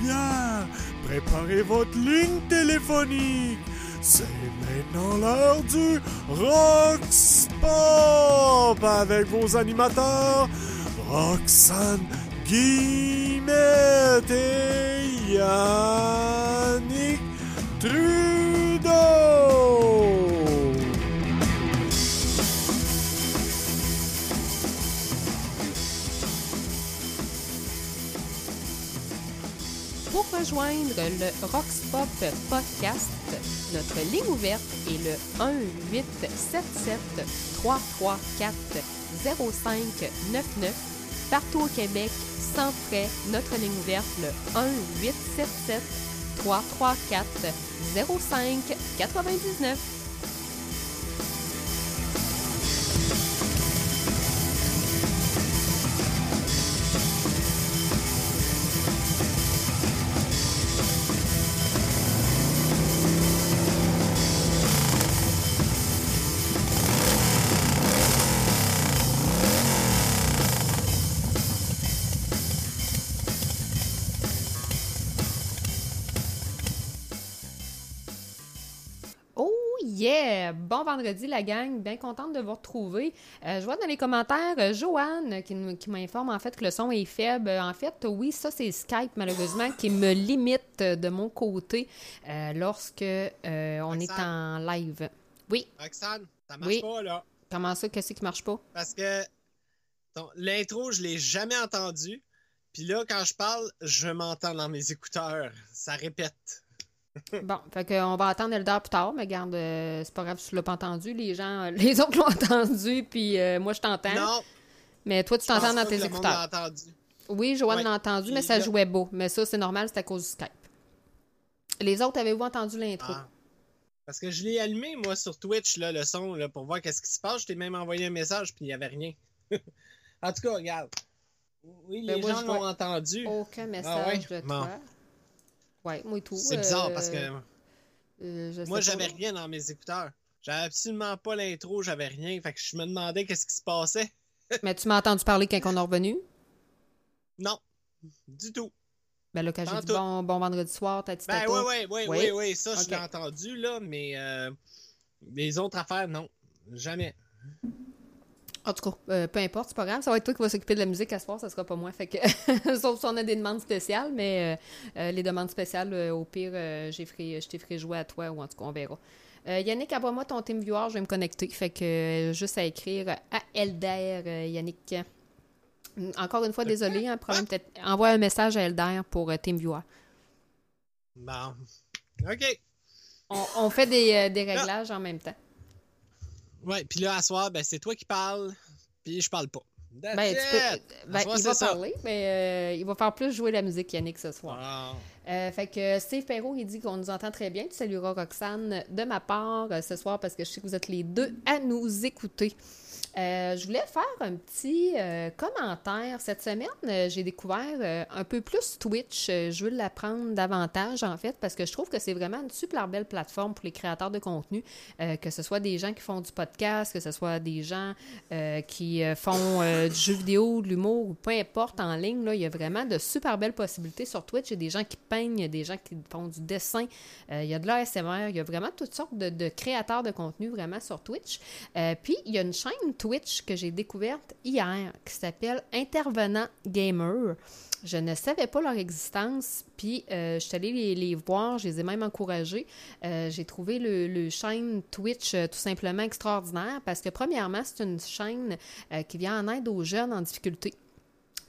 bière, préparez votre ligne téléphonique. C'est maintenant l'heure du Rox Pop avec vos animateurs Roxane Guillemette et Yannick Trudeau. Rejoindre le Roxpop Podcast, notre ligne ouverte est le 1-877-334-0599. Partout au Québec, sans frais, notre ligne ouverte, le 1-877-334-0599. Bon vendredi la gang, bien contente de vous retrouver. Euh, je vois dans les commentaires euh, Joanne qui, nous- qui m'informe en fait que le son est faible. En fait, oui, ça c'est Skype malheureusement qui me limite euh, de mon côté euh, lorsque euh, on est en live. Oui, Roxane, ça marche Oui. pas, là. comment ça, qu'est-ce qui marche pas? Parce que l'intro, je l'ai jamais entendu. Puis là, quand je parle, je m'entends dans mes écouteurs. Ça répète. Bon, fait qu'on va attendre Eldar plus tard, mais garde, euh, c'est pas grave si tu l'as pas entendu. Les gens, les autres l'ont entendu, puis euh, moi je t'entends. Non, Mais toi tu t'entends dans tes que le monde écouteurs. l'a entendu. Oui, Joanne Ouais. l'a entendu, mais ça jouait beau. Mais ça, c'est normal, c'est à cause du Skype. Les autres, avez-vous entendu l'intro? Ah. Parce que je l'ai allumé, moi, sur Twitch, là, le son, là, pour voir qu'est-ce qui se passe. Je t'ai même envoyé un message, puis il n'y avait rien. en tout cas, regarde. Oui, les Ben, moi, gens je l'ont entendu. Aucun message Ah ouais? de Bon. Ouais, moi et tout. C'est bizarre euh, parce que euh, je moi, j'avais rien dans mes écouteurs. J'avais absolument pas l'intro, j'avais rien. Fait que je me demandais qu'est-ce qui se passait. Mais tu m'as entendu parler quand on est revenu? Non, du tout. Ben là, quand j'ai dit bon, bon vendredi soir, t'as dit Ben oui, oui, oui, Oui. oui, ça, je l'ai entendu, là, mais euh, les autres affaires, non. Jamais. En tout cas, euh, peu importe, c'est pas grave. Ça va être toi qui vas s'occuper de la musique à ce soir, ça sera pas moi. Fait que, sauf si on a des demandes spéciales, mais euh, euh, les demandes spéciales, euh, au pire, j'ai ferai- je t'ai ferai jouer à toi ou en tout cas, on verra. Yannick, envoie-moi ton team viewer, je vais me connecter. Fait que juste à écrire à Elder, Yannick. Hum, Encore une fois, désolé, un problème peut-être. Envoie un message à Elder pour team viewer. Bon. OK. On, on fait des, des réglages en même temps. Ouais, puis là, à soir, ben, c'est toi qui parles, puis je parle pas. That's Ben, tu peux- ben, soir, il va ça. parler, mais euh, il va faire plus jouer la musique, Yannick, ce soir. Ah. Euh, fait que Steve Perrault, il dit qu'on nous entend très bien. Tu salueras Roxane de ma part euh, ce soir parce que je sais que vous êtes les deux à nous écouter. Euh, je voulais faire un petit euh, commentaire. Cette semaine, euh, j'ai découvert un peu plus Twitch. Je veux l'apprendre davantage, en fait, parce que je trouve que c'est vraiment une super belle plateforme pour les créateurs de contenu, que ce soit des gens qui font du podcast, que ce soit des gens qui font du jeu vidéo, de l'humour, ou peu importe en ligne. Là, il y a vraiment de super belles possibilités sur Twitch. Il y a des gens qui peignent, des gens qui font du dessin, il y a de l'ASMR, il y a vraiment toutes sortes de, de créateurs de contenu vraiment sur Twitch. Puis, il y a une chaîne Twitch que j'ai découverte hier qui s'appelle Intervenant Gamer. Je ne savais pas leur existence, puis euh, je suis allée les, voir, je les ai même encouragés. Euh, j'ai trouvé le, chaîne Twitch euh, tout simplement extraordinaire parce que, premièrement, c'est une chaîne qui vient en aide aux jeunes en difficulté.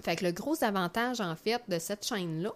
Fait que le gros avantage, en fait, de cette chaîne-là,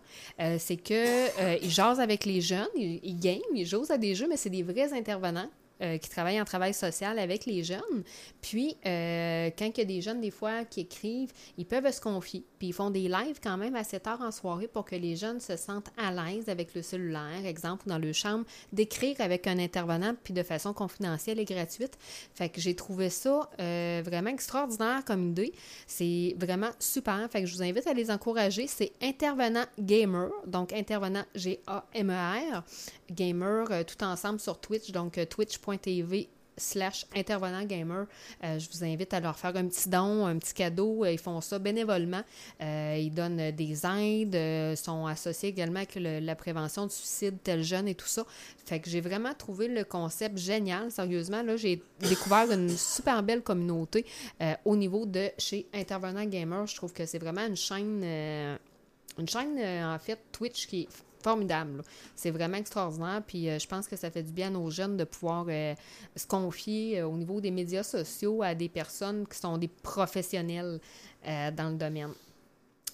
c'est que euh, jasent avec les jeunes, ils, ils ils jouent à des jeux, mais c'est des vrais intervenants. Euh, qui travaillent en travail social avec les jeunes. Puis, euh, quand il y a des jeunes, des fois, qui écrivent, ils peuvent se confier. Puis, ils font des lives quand même assez tard en soirée pour que les jeunes se sentent à l'aise avec le cellulaire, exemple, dans leur chambre, d'écrire avec un intervenant, puis de façon confidentielle et gratuite. Fait que j'ai trouvé ça euh, vraiment extraordinaire comme idée. C'est vraiment super. Fait que je vous invite à les encourager. C'est Intervenant Gamer, donc Intervenant G-A-M-E-R, Gamer, euh, tout ensemble sur Twitch, donc euh, twitch.tv slash intervenant gamer. je vous invite à leur faire un petit don, un petit cadeau. Ils font ça bénévolement. ils donnent des aides, sont associés également avec la prévention du suicide tel jeune et tout ça. Fait que j'ai vraiment trouvé le concept génial. Sérieusement, là, j'ai découvert une super belle communauté au niveau de chez Intervenant Gamer. Je trouve que c'est vraiment une chaîne, une chaîne en fait Twitch qui formidable. C'est vraiment extraordinaire. Puis euh, je pense que ça fait du bien aux jeunes de pouvoir euh, se confier euh, au niveau des médias sociaux à des personnes qui sont des professionnels dans le domaine.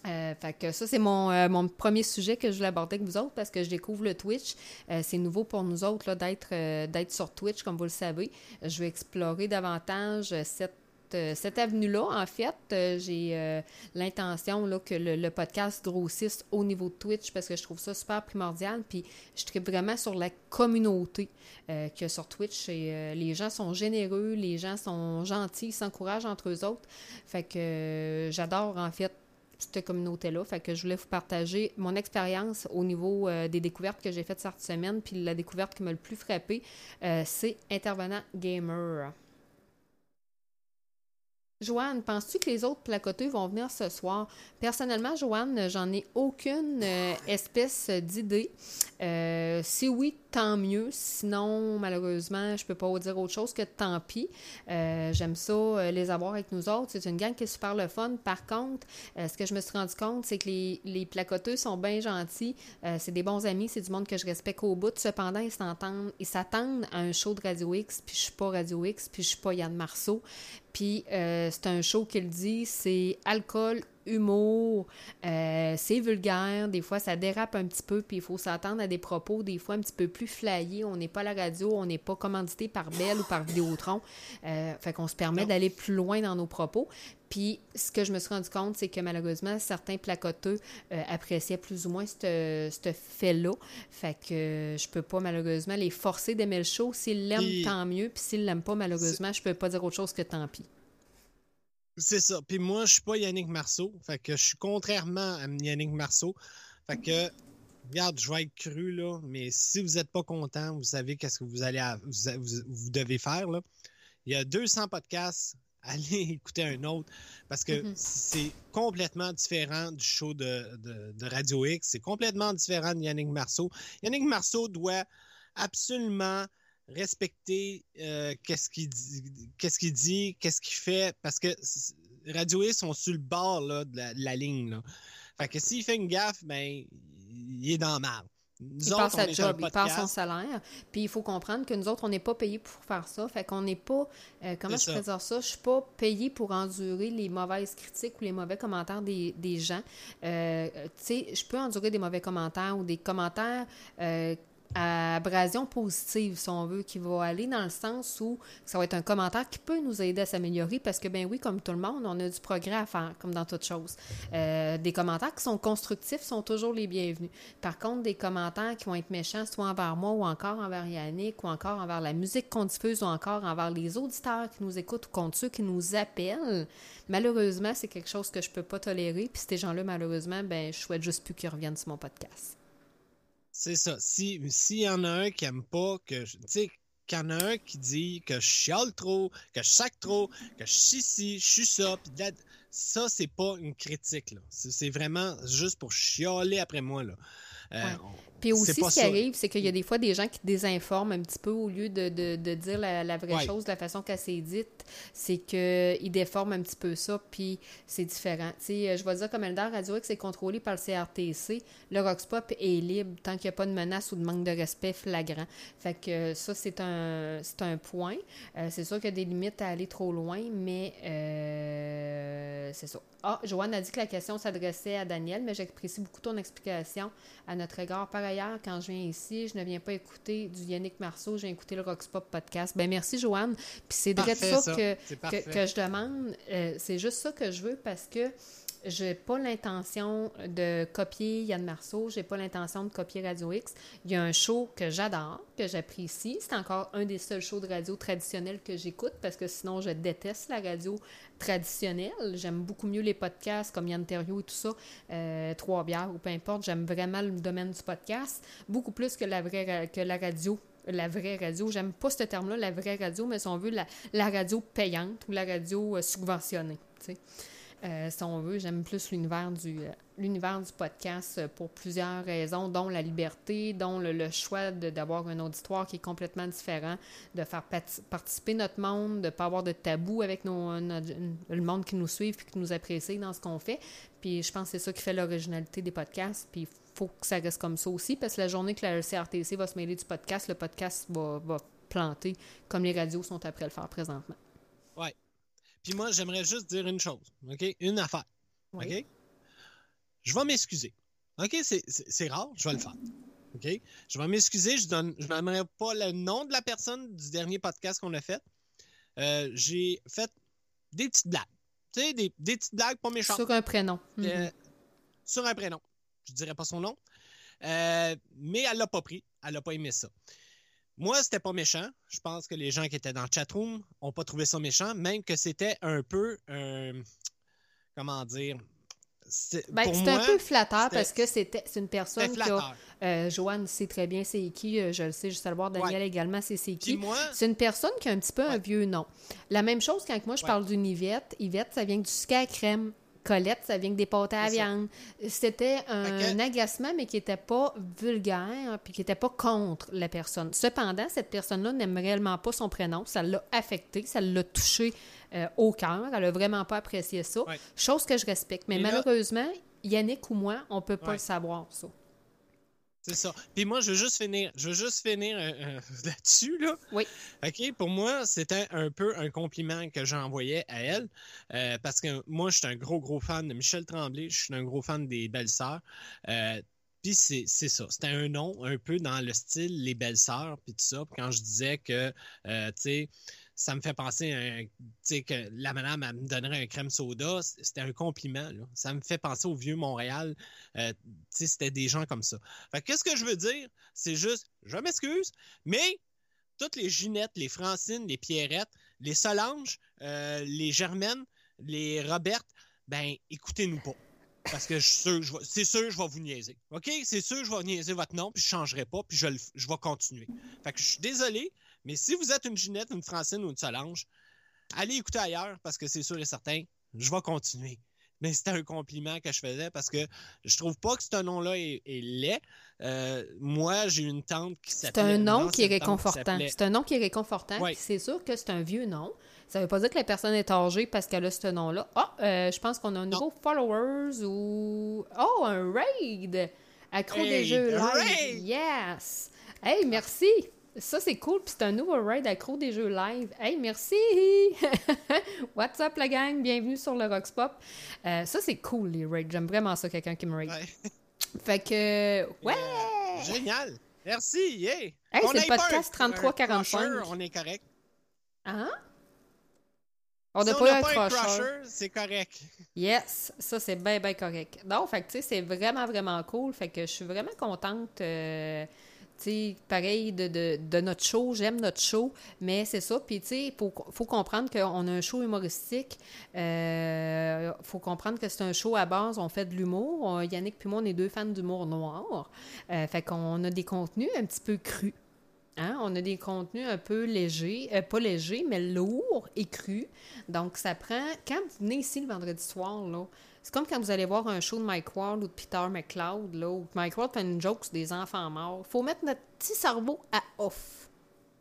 fait ça, c'est mon, mon, premier sujet que je voulais aborder avec vous autres parce que je découvre le Twitch. c'est nouveau pour nous autres d'être, d'être sur Twitch, comme vous le savez. Je vais explorer davantage cette cette avenue-là, en fait, euh, j'ai euh, l'intention que le, podcast grossisse au niveau de Twitch parce que je trouve ça super primordial. Puis je tripe vraiment sur la communauté qu'il y a sur Twitch. les gens sont généreux, les gens sont gentils, s'encouragent entre eux autres. Fait que j'adore, en fait, cette communauté-là. Fait que je voulais vous partager mon expérience au niveau des découvertes que j'ai faites cette semaine. Puis la découverte qui m'a le plus frappé, c'est Intervenant Gamer. Joanne, penses-tu que les autres placoteux vont venir ce soir? Personnellement, Joanne, j'en ai aucune euh, espèce d'idée. Euh, si oui, tant mieux. Sinon, malheureusement, je peux pas vous dire autre chose que tant pis. Euh, j'aime ça, les avoir avec nous autres. C'est une gang qui est super le fun. Par contre, ce que je me suis rendu compte, c'est que les, les placoteux sont bien gentils. c'est des bons amis. C'est du monde que je respecte au bout. Cependant, ils s'attendent à un show de Radio X, puis je suis pas Radio X, puis je suis pas Yann Marceau. Puis euh, c'est un show qu'il dit, c'est alcool, humour, euh, c'est vulgaire, des fois ça dérape un petit peu, puis il faut s'attendre à des propos des fois un petit peu plus flyés. On n'est pas à la radio, on n'est pas commandité par Belle ou par Vidéotron. Euh, fait qu'on se permet d'aller plus loin dans nos propos. Puis ce que je me suis rendu compte, c'est que malheureusement, certains placoteux euh, appréciaient plus ou moins ce fait-là. Fait que je peux pas malheureusement les forcer d'aimer le show. S'ils l'aiment, tant mieux. Puis s'ils l'aiment pas, malheureusement, je peux pas dire autre chose que tant pis. C'est ça. Puis moi, je suis pas Yannick Marceau. Fait que je suis contrairement à Yannick Marceau. Fait que, regarde, je vais être cru, là, mais si vous n'êtes pas content, vous savez qu'est-ce que vous allez vous, devez faire, là. Il y a 200 podcasts allez écouter un autre parce que mm-hmm. c'est complètement différent du show de, Radio X. C'est complètement différent de Yannick Marceau. Yannick Marceau doit absolument respecter euh, qu'est-ce qu'il dit, qu'est-ce qu'il dit, qu'est-ce qu'il fait, parce que Radio X sont sur le bord là, de, la, ligne. Là. Fait que s'il fait une gaffe, ben il est dans mal il passe sa job, il passe son salaire. Puis il faut comprendre que nous autres, on n'est pas payés pour faire ça. Fait qu'on n'est pas. Euh, comment je peux dire ça? Je suis pas payé pour endurer les mauvaises critiques ou les mauvais commentaires des, des gens. Euh, tu sais, je peux endurer des mauvais commentaires ou des commentaires euh, à abrasion positive, si on veut, qui va aller dans le sens où ça va être un commentaire qui peut nous aider à s'améliorer parce que, ben oui, comme tout le monde, on a du progrès à faire, comme dans toute chose. Euh, des commentaires qui sont constructifs sont toujours les bienvenus. Par contre, des commentaires qui vont être méchants, soit envers moi ou encore envers Yannick ou encore envers la musique qu'on diffuse ou encore envers les auditeurs qui nous écoutent ou contre ceux qui nous appellent, malheureusement, c'est quelque chose que je peux pas tolérer. Puis ces gens-là, malheureusement, ben je souhaite juste plus qu'ils reviennent sur mon podcast. C'est ça. S'il y en a un qui aime pas, que tu sais, qu'il y en a un qui dit que je chiale trop, que je sac trop, que je suis ci, je suis ça, puis ça, c'est pas une critique. C'est vraiment juste pour chialer après moi. Là. Euh, puis aussi, ce qui arrive, c'est qu'il y a des fois des gens qui désinforment un petit peu au lieu de, de, dire la, vraie chose de la façon qu'elle s'est dite. C'est qu'ils déforment un petit peu ça, puis c'est différent. sais, je vais dire comme Eldar Radio que c'est contrôlé par le CRTC. Le Roxpop est libre tant qu'il n'y a pas de menace ou de manque de respect flagrant. Fait que ça, c'est un, un point. Euh, c'est sûr qu'il y a des limites à aller trop loin, mais euh, c'est ça. Ah, Joanne a dit que la question s'adressait à Daniel, mais j'apprécie beaucoup ton explication à notre égard. Par quand je viens ici, je ne viens pas écouter du Yannick Marceau, j'ai écouté le Rockspop podcast. Ben merci, Joanne. Puis c'est de ça, Que, que, je demande. Euh, c'est juste ça que je veux parce que j'ai pas l'intention de copier Yann Marceau, j'ai pas l'intention de copier Radio X. Il y a un show que j'adore, que j'apprécie. C'est encore un des seuls shows de radio traditionnels que j'écoute parce que sinon je déteste la radio traditionnelle. J'aime beaucoup mieux les podcasts comme Yann Terrio et tout ça, euh, Trois bières ou peu importe. J'aime vraiment le domaine du podcast, beaucoup plus que la vraie que la radio la vraie radio. J'aime pas ce terme-là, la vraie radio, mais si on veut, la, la radio payante ou la radio euh, subventionnée. Euh, si on veut, j'aime plus l'univers du, euh, l'univers du podcast euh, pour plusieurs raisons, dont la liberté, dont le, le choix d'avoir un auditoire qui est complètement différent, de faire participer notre monde, de ne pas avoir de tabou avec le monde qui nous suit et qui nous apprécie dans ce qu'on fait. Puis je pense que c'est ça qui fait l'originalité des podcasts. Puis il faut que ça reste comme ça aussi, parce que la journée que la CRTC va se mêler du podcast, le podcast va, va planter, comme les radios sont après le faire présentement. Puis moi, j'aimerais juste dire une chose, OK? Une affaire, Oui. OK? Je vais m'excuser. OK? C'est- rare, je vais le faire. OK? Je vais m'excuser, je donne, je n'aimerais pas le nom de la personne du dernier podcast qu'on a fait. Euh, J'ai fait des petites blagues. Tu sais, des, des petites blagues pas méchantes. Sur un prénom. Euh, sur un prénom. Je dirais pas son nom. Euh, mais elle l'a pas pris. Elle n'a pas aimé ça. Moi, c'était pas méchant. Je pense que les gens qui étaient dans le chatroom ont pas trouvé ça méchant, même que c'était un peu un- comment dire. c'est- Ben, un peu flatteur parce que c'était c'est une personne qui a. Euh, Joanne sait très bien c'est qui, euh, je le sais, juste à le voir. Daniel également, c'est qui. C'est une personne qui a un petit peu un vieux nom. La même chose quand moi je Ouais. parle d'une Yvette. Yvette, ça vient du sucre à crème. Colette, ça vient que des pâtes à viande. C'était un, agacement, mais qui n'était pas vulgaire, puis qui n'était pas contre la personne. Cependant, cette personne-là n'aime réellement pas son prénom. Ça l'a affecté, ça l'a touché euh, au cœur. Elle a vraiment pas apprécié ça. Ouais. Chose que je respecte. Mais Et là- malheureusement, Yannick ou moi, on peut pas Ouais. le savoir, ça. C'est ça. Puis moi, je veux juste finir, je veux juste finir euh, euh, là-dessus là. Oui. OK, pour moi, c'était un peu un compliment que j'envoyais à elle euh, parce que moi, je suis un gros, gros fan de Michel Tremblay, je suis un gros fan des Belles-Sœurs. Euh, puis c'est c'est ça, c'était un nom un peu dans le style Les Belles-Sœurs, puis tout ça. Puis quand je disais que, tu sais, ça me fait penser à un- que la madame elle me donnerait un crème soda, c'était un compliment. Là. Ça me fait penser au vieux Montréal. Euh, c'était des gens comme ça. Qu'est-ce que je veux dire? C'est juste, je m'excuse, mais toutes les Ginettes, les Francines, les Pierrettes, les Solange, euh, les Germaines, les Robertes, ben, écoutez-nous pas. Parce que c'est sûr, je vais vous niaiser. OK? C'est sûr, je vais niaiser votre nom, puis je changerai pas, puis je, je vais continuer. Fait que je suis désolé, mais si vous êtes une Ginette, une Francine ou une Solange, allez écouter ailleurs, parce que c'est sûr et certain, je vais continuer. Mais c'était un compliment que je faisais parce que je trouve pas que ce nom-là est, est laid. Euh, moi, j'ai une tante qui C'est s'appelait. un nom qui est réconfortant. C'est un nom qui est réconfortant. Ouais. C'est sûr que c'est un vieux nom. Ça veut pas dire que la personne est âgée parce qu'elle a ce nom-là. Ah, euh, je pense qu'on a un nouveau followers ou. Oh, un raid! Accro des jeux raid! Yes! Hey, merci! Ça, c'est cool. Puis c'est un nouveau raid accro des jeux live. Hey, merci! What's up, la gang? Bienvenue sur le Rox Pop. Euh, ça, c'est cool, les raids. J'aime vraiment ça, quelqu'un qui me raid. Ouais. Fait que. Ouais! Génial. Merci. Yeah. Hey, c'est le podcast un- un 3345. crusher, On est correct. Hein? On n'a pas pas un crusher. c'est correct. Yes, ça c'est bien, bien correct. Donc, fait que, tu sais, c'est vraiment, vraiment cool. Fait que je suis vraiment contente, euh, pareil, de, de, notre show. J'aime notre show, mais c'est ça. Puis, tu sais, il faut, faut comprendre qu'on a un show humoristique. Il faut comprendre que c'est un show à base, on fait de l'humour. Yannick puis moi, on est deux fans d'humour noir. Euh, fait qu'on a des contenus un petit peu crus. Hein? On a des contenus un peu légers, euh, pas légers, mais lourds et crus. Donc, ça prend. Quand vous venez ici le vendredi soir, là, c'est comme quand vous allez voir un show de Mike Ward ou de Peter McLeod, là, où Mike Ward fait une joke sur des enfants morts. Faut mettre notre petit cerveau à off.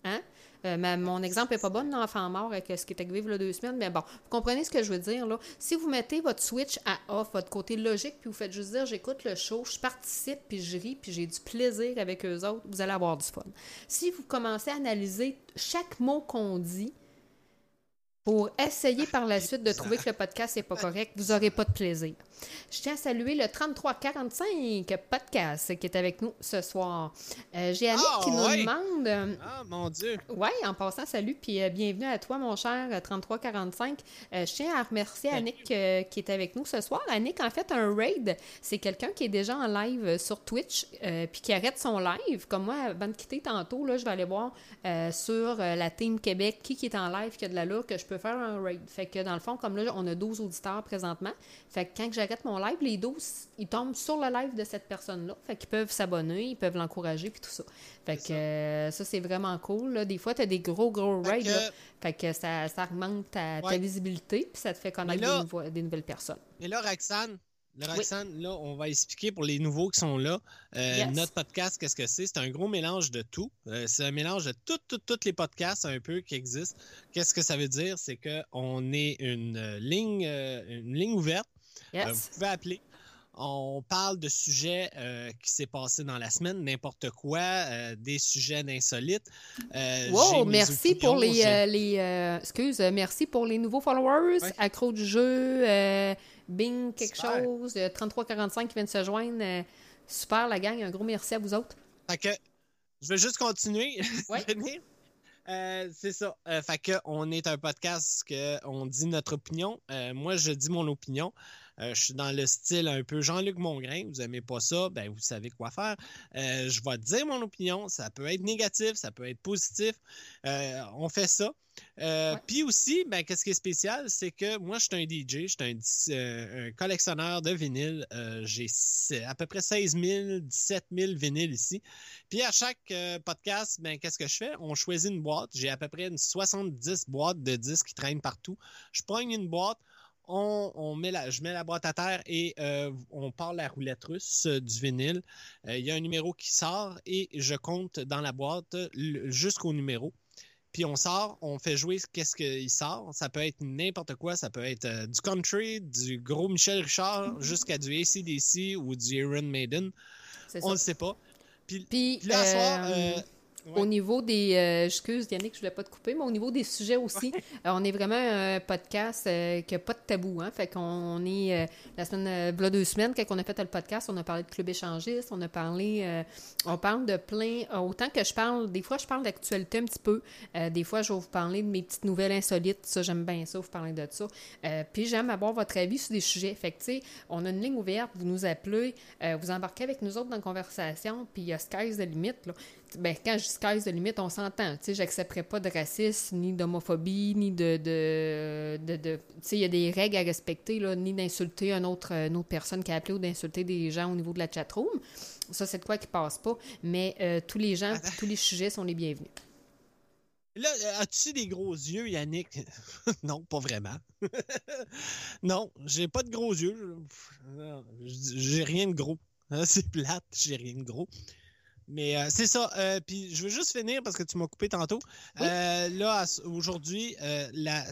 Hein? Euh, mon exemple n'est pas bon, l'enfant mort, avec ce qui est arrivé il deux semaines, mais bon, vous comprenez ce que je veux dire, là? Si vous mettez votre switch à off, votre côté logique, puis vous faites juste dire j'écoute le show, je participe, puis je ris, puis j'ai du plaisir avec eux autres, vous allez avoir du fun. Si vous commencez à analyser chaque mot qu'on dit, pour essayer par la suite de trouver que le podcast n'est pas correct, vous n'aurez pas de plaisir. Je tiens à saluer le 3345 podcast qui est avec nous ce soir. Euh, J'ai Annick Ah, qui nous ouais. demande... euh, Ah, mon Dieu. oui, en passant, salut, puis euh, bienvenue à toi, mon cher euh, 3345. Euh, je tiens à remercier Salut. Annick qui est avec nous ce soir. Annick, en fait, un raid, c'est quelqu'un qui est déjà en live sur Twitch, puis qui arrête son live. Comme moi, avant de quitter tantôt, là, je vais aller voir sur la Team Québec qui, qui est en live, qui a de la look, que je peux faire un raid. Fait que dans le fond, comme là, on a 12 auditeurs présentement. Fait que quand j'arrête mon live, les 12, ils tombent sur le live de cette personne-là. Fait qu'ils peuvent s'abonner, ils peuvent l'encourager, puis tout ça. Fait que ça, euh, ça c'est vraiment cool. là. Des fois, tu as des gros, gros Fait raids. que- là. Fait que ça, ça augmente ta, visibilité, puis ça te fait connaître là- des, nouveaux- des nouvelles personnes. Et là, Roxane, là, Oui. Roxane, là, on va expliquer pour les nouveaux qui sont là. euh, Yes. Notre podcast, qu'est-ce que c'est? C'est un gros mélange de tout. Euh, c'est un mélange de tous tout, toutes les podcasts un peu qui existent. Qu'est-ce que ça veut dire? C'est qu'on est une ligne, une ligne ouverte. Euh, vous pouvez appeler. On parle de sujets euh, qui s'est passé dans la semaine, n'importe quoi, euh, des sujets d'insolites. Wow, merci opinions, pour les, les excuse, merci pour les nouveaux followers, Ouais. accro du jeu, Bing quelque Super. chose, euh, 3345 qui vient de se joindre. super la gang, un gros merci à vous autres. Fait que je vais juste continuer. Ouais. Euh, c'est ça. Euh, fait que on est un podcast que on dit notre opinion. Euh, moi, je dis mon opinion. Euh, je suis dans le style un peu Jean-Luc Mongrain. Vous aimez pas ça, ben vous savez quoi faire. Euh, je vais dire mon opinion. Ça peut être négatif, ça peut être positif. Euh, on fait ça. Euh. Puis aussi, ben, qu'est-ce qui est spécial, c'est que moi, je suis un DJ, je suis un, euh, collectionneur de vinyles. Euh, J'ai à peu près 16 000, 17 000 vinyles ici. Puis à chaque podcast, ben, qu'est-ce que je fais? On choisit une boîte. J'ai à peu près une 70 boîtes de disques qui traînent partout. Je prends une boîte, on, on met la, je mets la boîte à terre et euh, on part la roulette russe euh, du vinyle. Euh, Il y a un numéro qui sort et je compte dans la boîte jusqu'au numéro. Puis on sort, on fait jouer qu'est-ce qu'il sort. Ça peut être n'importe quoi. Ça peut être euh, du country, du gros Michel Richard, jusqu'à du ACDC ou du Iron Maiden. On ne sait pas. Puis, Puis puis là, à soir, ouais. Au niveau des. euh, excuse Yannick, je voulais pas te couper, mais au niveau des sujets aussi, euh, on est vraiment un podcast euh, qui n'a pas de tabou. Hein? Fait qu'on on est. euh, la semaine. Euh, voilà deux semaines, quand on a fait le podcast, on a parlé de club échangiste, on a parlé. on parle de plein. autant que je parle. Des fois, je parle d'actualité un petit peu. Des fois, je vais vous parler de mes petites nouvelles insolites. Ça, j'aime bien ça, vous parler de ça. Puis j'aime avoir votre avis sur des sujets. Fait que, tu sais, on a une ligne ouverte, vous nous appelez, vous embarquez avec nous autres dans la conversation, puis il y a sky's the limit. Là. Ben, quand je dis sky's the limit, on s'entend. Tu sais, j'accepterai pas de racisme, ni d'homophobie, ni de. de, de, de- tu sais, il y a des règles à respecter, là, ni d'insulter une autre, une autre personne qui a appelé ou d'insulter des gens au niveau de la chatroom. Ça, c'est de quoi qui passe pas. Mais euh, tous les gens, tous les sujets sont les bienvenus. Là, euh, as-tu des gros yeux, Yannick? non, pas vraiment. non, j'ai pas de gros yeux. J'ai rien de gros. Hein, C'est plate, j'ai rien de gros. Mais euh, c'est ça. euh, Puis je veux juste finir parce que tu m'as coupé tantôt. Oui. Euh, là, aujourd'hui,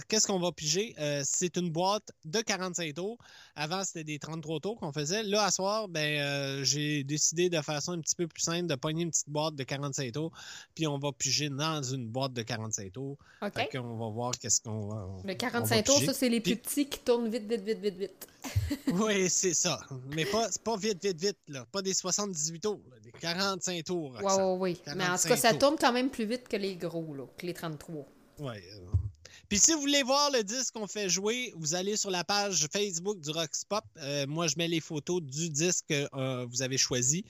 qu'est-ce qu'on va piger? C'est une boîte de 45 tours. Avant, c'était des 33 tours qu'on faisait. Là, à soir, ben, j'ai décidé de faire ça un petit peu plus simple, de pogner une petite boîte de 45 tours. Puis on va piger dans une boîte de 45 tours. OK? Fait qu'on va voir qu'est-ce qu'on va. on- Le on 45 va tours, ça, c'est les plus petits qui tournent vite, vite, vite, vite, vite. Oui, c'est ça. Mais pas, pas vite, vite, vite. Là. Pas des 78 tours, là, des 45 tours. Oui, oui, oui. Mais en tout 45 cas, ça tours. tourne quand même plus vite que les gros, là, que les 33. Ouais, euh. Puis si vous voulez voir le disque qu'on fait jouer, vous allez sur la page Facebook du Rox Pop. Euh, moi, je mets les photos du disque que euh, vous avez choisi.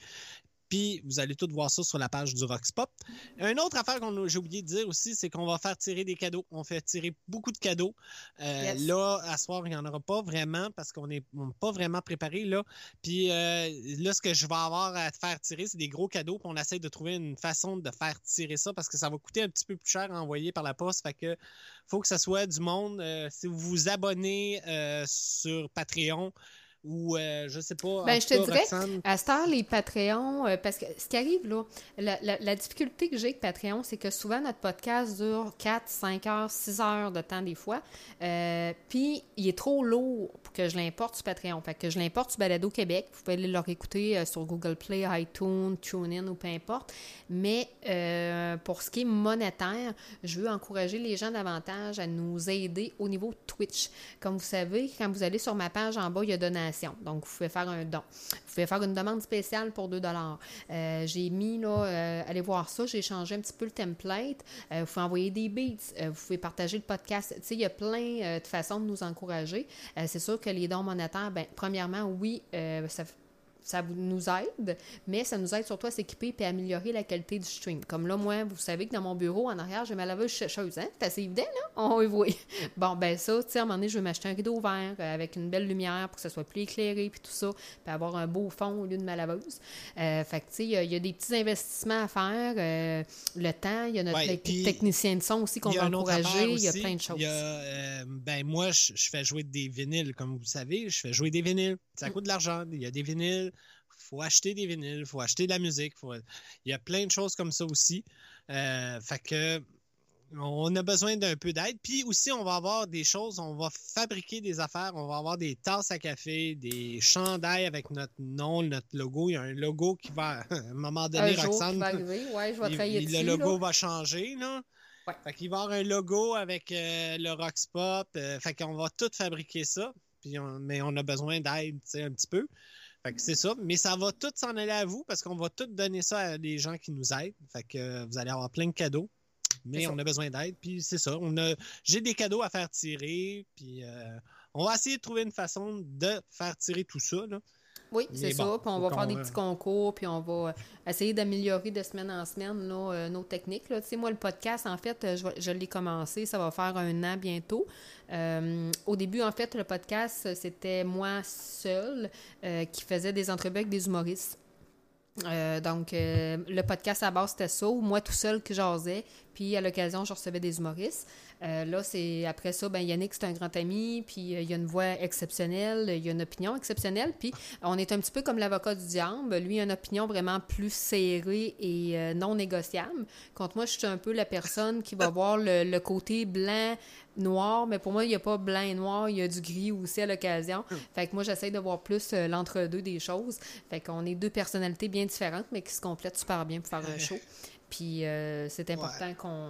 Puis vous allez tout voir ça sur la page du Rox Pop. Une autre affaire que j'ai oublié de dire aussi, c'est qu'on va faire tirer des cadeaux. On fait tirer beaucoup de cadeaux. Euh, Yes. Là, à soir, il n'y en aura pas vraiment parce qu'on n'est pas vraiment préparé là. Puis euh, là, ce que je vais avoir à faire tirer, c'est des gros cadeaux. Puis on essaie de trouver une façon de faire tirer ça parce que ça va coûter un petit peu plus cher à envoyer par la poste. Fait que faut que ça soit du monde. Euh, si vous vous abonnez sur Patreon ou euh, je sais pas. Ben, en je te dirais, Roxane, À les Patreons, euh, parce que ce qui arrive là, la, la- la difficulté que j'ai avec Patreon, c'est que souvent notre podcast dure 4, 5 heures, 6 heures de temps des fois. Euh, Puis il est trop lourd pour que je l'importe sur Patreon. Fait que je l'importe sur Balado Québec. Vous pouvez aller leur écouter euh, sur Google Play, iTunes, TuneIn ou peu importe. Mais pour ce qui est monétaire, je veux encourager les gens davantage à nous aider au niveau Twitch. Comme vous savez, quand vous allez sur ma page en bas, il y a donation. Donc, vous pouvez faire un don. Vous pouvez faire une demande spéciale pour 2 euh, J'ai mis, là, euh, allez voir ça, j'ai changé un petit peu le template. Euh, vous pouvez envoyer des beats, vous pouvez partager le podcast. Tu sais, il y a plein de façons de nous encourager. C'est sûr que les dons monétaires, ben, premièrement, oui, ça ça nous aide, mais ça nous aide surtout à s'équiper et à améliorer la qualité du stream. Comme là, moi, vous savez que dans mon bureau, en arrière, j'ai ma laveuse sécheuse. Hein? C'est assez évident, là? On y voir. Bon, ben ça, tu sais, à un moment donné, je vais m'acheter un rideau vert euh, avec une belle lumière pour que ça soit plus éclairé puis tout ça, puis avoir un beau fond au lieu de ma laveuse. Euh, fait que, tu sais, il y a- il y, a des petits investissements à faire. euh, le temps, il y a notre Ouais, technicien de son aussi qu'on va encourager. Il y a plein de choses. Il y a, euh, ben moi, je, je fais jouer des vinyles, comme vous savez. Je fais jouer des vinyles. Ça Mm. coûte de l'argent. Il y a des vinyles. Faut acheter des vinyles. faut acheter de la musique. faut- Il y a plein de choses comme ça aussi. Euh, fait que on a besoin d'un peu d'aide. Puis aussi, on va avoir des choses, on va fabriquer des affaires, on va avoir des tasses à café, des chandails avec notre nom, notre logo. Il y a un logo qui va, à un moment donné, un Roxane, va. Ouais, je vais il- travailler il- dessus. le logo là. va changer, là. Ouais. Fait qu'il va y avoir un logo avec euh, le Rox Pop. euh, fait qu'on va tout fabriquer ça. Puis on- mais on a besoin d'aide, tu sais, un petit peu. Fait que c'est ça. Mais ça va tout s'en aller à vous parce qu'on va tout donner ça à des gens qui nous aident. Fait que euh, vous allez avoir plein de cadeaux. Mais on a besoin d'aide. Puis c'est ça. On a, j'ai des cadeaux à faire tirer. Puis euh, on va essayer de trouver une façon de faire tirer tout ça. Là. Oui, c'est ça. bon, puis on va faire des euh, petits concours, puis on va euh, essayer d'améliorer de semaine en semaine là, euh, nos techniques. Là. Tu sais, moi, le podcast, en fait, je, je l'ai commencé, ça va faire un an bientôt. Euh, au début, en fait, le podcast, c'était moi seule euh, qui faisais des entrevues avec des humoristes. Euh, donc, euh, le podcast à la base, c'était ça, moi tout seul que jasais, puis à l'occasion, je recevais des humoristes. Euh, là, c'est après ça, ben Yannick, c'est un grand ami, puis euh, il y a une voix exceptionnelle, il y a une opinion exceptionnelle, puis on est un petit peu comme l'avocat du diable. Lui, il a une opinion vraiment plus serrée et euh, non négociable. Contre moi, je suis un peu la personne qui va voir le, le côté blanc, noir, mais pour moi, il n'y a pas blanc et noir, il y a du gris aussi à l'occasion. Fait que moi, j'essaie de voir plus euh, l'entre-deux des choses. Fait qu'on est deux personnalités bien différentes, mais qui se complètent super bien pour faire un show. Puis c'est important qu'on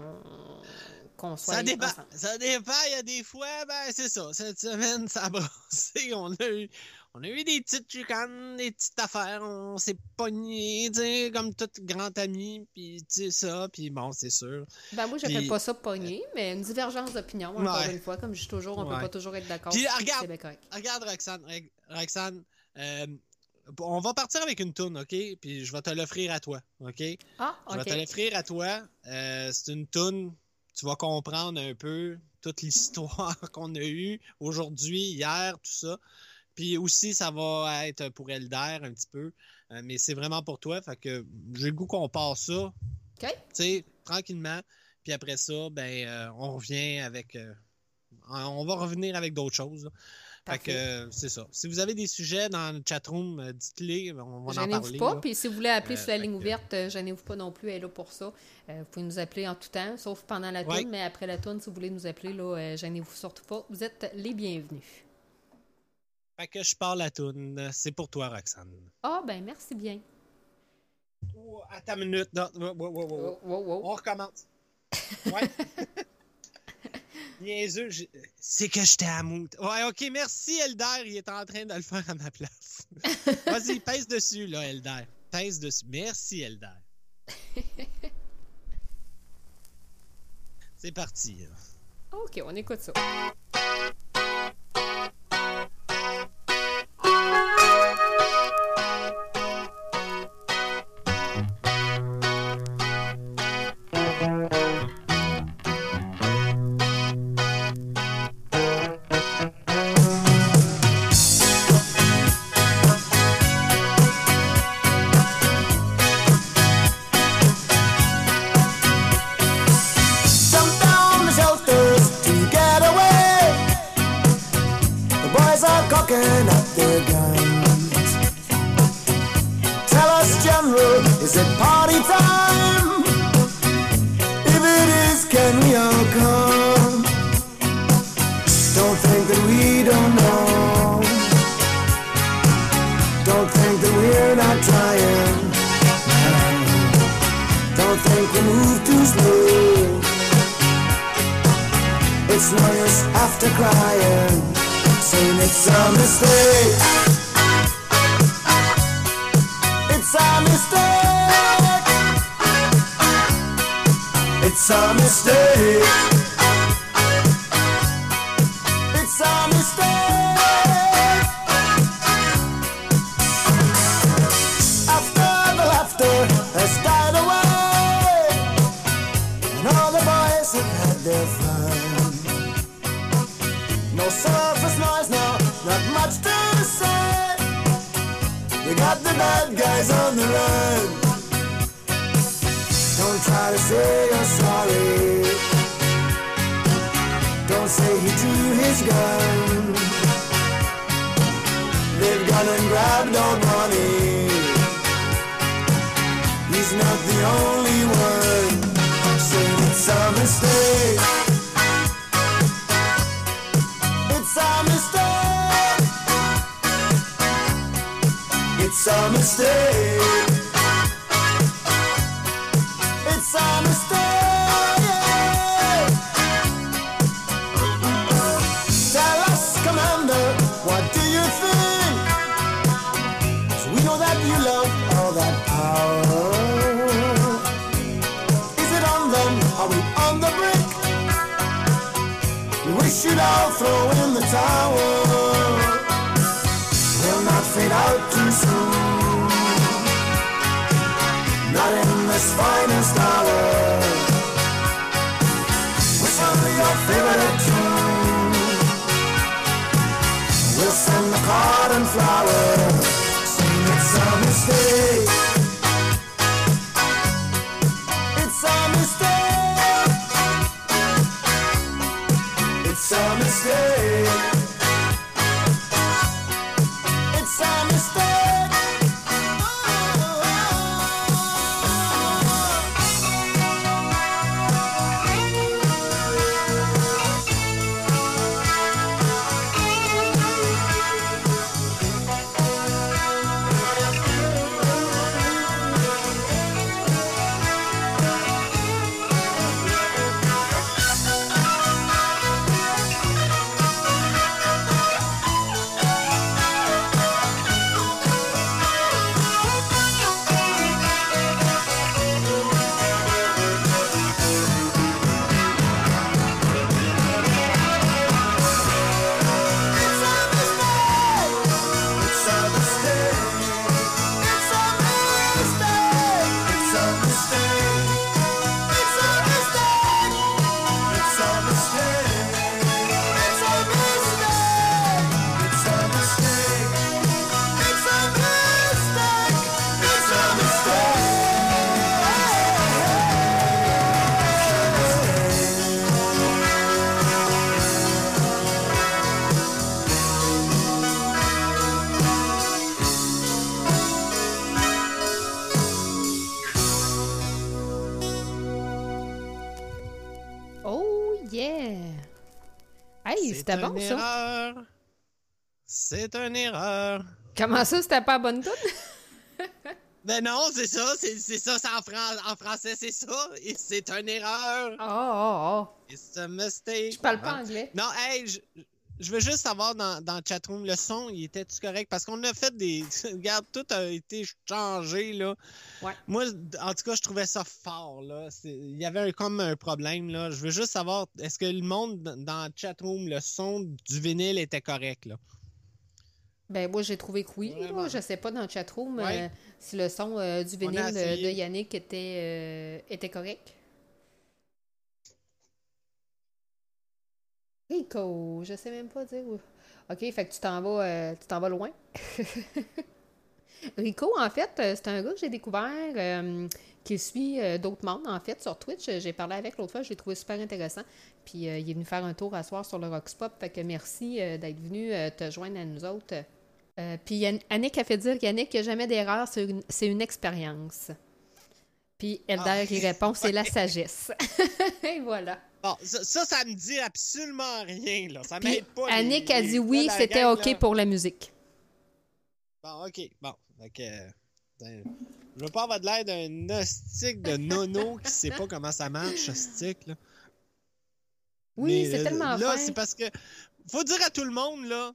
qu'on soit Ça dépend. ensemble. Ça dépend. Il y a des fois, ben c'est ça. Cette semaine, ça a brassé. On a eu, on a eu des petites chicanes, des petites affaires. On s'est pogné, tu sais, comme tout grand ami. Puis tu sais ça. Puis bon, c'est sûr. Ben moi, je fais pas ça pogner, mais une divergence d'opinion, encore Ouais. une fois. Comme je dis toujours, on peut Ouais. pas toujours être d'accord. Puis, regarde. Regarde, Roxane. Roxane, euh, on va partir avec une toune, OK? Puis je vais te l'offrir à toi, OK? Ah, Je vais OK. te l'offrir à toi. Euh, c'est une toune. Tu vas comprendre un peu toute l'histoire qu'on a eue aujourd'hui, hier, tout ça. Puis aussi, ça va être pour Elder un petit peu. Euh, mais c'est vraiment pour toi. Fait que j'ai le goût qu'on passe ça, OK. tu sais, tranquillement. Puis après ça, ben, euh, on revient avec. euh, on va revenir avec d'autres choses. là. Fait que euh, c'est ça. Si vous avez des sujets dans le chatroom, euh, dites-les. On va en parler. pas. Puis si vous voulez appeler Euh, sur la ligne ouverte, gênez-vous pas non plus. Elle est là pour ça. Vous pouvez nous appeler en tout temps, sauf pendant la tourne. Mais après la tourne, si vous voulez nous appeler, là, gênez-vous surtout pas. Vous êtes les bienvenus. Fait que je parle la toune. C'est pour toi, Roxane. Ah, ben merci bien. Oh, attends une minute. Non, wow, wow, wow, wow. Oh. On recommence. Ouais. Niaiseux, c'est que j'étais à mout. Ouais, ok, merci Elder, il est en train de le faire à ma place. Vas-y, pèse dessus, là, Elder. Pèse dessus. Merci, Elder. C'est parti. là. OK, on écoute ça. C'était bon ça? erreur. C'est une erreur. Comment ça, c'était pas bonne tune? Ben non, c'est ça, c'est ça, c'est en, fran- en français, c'est ça. C'est une erreur. Oh, oh, oh. It's a mistake. Je parle pas anglais. Non, hey, je, je veux juste savoir dans, dans le chatroom, le son, il était-tu correct? Parce qu'on a fait des. Regarde, tout a été changé, là. Ouais. Moi, en tout cas, je trouvais ça fort, là. Il y avait un- comme un problème, là. Je veux juste savoir, est-ce que le monde dans le chatroom, le son du vinyle était correct, là? Ben, moi, j'ai trouvé que oui. Vraiment. Je sais pas dans le chatroom euh, si le son euh, du vinyle euh, de. Yannick était, euh, était correct. Rico, je sais même pas dire où. OK, fait que tu t'en vas, euh, tu t'en vas loin. Rico, en fait, euh, c'est un gars que j'ai découvert euh, qui suit euh, d'autres mondes, en fait, sur Twitch. J'ai parlé avec l'autre fois, je l'ai trouvé super intéressant. Puis euh, il est venu faire un tour à soir sur le Rockspop. Fait que merci d'être venu te joindre à nous autres. Puis Annick a fait dire n'y a jamais d'erreur, c'est une, c'est une expérience. Puis Elder, Ah. il répond, c'est la sagesse. Et voilà. Bon, ça, ça, ça me dit absolument rien, là. Ça m'aide pas. les- Annick a dit oui, c'était OK là. pour la musique. Bon, ok. Bon. Euh, ben, Je veux pas avoir de l'air d'un hostique de nono qui sait pas comment ça marche, hostique, là. Oui, c'est euh, tellement Là, c'est parce que. Faut dire à tout le monde, là.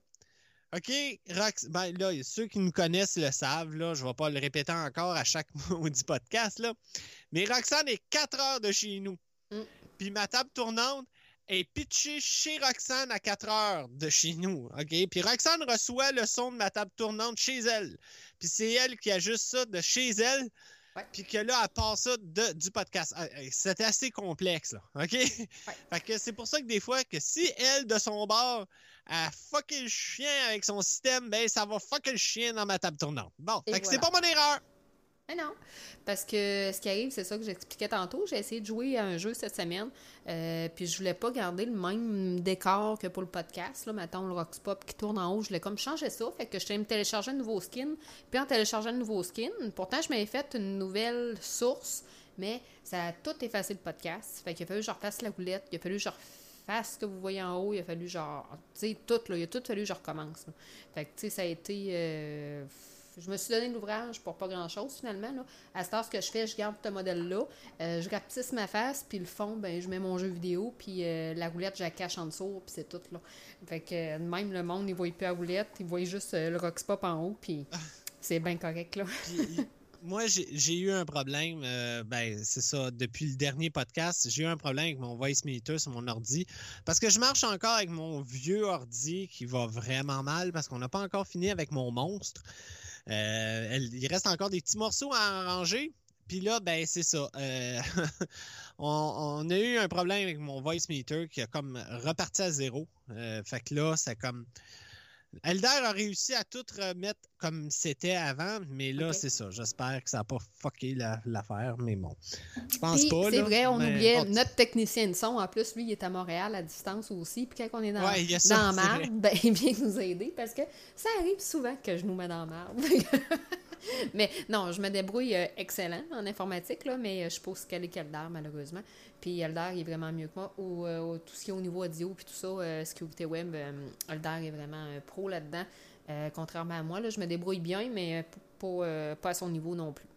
OK, Rox... ben là, ceux qui nous connaissent le savent, là. Je vais pas le répéter encore à chaque maudit podcast, là. Mais Roxane est 4 heures de chez nous. Mm. Puis ma table tournante est pitchée chez Roxane à 4 heures de chez nous. OK? Puis Roxane reçoit le son de ma table tournante chez elle. Puis c'est elle qui ajuste ça de chez elle. Puis que là, elle part ça de- du podcast. Ah, eh, C'était assez complexe, là. OK? Fait que c'est pour ça que des fois, que si elle, de son bord, a fucké le chien avec son système, ben ça va fucker le chien dans ma table tournante. Bon, Et fait que c'est pas mon erreur. Mais non, parce que ce qui arrive, c'est ça que j'expliquais tantôt. J'ai essayé de jouer à un jeu cette semaine, euh, puis je voulais pas garder le même décor que pour le podcast. Là, mettons le Rox Pop qui tourne en haut, je voulais comme changer ça. Fait que je t'ai télécharger un nouveau skin. Puis en téléchargeant un nouveau skin, pourtant je m'avais fait une nouvelle source, mais ça a tout effacé le podcast. Fait qu'il a fallu que je refasse la roulette, il a fallu que je refasse ce que vous voyez en haut, il a fallu genre, tu sais, tout, là, il a tout fallu que je recommence. Fait que, tu sais, ça a été. euh, je me suis donné l'ouvrage pour pas grand-chose, finalement. Là. À ce temps, ce que je fais, je garde ce modèle-là, euh, je rapetisse ma face, puis le fond, ben, je mets mon jeu vidéo, puis euh, la roulette, je la cache en dessous, puis c'est tout. Là. Fait que euh, même le monde, il voit plus la roulette, il voit juste le Roxpop en haut, puis c'est bien correct. là. Moi, j'ai j'ai eu un problème, euh, ben, c'est ça, depuis le dernier podcast, j'ai eu un problème avec mon voice meter sur mon ordi. Parce que je marche encore avec mon vieux ordi qui va vraiment mal parce qu'on n'a pas encore fini avec mon monstre. Euh, il reste encore des petits morceaux à arranger. Puis là, ben, c'est ça. euh, on, a eu un problème avec mon voice meter qui a comme reparti à zéro. Euh, fait que là, c'est comme. Elder a réussi à tout remettre comme c'était avant, mais là, c'est ça. J'espère que ça n'a pas fucké la- l'affaire, mais bon. Je pense Puis, pas. c'est vrai, on oubliait notre technicien de son. En plus, lui, il est à Montréal à distance aussi. Puis quand on est dans, Ouais, ça, dans vrai. ben, il vient nous aider parce que ça arrive souvent que je nous mets dans marde. mais non, je me débrouille euh, excellent en informatique, là, mais euh, je suis pas aussi calée qu'Eldar, malheureusement. Puis Eldar, il est vraiment mieux que moi. Au, euh, tout ce qui est au niveau audio puis tout ça, euh, sécurité web, euh, est vraiment un pro là-dedans. Contrairement à moi, là, je me débrouille bien, mais pas, pas à son niveau non plus.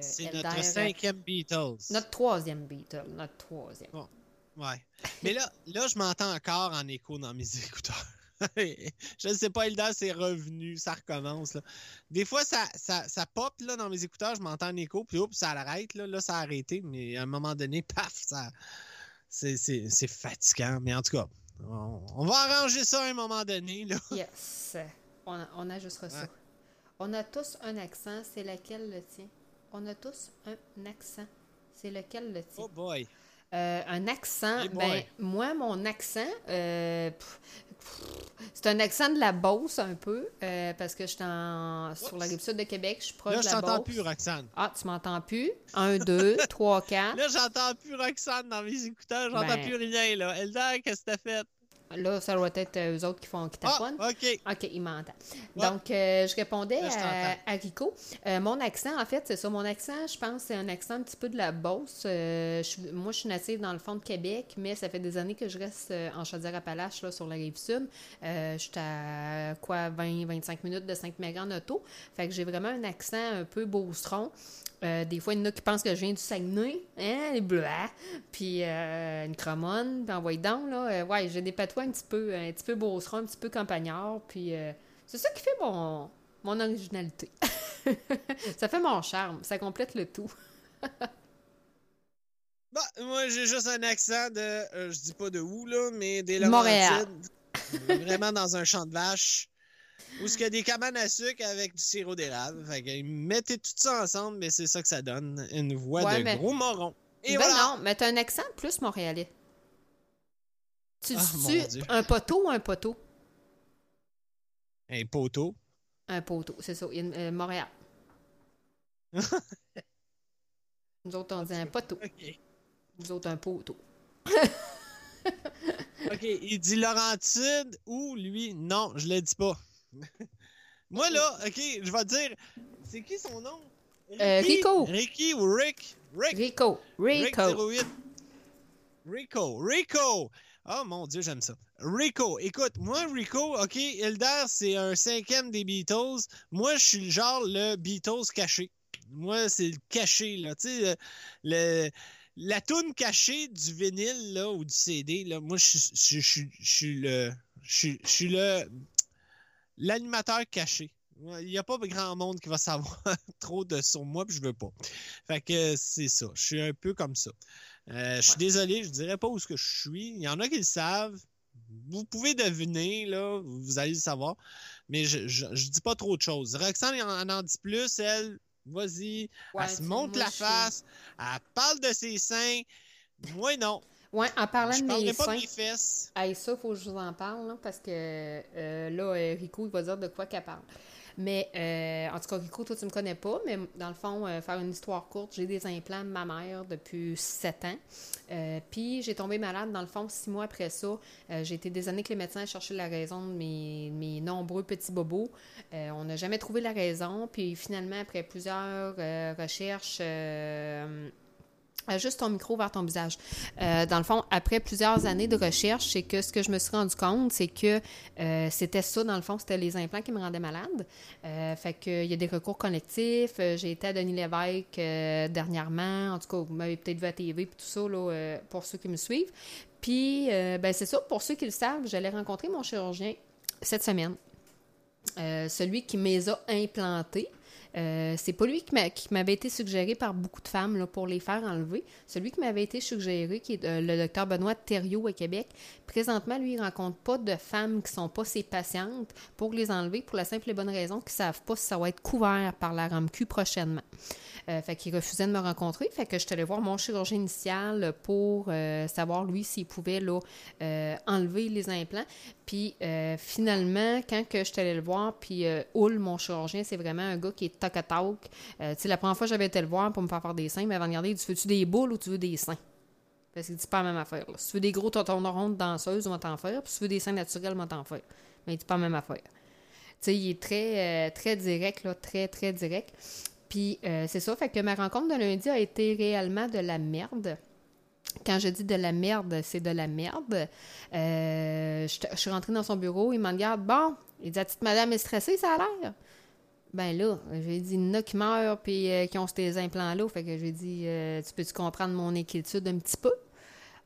C'est notre cinquième Beatles. notre troisième Beatle, notre troisième. Ouais. Mais là, là, je m'entends encore en écho dans mes écouteurs. je ne sais pas, Hilda, c'est revenu, ça recommence. Là. Des fois, ça, ça, ça pop là, dans mes écouteurs, je m'entends en écho, puis oups, ça l'arrête. Là, là, ça a arrêté, mais à un moment donné, paf, ça. C'est, c'est, c'est fatigant. Mais en tout cas, on, on va arranger ça à un moment donné. Là. Yes. On, a- on ajustera ça. On a tous un accent, c'est lequel le tien? On a tous un accent, c'est lequel le tien? Oh boy. Euh, un accent, Hey ben, moi, mon accent, euh, pff, c'est un accent de la Beauce un peu, euh, parce que je suis en- sur la rive sud de Québec, je suis proche Là, de je la t'entends Beauce. plus, Roxane. Ah, tu m'entends plus? Un, deux, trois, quatre. Là, j'entends plus Roxane dans mes écouteurs, j'entends Ben. plus rien. là. Elder, qu'est-ce que t'as fait? Là, ça doit être euh, eux autres qui font qui Ah, taponnent. ok. OK, il m'entend. Ouais. Donc, euh, je répondais Là, je à, à Rico. Euh, mon accent, en fait, c'est ça. Mon accent, je pense, c'est un accent un petit peu de la Beauce. Euh, je moi, je suis native dans le fond de Québec, mais ça fait des années que je reste en Chaudière-Appalaches, là, sur la rive sud. Je suis à, quoi, 20-25 minutes de Sainte-Marie en auto. Fait que j'ai vraiment un accent un peu beauceron. Euh, des fois, il y en a qui pensent que je viens du Saguenay, hein, les bleus, puis euh, une cromonne, puis envoyez donc, là. Euh, ouais, j'ai des patois un petit peu, un petit peu beauceron, un petit peu campagnard, puis c'est ça qui fait mon, mon originalité. ça fait mon charme, ça complète le tout. Bah, moi, j'ai juste un accent de. je dis pas de où, là, mais des Montréal. Laurentides. Vraiment dans un champ de vache. Où il y a des cabanes à sucre avec du sirop d'érable. Fait que mettez tout ça ensemble, mais c'est ça que ça donne. Une voix Ouais, de mais- gros moron. Et ben voilà! non, mais t'as un accent plus montréalais. Tu Ah, Dieu. un poteau ou un poteau? Un poteau. Un poteau, c'est ça. Il y a une- euh, Montréal. Nous autres, on dit un poteau. OK. Nous autres, un poteau. OK. Il dit Laurentide ou lui? Non, je le dis pas. Moi, là, OK, je vais te dire. C'est qui son nom? Euh, Rico. Ricky ou Rick? Rick. Rico. Rico. Rick 08. Rico. Rico. Oh mon Dieu, j'aime ça. Rico. Écoute, moi, Rico, OK, Hilder, c'est un cinquième des Beatles. Moi, je suis le genre le Beatles caché. Moi, c'est le caché, là. Tu sais, le, le- la toune cachée du vinyle, là, ou du CD, là. Moi, je suis- le. Je suis le. L'animateur caché. Il n'y a pas grand monde qui va savoir trop de sur moi, puis je veux pas. Fait que c'est ça. Je suis un peu comme ça. Euh, je suis désolé, je dirais pas où ce que je suis. Il y en a qui le savent. Vous pouvez deviner, là, vous allez le savoir. Mais je, je, je dis pas trop de choses. Roxane en, en dit plus, elle, Vas-y. Ouais, elle se monte la face. Elle parle de ses seins. Moi, non. Ouais, en parlant Je de mes pas seins. de mes fesses. Hey, ça, faut que je vous en parle, là, parce que euh, là, euh, Rico, il va dire de quoi qu'elle parle. Mais, euh, en tout cas, Rico, toi, tu me connais pas, mais dans le fond, euh, faire une histoire courte, j'ai des implants de ma mère depuis sept ans. Euh, Puis, j'ai tombé malade, dans le fond, six mois après ça. J'ai été des années que les médecins cherchaient la raison de mes, mes nombreux petits bobos. On n'a jamais trouvé la raison. Puis, finalement, après plusieurs recherches, euh, Ajuste ton micro vers ton visage. Euh, dans le fond, après plusieurs années de recherche, c'est que ce que je me suis rendu compte, c'est que euh, c'était ça, dans le fond, c'était les implants qui me rendaient malade. Euh, fait que il y a des recours collectifs. J'ai été à Denis Lévesque dernièrement. En tout cas, vous m'avez peut-être vu à TV et tout ça, pour ceux qui me suivent. Puis, ben, c'est ça, pour ceux qui le savent, j'allais rencontrer mon chirurgien cette semaine. Celui qui me les a implantés. Euh, c'est pas lui qui m'a- qui m'avait été suggéré par beaucoup de femmes pour les faire enlever. Celui qui m'avait été suggéré, qui est euh, le docteur Benoît Thériault à Québec, présentement, lui, il rencontre pas de femmes qui sont pas ses patientes pour les enlever pour la simple et bonne raison qu'ils savent pas si ça va être couvert par la RAMQ prochainement. Euh, fait qu'il refusait de me rencontrer. Fait que je suis allée voir mon chirurgien initial pour savoir, lui, s'il pouvait là, enlever les implants. Puis finalement, quand je suis allée le voir, puis Hull, mon chirurgien, c'est vraiment un gars qui est toc toc. Euh, tu sais, la première fois, j'avais été le voir pour me faire faire des seins, mais avant de regarder, dit Veux-tu des boules ou tu veux des seins? Parce qu'il dit pas la même affaire. Si tu veux des gros tontons ronds de danseuse, on va t'en faire. Puis si tu veux des seins naturels, on va t'en faire. Mais il dit pas la même affaire. Tu sais, il est très, euh, très direct, là, très, très direct. Puis euh, c'est ça, fait que ma rencontre de lundi a été réellement de la merde. Quand je dis de la merde, c'est de la merde. Je, suis rentrée dans son bureau, il m'en regarde. Bon, il dit La petite madame est stressée, ça a l'air. Ben là, j'ai dit, il y en a qui meurent puis euh, qui ont ces implants-là. Fait que j'ai dit, euh, tu peux-tu comprendre mon inquiétude un petit peu?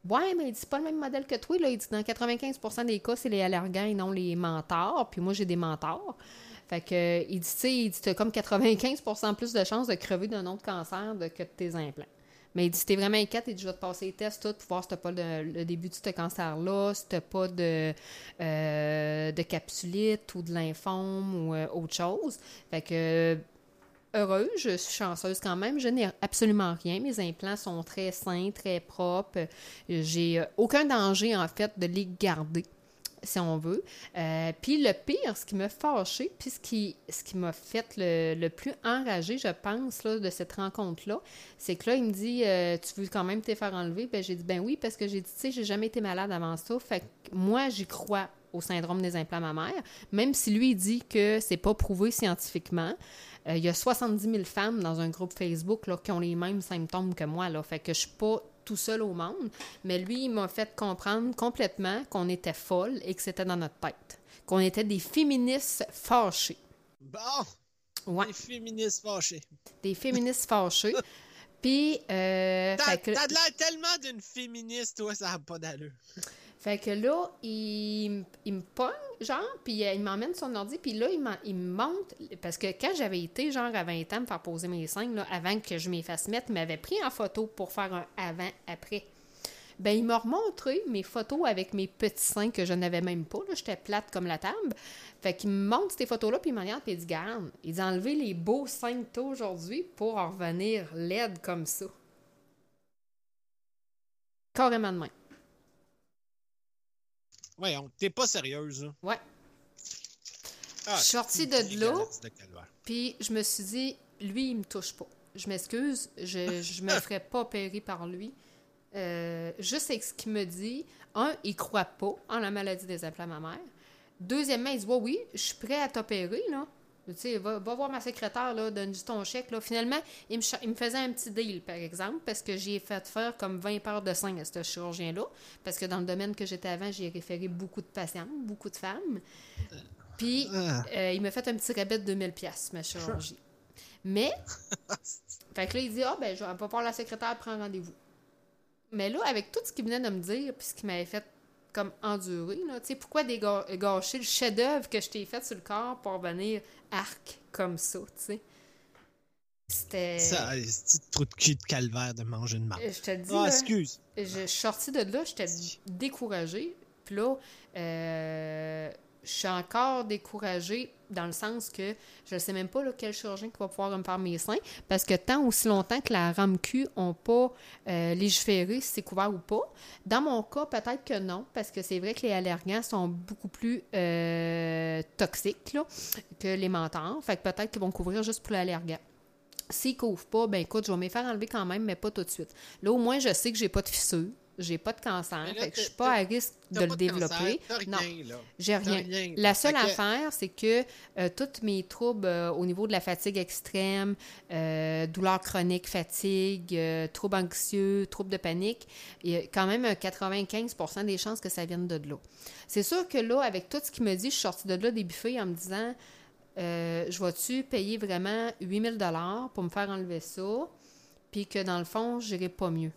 Ouais, mais il dit, pas le même modèle que toi. Là. Il dit, dans 95% des cas, c'est les allergènes et non les mentors. Puis moi, j'ai des mentors. Fait que, il dit, tu sais, il dit, t'as comme 95% plus de chances de crever d'un autre cancer que de tes implants. Mais il dit, si t'es vraiment inquiète, il dit, je vais te passer les tests, tout, pour voir si t'as pas le, début de ce cancer-là, si t'as pas de, euh, de capsulite ou de lymphome ou euh, autre chose. Fait que, heureuse, je suis chanceuse quand même. Je n'ai absolument rien. Mes implants sont très sains, très propres. J'ai euh, aucun danger, en fait, de les garder si on veut. Euh, puis le pire, ce qui m'a fâché, puis ce qui, ce qui m'a fait le, plus enragé, je pense, là, de cette rencontre-là, c'est que là, il me dit euh, Tu veux quand même te faire enlever ben, J'ai dit Ben oui, parce que j'ai dit Tu sais, j'ai jamais été malade avant ça. Fait que moi, j'y crois au syndrome des implants mammaires, même si lui il dit que c'est pas prouvé scientifiquement. Euh, il y a 70 000 femmes dans un groupe Facebook qui ont les mêmes symptômes que moi. Là, fait que je suis pas tout seul au monde. Mais lui, il m'a fait comprendre complètement qu'on était folle et que c'était dans notre tête. Qu'on était des féministes fâchées. Bon, Ouais, les féministes fâchés. des féministes fâchées. Puis, euh, T'as fait que, t'as de l'air tellement d'une féministe, toi, ça n'a pas d'allure. Fait que là, il, il me pogne, genre, puis euh, il m'emmène son ordi, puis là, il, m'en- me montre, parce que quand j'avais été, genre, à 20 ans, me faire poser mes seins, là, avant que je m'y fasse mettre, il m'avait pris en photo pour faire un avant-après. Ben, il m'a remontré mes photos avec mes petits seins que je n'avais même pas. là. J'étais plate comme la table. Fait qu'il me montre ces photos-là, puis il me regarde, puis il dit Garde, il dit enlever les beaux seins que t'as aujourd'hui pour en revenir laide comme ça. Carrément de. Ouais, on- t'es pas sérieuse, là. Ouais. Ah, Je suis sortie c'est de calvaire. Puis je me suis dit, lui, il me touche pas. Je m'excuse, je, je me ferai pas opérer par lui. Euh, juste avec ce qu'il me dit, un, il croit pas en la maladie des implants mammaires. Deuxièmement, il dit, ouais, oui, je suis prêt à t'opérer, là. Tu sais, va, va voir ma secrétaire, là, donne-lui ton chèque, là. Finalement, il me, il me faisait un petit deal, par exemple, parce que j'ai fait faire comme 20 paires de seins à ce chirurgien-là. Parce que dans le domaine que j'étais avant, j'ai référé beaucoup de patientes, beaucoup de femmes. Puis, Ah. euh, il m'a fait un petit rabais de 2000 pièces ma chirurgie. Mais, fait que là, il dit, ah, ben, je vais pas voir la secrétaire, prends rendez-vous. Mais là, avec tout ce qu'il venait de me dire, puis ce qu'il m'avait fait comme endurer, là, tu sais, pourquoi gâcher le chef-d'œuvre que je t'ai fait sur le corps pour venir arc comme ça, tu sais? C'était. Ça, c'est trop de cul de calvaire de manger une marde. Je te dis, Ah, là, excuse. je suis sortie de là, j'étais découragée. Puis là, euh, je suis encore découragée dans le sens que je ne sais même pas là, quel chirurgien qui va pouvoir me faire mes seins parce que tant aussi longtemps que la RAMQ n'ont pas euh, légiféré si c'est couvert ou pas. Dans mon cas, peut-être que non parce que c'est vrai que les allergènes sont beaucoup plus euh, toxiques que les mentors. Fait que peut-être qu'ils vont couvrir juste pour l'allergène. S'ils ne couvrent pas, ben écoute, je vais me faire enlever quand même, mais pas tout de suite. Là, au moins, je sais que j'ai pas de fissure. J'ai pas de cancer, là, fait que je suis pas à risque de le développer. cancer, non, j'ai rien. rien. La seule affaire, c'est que euh, tous mes troubles euh, au niveau de la fatigue extrême, euh, douleur chronique, fatigue, euh, troubles anxieux, troubles de panique, il y a quand même un 95% des chances que ça vienne de là. C'est sûr que là, avec tout ce qu'il me dit, je suis sortie de là débuffée en me disant euh, je vais-tu payer vraiment 8000 dollars pour me faire enlever ça, puis que dans le fond, j'irai pas mieux?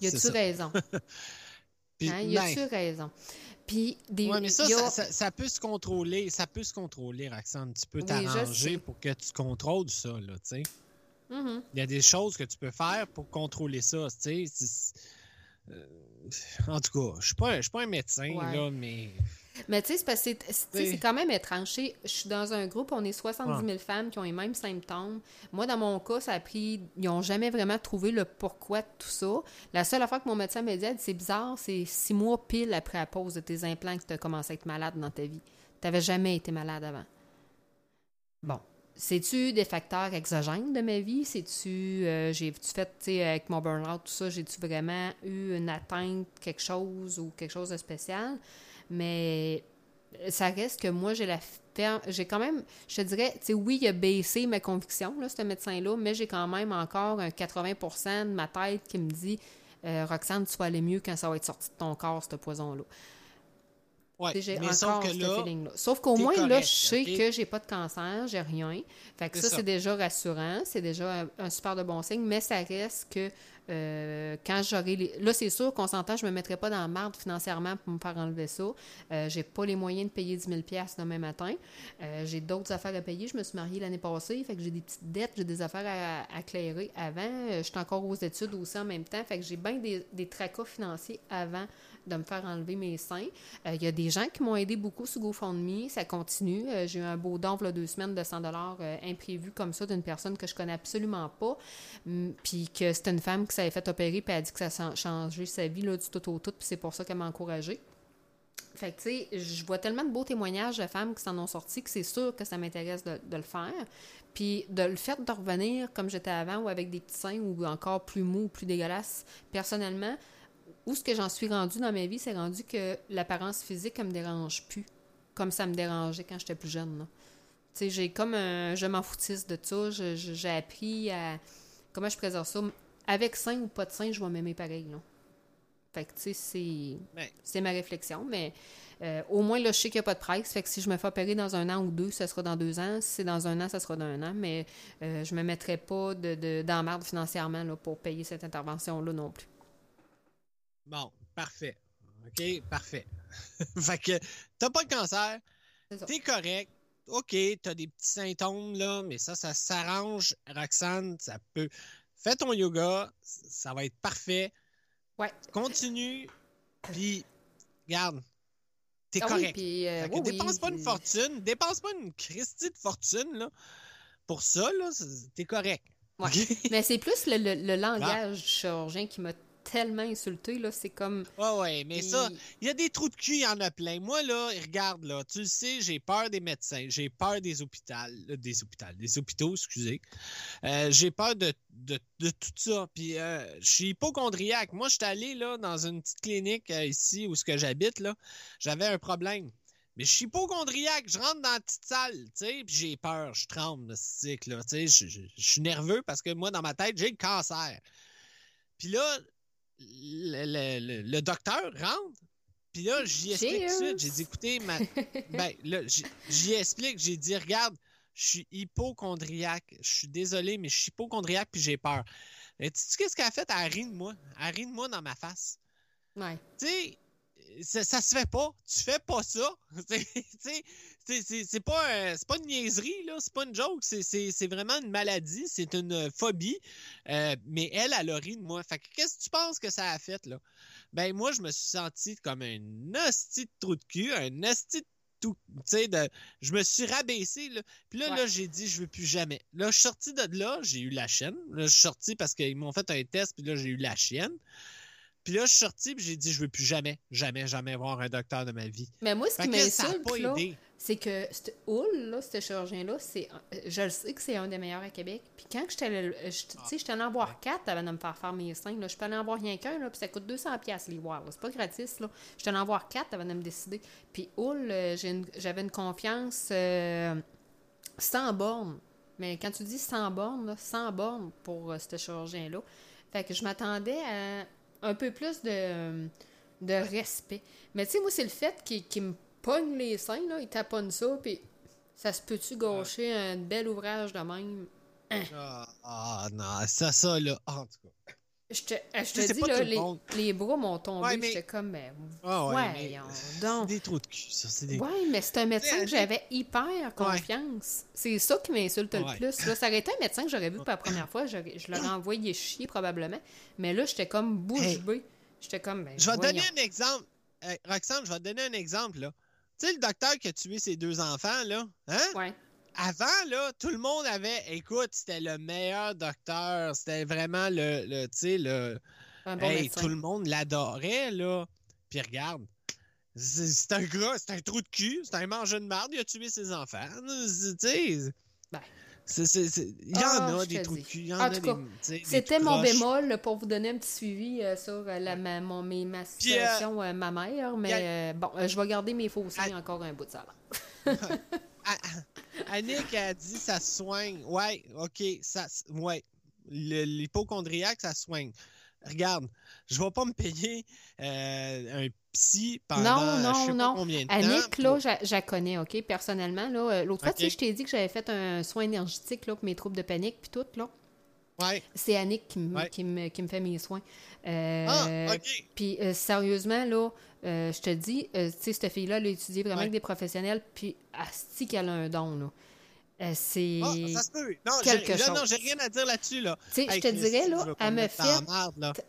Y a-tu raison? Puis, Hein? Y ben, a-tu raison? Puis des. Ouais, mais ça, a- ça, ça- ça peut se contrôler. Ça peut se contrôler, Roxane. Tu peux Oui, t'arranger pour que tu contrôles ça, là, tu sais. Mhm. Il y a des choses que tu peux faire pour contrôler ça, tu sais. Euh, En tout cas, je suis pas, je suis pas un médecin, Ouais. là, mais... Mais tu sais, c'est parce que c'est- quand même étrange. Je suis dans un groupe, on est 70 000 femmes qui ont les mêmes symptômes. Moi, dans mon cas, ça a pris. Ils n'ont jamais vraiment trouvé le pourquoi de tout ça. La seule affaire que mon médecin m'a dit, c'est bizarre, c'est six mois pile après la pause de tes implants que tu as commencé à être malade dans ta vie. Tu n'avais jamais été malade avant. Bon. C'est-tu des facteurs exogènes de ma vie? C'est-tu. euh, J'ai-tu fait, tu sais, avec mon burn-out, tout ça, j'ai-tu vraiment eu une atteinte, quelque chose ou quelque chose de spécial? Mais ça reste que moi, j'ai la ferme. J'ai quand même, je te dirais, tu sais, oui, il a baissé ma conviction, là, ce médecin-là, mais j'ai quand même encore un 80% de ma tête qui me dit euh, Roxane, tu vas aller mieux quand ça va être sorti de ton corps, ce poison-là. Ouais, J'ai encore sauf que ce là, feeling-là. Sauf qu'au moins, là, je sais ok? que j'ai pas de cancer, j'ai rien. Fait que ça. c'est déjà rassurant. C'est déjà un, un super de bon signe, mais ça reste que euh, quand j'aurai. Là, c'est sûr qu'on s'entend, je me mettrai pas dans la marde financièrement pour me faire enlever ça. Euh, j'ai pas les moyens de payer 10 000 demain matin. Euh, j'ai d'autres affaires à payer. Je me suis mariée l'année passée, fait que j'ai des petites dettes, j'ai des affaires à, à clairer avant. Euh, je suis encore aux études aussi en même temps, fait que j'ai bien des, des tracas financiers avant de me faire enlever mes seins. Euh, Il y a des gens qui m'ont aidé beaucoup sur GoFundMe. Ça continue. Euh, J'ai eu un beau don, deux semaines, de 100 euh, imprévu comme ça d'une personne que je connais absolument pas. Hum, Puis que c'était une femme qui s'avait fait opérer puis elle a dit que ça a changé sa vie là, du tout au tout. Puis c'est pour ça qu'elle m'a encouragée. Fait que, tu sais, je vois tellement de beaux témoignages de femmes qui s'en ont sorti que c'est sûr que ça m'intéresse de, le faire. Puis de le fait de revenir comme j'étais avant ou avec des petits seins ou encore plus mous, plus dégueulasses, personnellement, où ce que j'en suis rendu dans ma vie, c'est rendu que l'apparence physique, elle me dérange plus, comme ça me dérangeait quand j'étais plus jeune. Tu sais, j'ai comme un... Je m'en foutisse de ça. J'ai appris à... Comment je présente ça? Avec sein ou pas de sein, je vais m'aimer pareil, là. Fait que, tu sais, c'est... Ben. C'est ma réflexion, mais euh, au moins, là, je sais qu'il n'y a pas de presse. Fait que si je me fais opérer dans un an ou deux, ça sera dans deux ans. Si c'est dans un an, ça sera dans un an. Mais euh, je me mettrai pas de, de, d'emmerde financièrement là, pour payer cette intervention-là non plus. Bon, parfait. OK, parfait. fait que t'as pas de cancer, t'es correct. OK, t'as des petits symptômes, là, mais ça, ça s'arrange, Roxane. Ça peut. Fais ton yoga, ça va être parfait. Ouais. Continue, puis, garde, t'es Ah oui, correct. puis, euh, Fait que oui, oui, dépense pas une fortune, dépense pas une Christie de fortune, là. Pour ça, là, t'es correct. Ouais. Mais c'est plus le, le- le langage du chirurgien qui m'a tellement insulté. Là. C'est comme. Ouais, ouais, mais ça, il- y a des trous de cul, il y en a plein. Moi, là, regarde, là, tu le sais, j'ai peur des médecins, j'ai peur des hôpitaux, euh, des hôpitaux, des hôpitaux, excusez. Euh, j'ai peur de, de, de tout ça. Puis, euh, je suis hypochondriaque. Moi, je suis allé, là, dans une petite clinique euh, ici où ce que j'habite, là, j'avais un problème. Mais je suis hypochondriaque, je rentre dans la petite salle, tu sais, puis j'ai peur, je tremble, cycle, là, tu sais, je suis nerveux parce que moi, dans ma tête, j'ai le cancer. Puis là, le, le- le- docteur rentre, puis là, j'y explique tout de suite. J'ai dit, écoutez, ma... ben, là, j'y- explique, j'ai dit, regarde, je suis hypochondriaque. Je suis désolé, mais je suis hypochondriaque, puis j'ai peur. Tu sais qu'est-ce qu'elle a fait? Elle rit de moi. Elle rit de moi dans ma face. Ouais. Tu sais, ça, ça se fait pas. Tu fais pas ça. C'est- pas, un- pas une niaiserie, là. C'est pas une joke. C'est- vraiment une maladie. C'est une phobie. Euh, mais elle, elle a ri de moi. Fait que qu'est-ce que tu penses que ça a fait, là? Ben, moi, je me suis senti comme un hostie de trou de cul, un hostie de tout, de, je me suis rabaissé, là. Puis là, Ouais. là, j'ai dit, je veux plus jamais. Là, je suis sorti de là, j'ai eu la chienne. Là, je suis sorti parce qu'ils m'ont fait un test, puis là, j'ai eu la chienne. Puis là, je suis sorti, puis j'ai dit, je veux plus jamais, jamais, jamais voir un docteur de ma vie. Mais moi, ce Fait qui m'insulte, c'est que ce Hull, là, ce chirurgien-là, c'est, je le sais que c'est un des meilleurs à Québec. Puis quand j'étais allée, euh, je- tu sais, j'étais allée en voir quatre avant de me faire faire mes seins. Là. Je peux aller en voir rien qu'un, là, puis ça coûte 200$ piastres, les voir. C'est pas gratis. Là. J'étais allée en voir quatre avant de me décider. Puis Hull, euh, j'ai une- j'avais une confiance euh, sans borne. Mais quand tu dis sans borne, là, sans borne pour euh, ce chirurgien-là. Fait que je m'attendais à un peu plus de, de respect. Mais tu sais, moi, c'est le fait qu'il me pogne les seins, là, il taponne ça, puis ça se peut-tu gâcher un bel ouvrage de même? Ah, ah, non, ça, ça, là, en tout cas. Je te, euh, je te dis, là, le les, les bras m'ont tombé, Ouais, mais- j'étais comme, mais Ah ouais, mais des trous de cul, ça. C'est des... Ouais, mais c'est un médecin que j'avais hyper confiance. C'est ça qui m'insulte le plus. Là, ça aurait été un médecin que j'aurais vu pour la première fois, je l'aurais envoyé chier probablement. Mais là, j'étais comme bouche Hey. bée. J'étais comme, ben, Je vais te donner un exemple. Hey, Roxane, je vais te donner un exemple, là. Tu sais, le docteur qui a tué ses deux enfants, là, hein? Ouais. Avant, là, tout le monde avait... Écoute, c'était le meilleur docteur. C'était vraiment le, le tu sais, le... Un bon hey, médecin. tout le monde l'adorait, là. Puis regarde, c'est un gars, c'est un trou de cul, c'est un mangeur de marde, il a tué ses enfants. Tu sais... Ben. Il y en Ah, a des trous de cul. Il y en En a tout des, C'était mon bémol pour vous donner un petit suivi euh, sur euh, la, ma, mon, mes, ma euh, situation, euh, ma mère. Mais a- bon, je vais garder mes Ah. encore un bout de ça. Ah, ah, Annick a dit ça se soigne. Ouais, OK, ça ouais. L'hypochondriaque, ça se soigne. Regarde, je vais pas me payer euh, un psy pendant Non, non, je sais pas non. combien de temps. Annick, là, je la connais, OK, personnellement. là. Euh, L'autre fois, tu sais, je t'ai dit que j'avais fait un soin énergétique là, pour mes troubles de panique, puis tout, là. Ouais. C'est Annick qui, me- Ouais. qui, me, qui me fait mes soins. Euh, Ah, OK. Puis euh, sérieusement, là, euh, je te dis, euh, tu sais, cette fille-là, elle a étudié vraiment Ouais. avec des professionnels, puis asti qu'elle a un don, là. Euh, c'est... Ça se peut. Non, quelque là, non, chose. j'ai rien à dire là-dessus, là. Tu sais, je te dirais, là, elle me fait...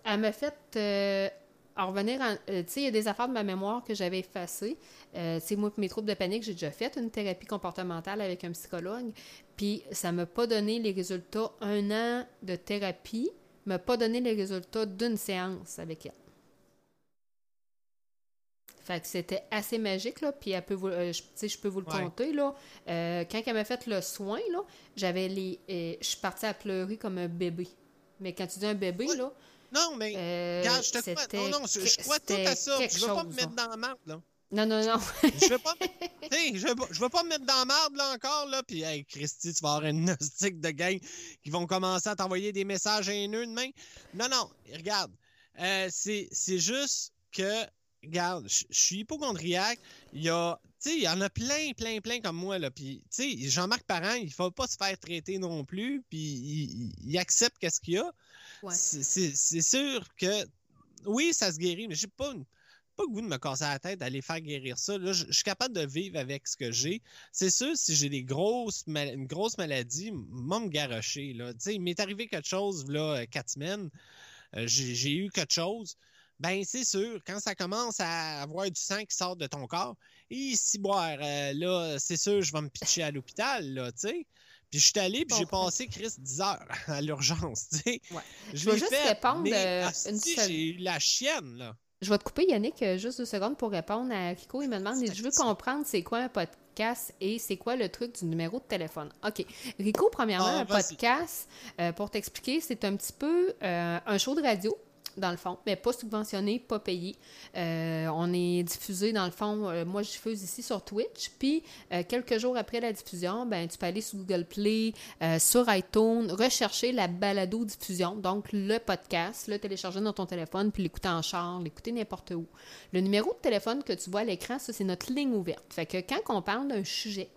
Elle m'a fait en revenir en. tu sais, il y a des affaires de ma mémoire que j'avais effacées. Tu sais, moi, pour mes troubles de panique, j'ai déjà fait une thérapie comportementale avec un psychologue. Puis, ça m'a pas donné les résultats. Un an de thérapie m'a pas donné les résultats d'une séance avec elle. Fait que c'était assez magique, là. Puis, elle peut vous, euh, je, tu sais, je peux vous le Ouais. compter, là. Euh, quand elle m'a fait le soin, là, j'avais les. euh, je suis partie à pleurer comme un bébé. Mais quand tu dis un bébé, là, Non, mais. regarde, je te crois. Non, non, je, je crois tout à ça. Je veux pas me mettre dans la marde, là. Non, non, non. Je veux pas, tu sais, je veux pas, je veux pas me mettre dans la marde, là, encore, là. Puis, hey, Christy, tu vas avoir une gnostique de gang qui vont commencer à t'envoyer des messages haineux demain. Non, non, regarde. C'est, c'est juste que, regarde, je suis hypochondriaque. Il y a, tu sais, il y en a plein, plein, plein comme moi, là. Puis, tu sais, Jean-Marc Parent, il faut pas se faire traiter non plus. Puis, il, accepte qu'est-ce qu'il y a. Ouais. C'est, sûr que, oui, ça se guérit, mais j'ai pas une pas le goût de me casser la tête d'aller faire guérir ça. Là, je, je suis capable de vivre avec ce que j'ai. C'est sûr, si j'ai des grosses mal- une grosse maladie, moi me garocher. Là. Tu sais, il m'est arrivé quelque chose là, euh, quatre semaines. Euh, j'ai eu quelque chose. Ben, c'est sûr, quand ça commence à avoir du sang qui sort de ton corps, et si boire, euh, là, c'est sûr, je vais me pitcher à l'hôpital, là, tu sais. Puis je suis allé, puis j'ai passé, Chris, 10 heures à l'urgence, tu sais. Ouais. Je vais juste fait, répondre, mais euh, une seule- j'ai eu la chienne, là. Je vais te couper, Yannick, euh, juste deux secondes pour répondre à Rico. Il me demande C'est Je veux comprendre c'est quoi un podcast et c'est quoi le truc du numéro de téléphone? OK. Rico, premièrement, Ah, un podcast, euh, pour t'expliquer, c'est un petit peu un show de radio. Dans le fond, mais pas subventionné, pas payé. Euh, on est diffusé, dans le fond, euh, moi je diffuse ici sur Twitch. Puis, euh, quelques jours après la diffusion, ben, tu peux aller sur Google Play, sur iTunes, rechercher la balado-diffusion, donc le podcast, le télécharger dans ton téléphone, puis l'écouter en char, l'écouter n'importe où. Le numéro de téléphone que tu vois à l'écran, ça, c'est notre ligne ouverte. Fait que quand on parle d'un sujet,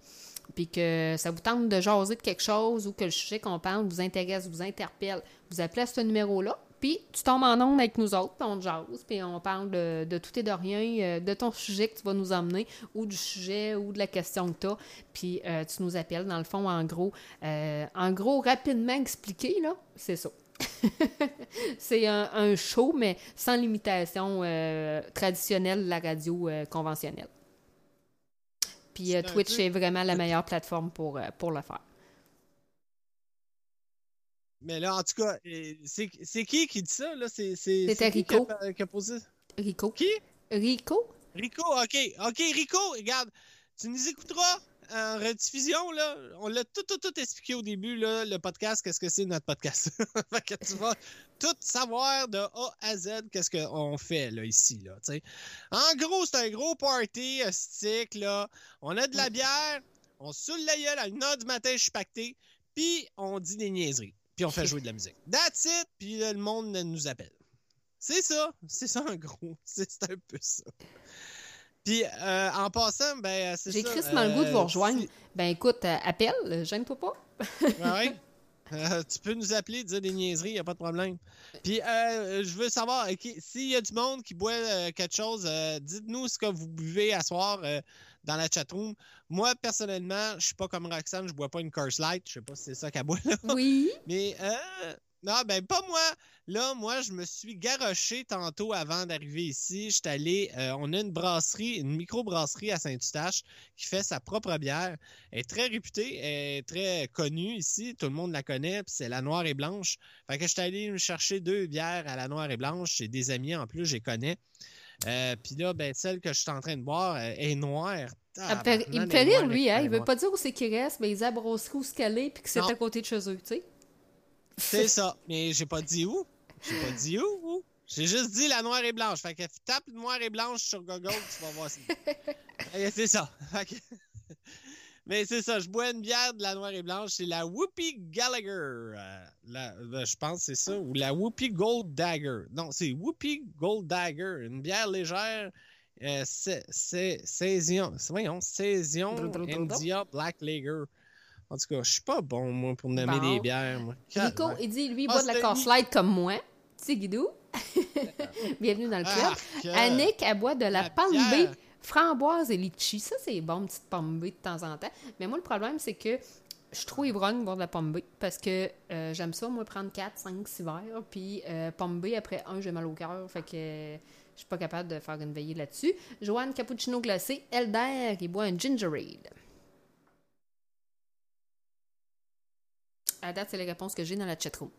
puis que ça vous tente de jaser de quelque chose ou que le sujet qu'on parle vous intéresse, vous interpelle, vous appelez à ce numéro-là, puis tu tombes en onde avec nous autres, puis on jase, puis on parle de, de tout et de rien, euh, de ton sujet que tu vas nous emmener, ou du sujet, ou de la question que tu as. Puis euh, tu nous appelles, dans le fond, en gros. euh, en gros, rapidement expliqué, là, c'est ça. c'est un, un show, mais sans limitation euh, traditionnelle de la radio conventionnelle. Puis Twitch peu- est vraiment la meilleure plateforme pour, pour le faire. Mais là, en tout cas, c'est qui qui dit ça? C'est c'est qui a, Rico. qui a posé? Rico. Qui? Rico? Rico, OK. OK, Rico, regarde, tu nous écouteras en rediffusion, là. On l'a tout, tout, tout expliqué au début, là, le podcast, qu'est-ce que c'est notre podcast? fait que tu vas tout savoir de A à Z qu'est-ce qu'on fait, là, ici, là. En gros, c'est un gros party euh, stick, là. On a de la bière, on saoule la gueule à 1h du matin, je suis pacté, puis on dit des niaiseries, puis on fait jouer de la musique. That's it, puis là, le monde nous appelle. C'est ça, c'est ça en gros, c'est c'est un peu ça. Puis euh, en passant, ben c'est ça. J'ai crissement le goût de vous euh, rejoindre. si- Ben écoute, euh, appelle, euh, gêne-toi pas. Ouais, ouais. Euh, tu peux nous appeler, dire des niaiseries, y a pas de problème. Puis euh, je veux savoir, s'il y a du monde qui boit euh, quelque chose, euh, dites-nous ce que vous buvez à soir euh, dans la chatroom. Moi personnellement, je suis pas comme Roxane, je bois pas une Curse Light, je sais pas si c'est ça qu'elle boit là. Oui. Mais euh, non, ben pas moi. Là, moi, je me suis garoché tantôt avant d'arriver ici. J'étais allé. euh, on a une brasserie, une micro-brasserie à Saint-Eustache qui fait sa propre bière. Elle est très réputée, elle est très connue ici. Tout le monde la connaît, puis c'est la noire et blanche. Fait que j'étais allé me chercher deux bières à la noire et blanche. J'ai des amis en plus, je les connais. Euh, puis là, ben, celle que je suis en train de boire euh, est noire. Ah, il me fait- il me rire, lui, hein. Il veut pas dire où c'est qu'il reste, mais ils a brasserie où ce qu'elle est, puis que c'est à côté de chez eux, tu sais. C'est ça. Mais j'ai pas dit où. J'ai pas dit où. où. J'ai juste dit la noire et blanche. Fait que tape noire et blanche sur Google, tu vas voir. que c'est ça. Fait que- Mais c'est ça, je bois une bière de la noire et blanche, c'est la Whoopi Gallagher. Euh, la- ben, je pense que c'est ça. Ou la Whoopi Gold Dagger. Non, c'est Whoopi Gold Dagger. Une bière légère. Euh, c'est c'est Saison. Voyons, Saison India Black Lager. En tout cas, je suis pas bon, moi, pour nommer Bon. des bières, moi. Rico, il dit, lui, il Ah, boit de la. Light comme moi. Petit guidou? Bienvenue dans le club. Ah, que- Annick, elle boit de la, la. B, framboise et litchi. Ça, c'est bon, petite pomme B de temps en temps. Mais moi, le problème, c'est que je suis trop ivrogne boire de la pomme B parce que euh, j'aime ça, moi, prendre 4, 5, 6 verres. Puis euh, B, après un, j'ai mal au cœur. Fait que euh, je suis pas capable de faire une veillée là-dessus. Joanne, cappuccino glacé. Elder, il boit un gingerade. À date, c'est les réponses que j'ai dans la chatroom.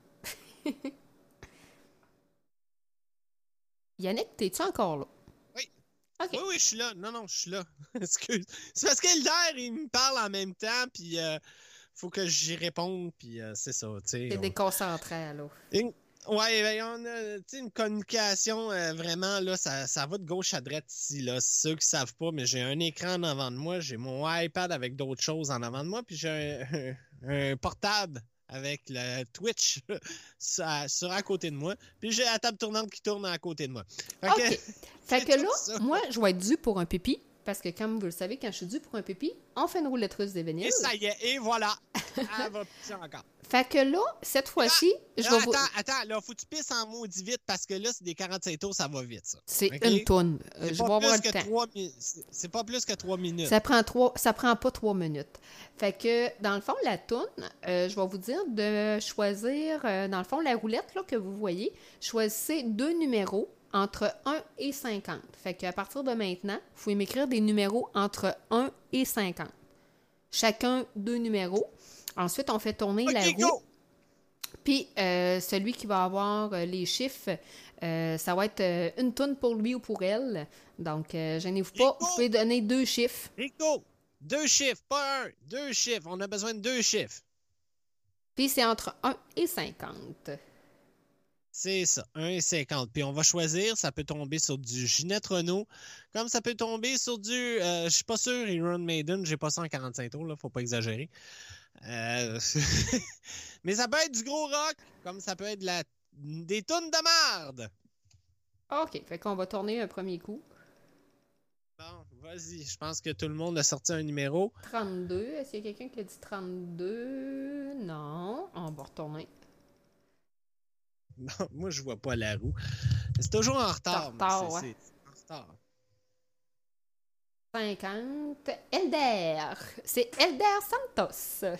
Yannick, t'es-tu encore là? Oui. Oui, oui, je suis là. Non, non, je suis là. Excuse. C'est parce qu'Elder, il me parle en même temps, puis euh, faut que j'y réponde, puis euh, c'est ça, tu sais. T'es on- déconcentré, là. Une- Ouais, ben, on a une communication euh, vraiment, là, ça, ça va de gauche à droite ici, là. Ceux qui savent pas, mais j'ai un écran en avant de moi, j'ai mon iPad avec d'autres choses en avant de moi, puis j'ai un, un portable avec le Twitch sur, sur à côté de moi, puis j'ai la table tournante qui tourne à côté de moi. Fait que-. Fait là, ça. moi, je vais être dû pour un pipi. Parce que, comme vous le savez, quand je suis dû pour un pipi, on fait une roulette russe des vinyles. Et ça y est, et voilà. Elle va pisser encore. Fait que là, cette fois-ci, je vais vous... attends, attends, là, faut que tu pisses en maudit vite parce que là, c'est des 45 tours, ça va vite, ça. C'est une toune. Euh, je vais avoir le temps. trois c'est- pas plus que 3 minutes. Ça prend trois, ça prend pas trois minutes. Fait que, dans le fond, la toune, euh, je vais vous dire de choisir, euh, dans le fond, la roulette là, que vous voyez, choisissez deux numéros entre 1 et 50. Fait qu'à partir de maintenant, vous pouvez m'écrire des numéros entre 1 et 50. Chacun deux numéros. Ensuite, on fait tourner la roue. go! Puis euh, celui qui va avoir euh, les chiffres, euh, ça va être une toune pour lui ou pour elle. Donc, gênez-vous pas, Rico! vous pouvez donner deux chiffres. Rico! Deux chiffres, pas un. Deux chiffres. On a besoin de deux chiffres. Puis c'est entre 1 et 50. C'est ça, 1,50. Puis on va choisir, ça peut tomber sur du Ginette Renault, comme ça peut tomber sur du, je suis pas sûr, Iron Maiden, j'ai pas ça en 45 tours, là, faut pas exagérer. Euh, Mais ça peut être du gros rock, comme ça peut être de la... des tonnes de merde. OK, fait qu'on va tourner un premier coup. Bon, vas-y, je pense que tout le monde a sorti un numéro. 32. Est-ce qu'il y a quelqu'un qui a dit 32? Non. On va retourner. Non, moi, je vois pas la roue. C'est toujours en retard. En retard, ouais. en retard. 50. Elder. C'est Elder Santos.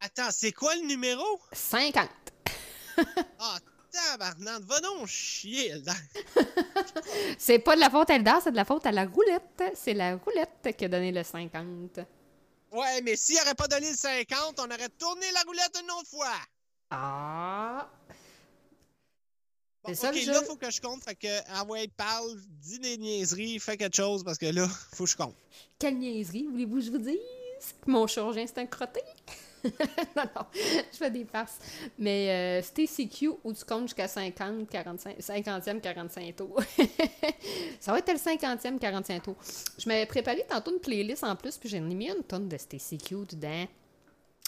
Attends, c'est quoi le numéro? 50. Ah, tabarnane, va donc chier, Elder. C'est pas de la faute à Elder, c'est de la faute à la roulette. C'est la roulette qui a donné le 50. Ouais, mais s'il aurait pas donné le 50, on aurait tourné la roulette une autre fois. Ah. Bon, ça, ok, là, faut que je compte. Fait que, ah ouais, parle, dis des niaiseries, fais quelque chose, parce que là, faut que je compte. Quelle niaiserie, voulez-vous que je vous dise? Mon chirurgien, c'est un crotté? non, non, je fais des farces. Mais euh, Stacy Q, où tu comptes jusqu'à 50, 45, 50e, 45 tours. ça va être le 50e, 45 tours. Je m'avais préparé tantôt une playlist en plus, puis j'ai mis une tonne de Stacy Q dedans.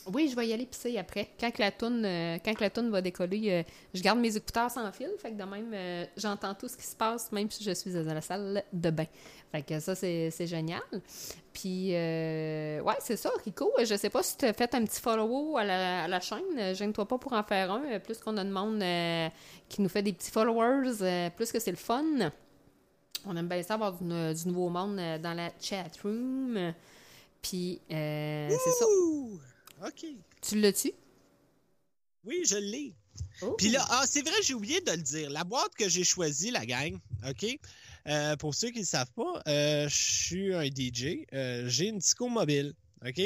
Oui, je vais y aller pisser après. Quand la toune, euh, quand la toune va décoller, euh, je garde mes écouteurs sans fil, fait que de même, euh, j'entends tout ce qui se passe, même si je suis dans la salle de bain. Fait que ça, c'est génial. Puis, ouais, c'est ça, Rico. Je sais pas si tu as fait un petit follow à la, à la chaîne. Gêne-toi pas pour en faire un. Plus qu'on a de monde qui nous fait des petits followers, plus que c'est le fun. On aime bien ça avoir du, du nouveau monde dans la chat room. Puis, c'est ça. OK. Tu l'as-tu? Oui, je l'ai. Oh. Puis là, ah, c'est vrai, j'ai oublié de le dire. La boîte que j'ai choisie, la gang, OK? Euh, pour ceux qui ne le savent pas, euh, je suis un DJ. Euh, j'ai une disco mobile, OK?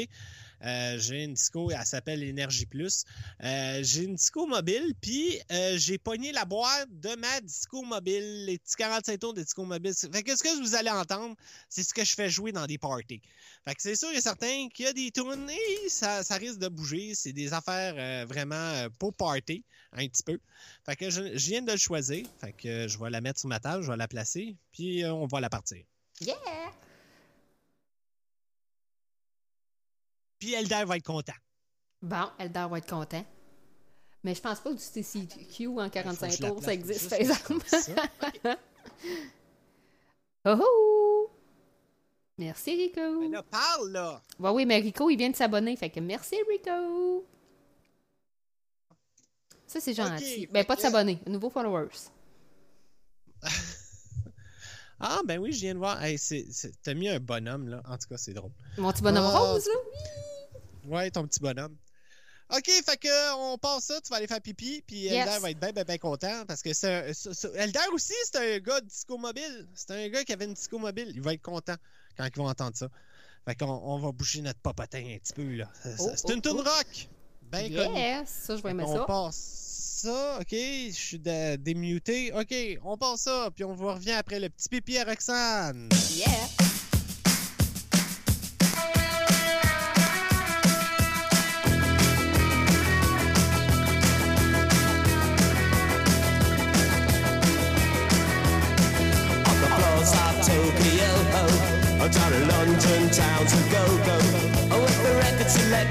Euh, j'ai une disco, elle s'appelle Énergie Plus. Euh, j'ai une disco mobile, puis euh, j'ai pogné la boîte de ma disco mobile, les petits 45 tours de disco mobile. Fait que ce que vous allez entendre, c'est ce que je fais jouer dans des parties. Fait que c'est sûr et certain qu'il y a des tunes et ça, ça risque de bouger. C'est des affaires vraiment pour party, un petit peu. Fait que je, viens de le choisir. Fait que je vais la mettre sur ma table, je vais la placer, puis on va la partir. Yeah! Puis Elder va être content. Bon, Eldar va être content. Mais je pense pas que du TCQ en Faut 45 que je la tours, ça existe, par exemple. Oh oh! Merci, Rico. Mais là, parle, là! Ouais, oui, mais Rico, il vient de s'abonner. Fait que merci, Rico. Ça, c'est gentil. Ben, pas de s'abonner. Nouveaux followers. Ah, ben oui, je viens de voir. Hey, T'as mis un bonhomme, là. En tout cas, c'est drôle. Mon petit bonhomme Ah. rose, là. Ouais, ton petit bonhomme. OK, fait que on passe ça, tu vas aller faire pipi, puis Yes. Elder va être bien, bien, bien content parce que c'est Elder aussi, c'est un gars de disco mobile. C'est un gars qui avait une disco mobile. Il va être content quand il va entendre ça. Fait qu'on on va bouger notre papotin un petit peu, là. Oh, c'est une oh, tune oh. rock. Bien connue. Yes! Ça, je vais aimer on ça. passe ça, OK. Je suis dé- démuté. OK, on passe ça, puis on vous revient après le petit pipi à Roxane. Yeah! down to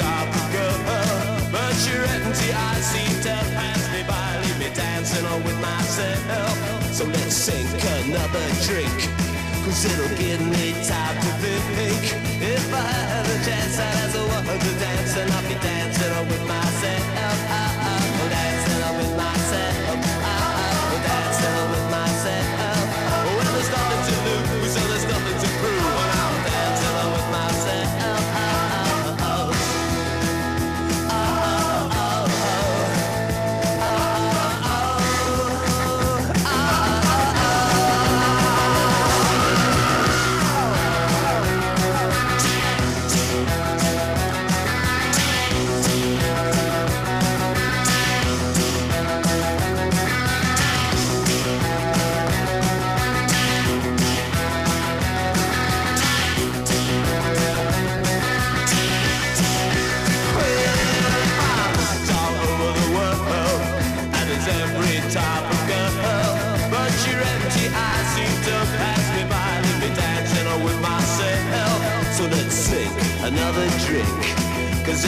girl, but your empty eyes seem to pass me by, leave me dancing on with myself. So let's sink another drink. Cause it'll give me time to think If I had a chance I'd ask a to dance And I'll be dancing on with myself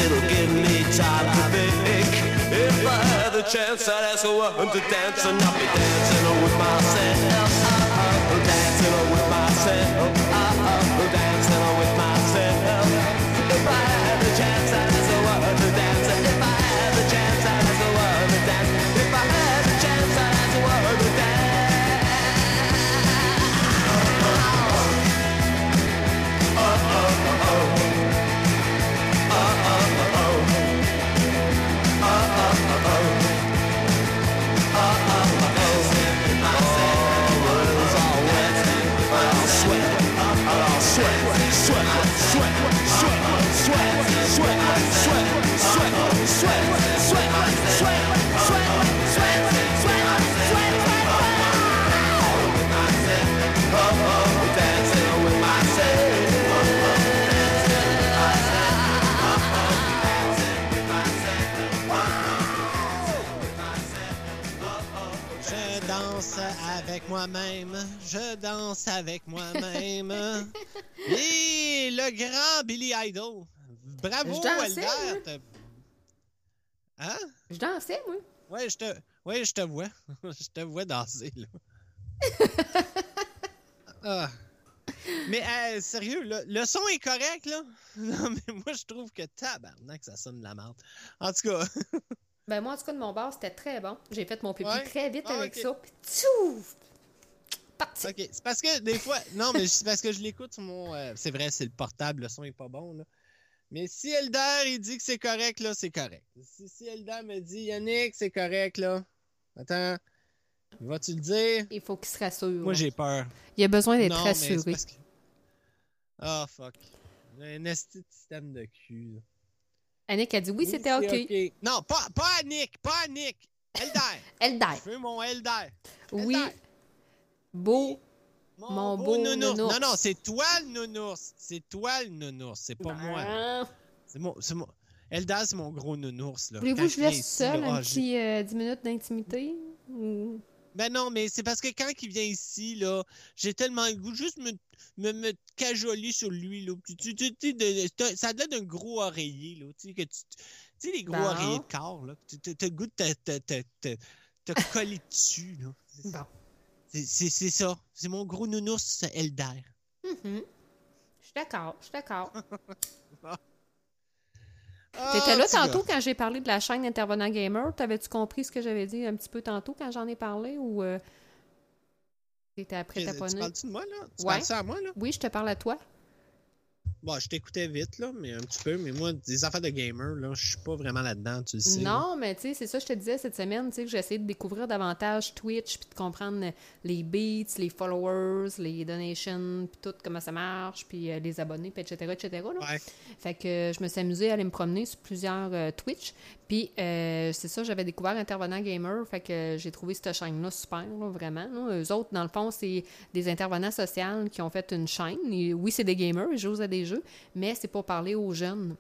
it'll give me time to think. If I had the chance, I'd ask a woman to dance and I'll be dancing with myself. Oh, dancing with myself. Moi-même, je danse avec moi-même. Et le grand Billy Idol. Bravo, Je dansais, Albert. Hein? Je dansais, moi. Ouais, je te, ouais, je te vois. je te vois danser, là. Ah. Mais euh, sérieux, là, le son est correct, là? Non, mais moi, je trouve que tabarnak, ça sonne de la merde. En tout cas, Ben, moi, en tout cas, de mon bar, c'était très bon. J'ai fait mon pipi Ouais? très vite Ah, avec ça. Puis, tchouf! Parti. OK. C'est parce que des fois. Non, mais c'est parce que je l'écoute sur mon. euh, c'est vrai, c'est le portable, le son est pas bon, là. Mais si Eldar, il dit que c'est correct, là, c'est correct. Si, si Eldar me dit Yannick, c'est correct, là. Attends. Vas-tu le dire? Il faut qu'il se rassure. Moi, j'ai peur. Il a besoin d'être rassuré. que. Ah, fuck. Un esti de système de cul. là. Annick a dit oui, c'était OK. Non, pas, pas Annick, pas Annick. Eldar. Eldar. Je veux mon Eldar. Oui. Beau. Mon beau nounours. Non, non, c'est toi le nounours. C'est toi le nounours, c'est pas moi. Ah. C'est mon, c'est mon... Eldar, c'est mon gros nounours. là. Voulez-vous que je laisse seul un petit euh, 10 minutes d'intimité? Ou- Ben non, mais c'est parce que quand il vient ici, là, j'ai tellement le goût juste me, me, me cajoler sur lui, là. Tu, tu, tu, de- ça a l'air d'un gros oreiller, là. Tu sais, que tu, sais, les gros Bon. oreillers de corps, là. Tu t'as le goût de te, te, te, te, te coller dessus, là. Bon. C'est c'est- c'est ça. C'est mon gros nounours, Eldar. Mhm. Je suis d'accord, je suis d'accord. Ah, T'étais là petit gars. tantôt quand j'ai parlé de la chaîne Intervenant Gamer. T'avais-tu compris ce que j'avais dit un petit peu tantôt quand j'en ai parlé ou euh, t'étais après Tu taponner? parles-tu de moi, là? Tu Ouais. parles ça à moi, là? Oui, je te parle à toi. Bon, je t'écoutais vite, là, mais un petit peu. Mais moi, des affaires de gamer, là, je suis pas vraiment là-dedans, tu le sais. là. Non, mais tu sais, c'est ça que je te disais cette semaine, tu sais, que j'ai essayé de découvrir davantage Twitch, puis de comprendre les beats, les followers, les donations, puis tout, comment ça marche, puis euh, les abonnés, puis etc., etc. là. Ouais. Fait que euh, je me suis amusée à aller me promener sur plusieurs euh, Twitch. Puis euh, c'est ça, j'avais découvert Intervenant Gamer. Fait que j'ai trouvé cette chaîne-là super, vraiment. Là. Eux autres, dans le fond, c'est des intervenants sociaux qui ont fait une chaîne. Oui, c'est des gamers, ils jouent à des jeux, mais c'est pour parler aux jeunes.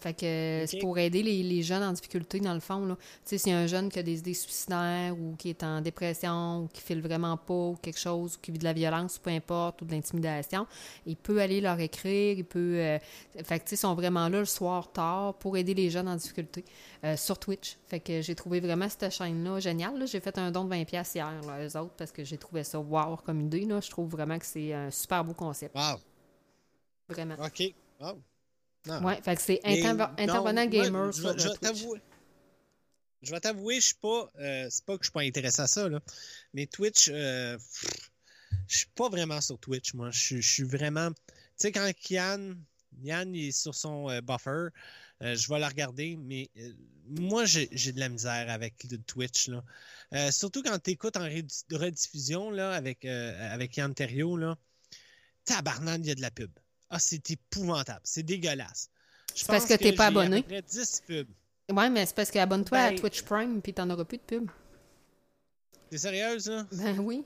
Fait que euh, c'est pour aider les, les jeunes en difficulté, dans le fond. là. Tu sais, s'il y a un jeune qui a des idées suicidaires ou qui est en dépression ou qui file vraiment pas ou quelque chose, ou qui vit de la violence, peu importe, ou de l'intimidation, il peut aller leur écrire, il peut... euh, fait que, tu sais, ils sont vraiment là le soir tard pour aider les jeunes en difficulté euh, sur Twitch. Fait que j'ai trouvé vraiment cette chaîne-là géniale. là. J'ai fait un don de 20$ piastres hier, là, eux autres, parce que j'ai trouvé ça wow comme idée. Là. Je trouve vraiment que c'est un super beau concept. Wow. Vraiment. OK. Wow. Non. Ouais, fait que c'est non, intervenant moi, gamer je je vais t'avouer. Je vais t'avouer, je suis pas. euh, c'est pas que je suis pas intéressé à ça, là. Mais Twitch, euh, pff, je suis pas vraiment sur Twitch, moi. Je suis- je suis vraiment. Tu sais, quand Yann, Yann il est sur son euh, buffer, euh, je vais la regarder, mais moi, j'ai de la misère avec le Twitch, là. Surtout quand tu écoutes en redi- rediffusion, là, avec, avec Yann Terriot, là. Tabarnan, il y a de la pub. Ah, c'est épouvantable. C'est dégueulasse. C'est parce que t'es pas à peu abonné. près 10 pubs. Ouais, mais c'est parce que abonne-toi à Ben- Twitch Prime puis t'en auras plus de pub. T'es sérieuse, là? Ben oui.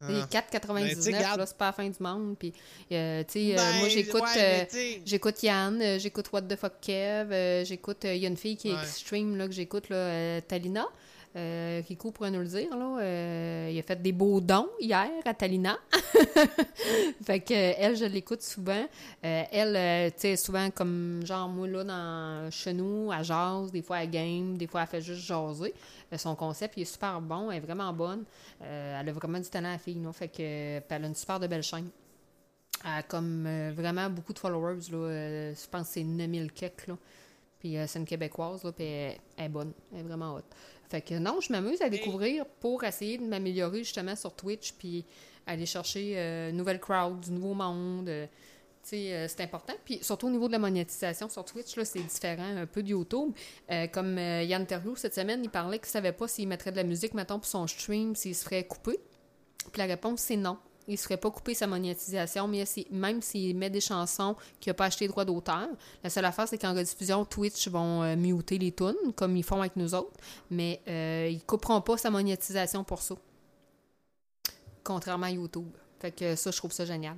Ah. Les 4,99, Ben, tu là, c'est pas la fin du monde. Puis, euh, tu sais, euh, Ben, moi, j'écoute ouais, euh, tu j'écoute Yann, j'écoute What the Fuck Kev, j'écoute, il y a une fille qui est Ouais. extreme, là, que j'écoute, là, Talina. Euh, Rico pourrait nous le dire, là. euh, il a fait des beaux dons hier à Talina. fait que euh, elle, je l'écoute souvent. Euh, elle, tu sais, souvent comme genre moi là dans chez nous, elle jase, des fois elle game, des fois elle fait juste jaser. Son concept il est super bon, elle est vraiment bonne. Elle a vraiment du talent à la fille, là. Fait que elle a une super de belle chaîne. Elle a comme vraiment beaucoup de followers là. Je pense que c'est 9000 quelques là. Puis c'est une québécoise là, puis elle, est bonne, elle est vraiment hot. Fait que non, je m'amuse à découvrir pour essayer de m'améliorer justement sur Twitch puis aller chercher euh, nouvelle crowd, du nouveau monde. euh, tu sais, euh, c'est important. Puis surtout au niveau de la monétisation sur Twitch, là, c'est différent un peu de YouTube. Comme Yann Terlou, cette semaine, il parlait qu'il savait pas s'il mettrait de la musique, mettons, pour son stream, s'il se ferait couper. Puis la réponse, c'est non. Il ne se ferait pas couper sa monétisation, mais même s'il met des chansons qu'il n'a pas acheté droit d'auteur, la seule affaire, c'est qu'en rediffusion, Twitch vont euh, muter les tunes, comme ils font avec nous autres, mais euh, ils ne couperont pas sa monétisation pour ça. Contrairement à YouTube. Fait que ça, je trouve ça génial.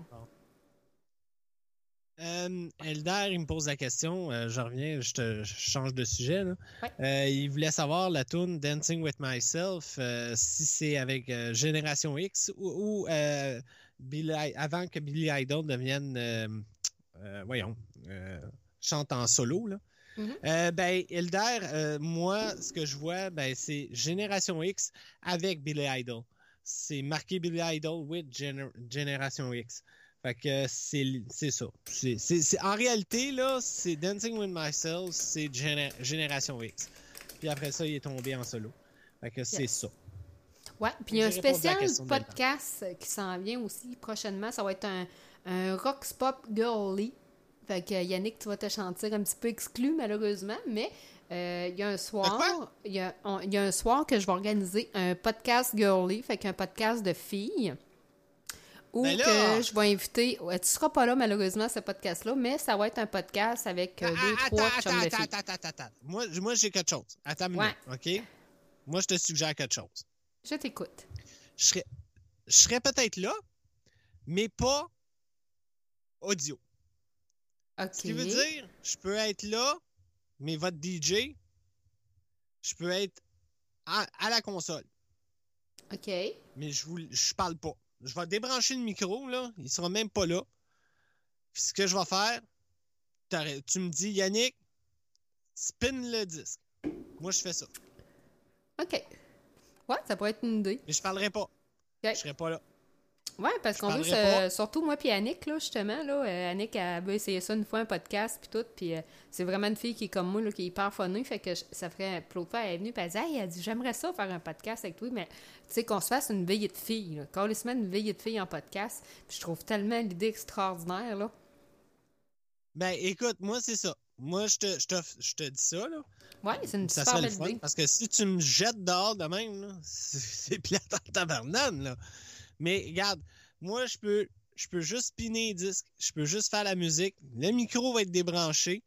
Euh, Eldar, il me pose la question. euh, je reviens, je, te, je change de sujet. là. Ouais. Euh, il voulait savoir la tune Dancing with Myself, euh, si c'est avec euh, Génération X ou, ou, Billy- avant que Billy Idol devienne, voyons, chante en solo. Là. Mhm. Euh, ben, Eldar, euh, moi, ce que je vois, ben, c'est Génération X avec Billy Idol. C'est marqué Billy Idol with Gener- Génération X. Fait que c'est c'est ça. C'est- c'est- c'est- en réalité, là, c'est Dancing with Myself, c'est Géné- Génération X. Puis après ça, il est tombé en solo. Fait que c'est Yes. ça. Ouais, puis il y a un spécial podcast qui s'en vient aussi prochainement. Ça va être un, un Rock Pop Girly. Fait que Yannick, tu vas te sentir un petit peu exclu malheureusement, mais euh, il y a un soir, il y a, on- il y a un soir que je vais organiser un podcast girly, fait qu'un podcast de filles. Ben là! que je vais inviter. ouais, tu seras pas là malheureusement ce podcast-là, mais ça va être un podcast avec euh, deux, Ah, trois attends, chums de attends, filles. attends, attends, attends. Moi, moi j'ai quelque chose. Attends une minute, OK? Moi, je te suggère quelque chose. Je t'écoute. Je serais, je serais peut-être là, mais pas audio. OK. Ce qui veut dire, je peux être là, mais votre DJ, je peux être à, à la console, OK. mais je vous, je parle pas. Je vais débrancher le micro, là, il sera même pas là. Puis ce que je vais faire, tu me dis, Yannick, spin le disque. Moi, je fais ça. OK. Ouais, ça pourrait être une idée. Mais je parlerai pas. Je serai pas là. Ouais, parce qu'on veut, parlerai se- surtout moi puis Annick, là, justement, là, euh, Annick, veut essayer ça une fois, un podcast, puis tout, puis euh, c'est vraiment une fille qui est comme moi, là, qui est hyper funny, fait que je- ça ferait, l'autre fois, elle est venue, puis elle dit, hey, elle dit, j'aimerais ça faire un podcast avec toi, mais, tu sais, qu'on se fasse une veillée de filles, là, carrément une veillée de filles en podcast, puis je trouve tellement l'idée extraordinaire, là. Ben, écoute, moi, c'est ça. Moi, je te, je te, je te dis ça, là. Ouais, c'est une Ça super belle fun. idée. Parce que si tu me jettes dehors de même, c'est plate en tabarnane, là. Mais regarde, moi, je peux, je peux juste spinner les disques. Je peux juste faire la musique. Le micro va être débranché.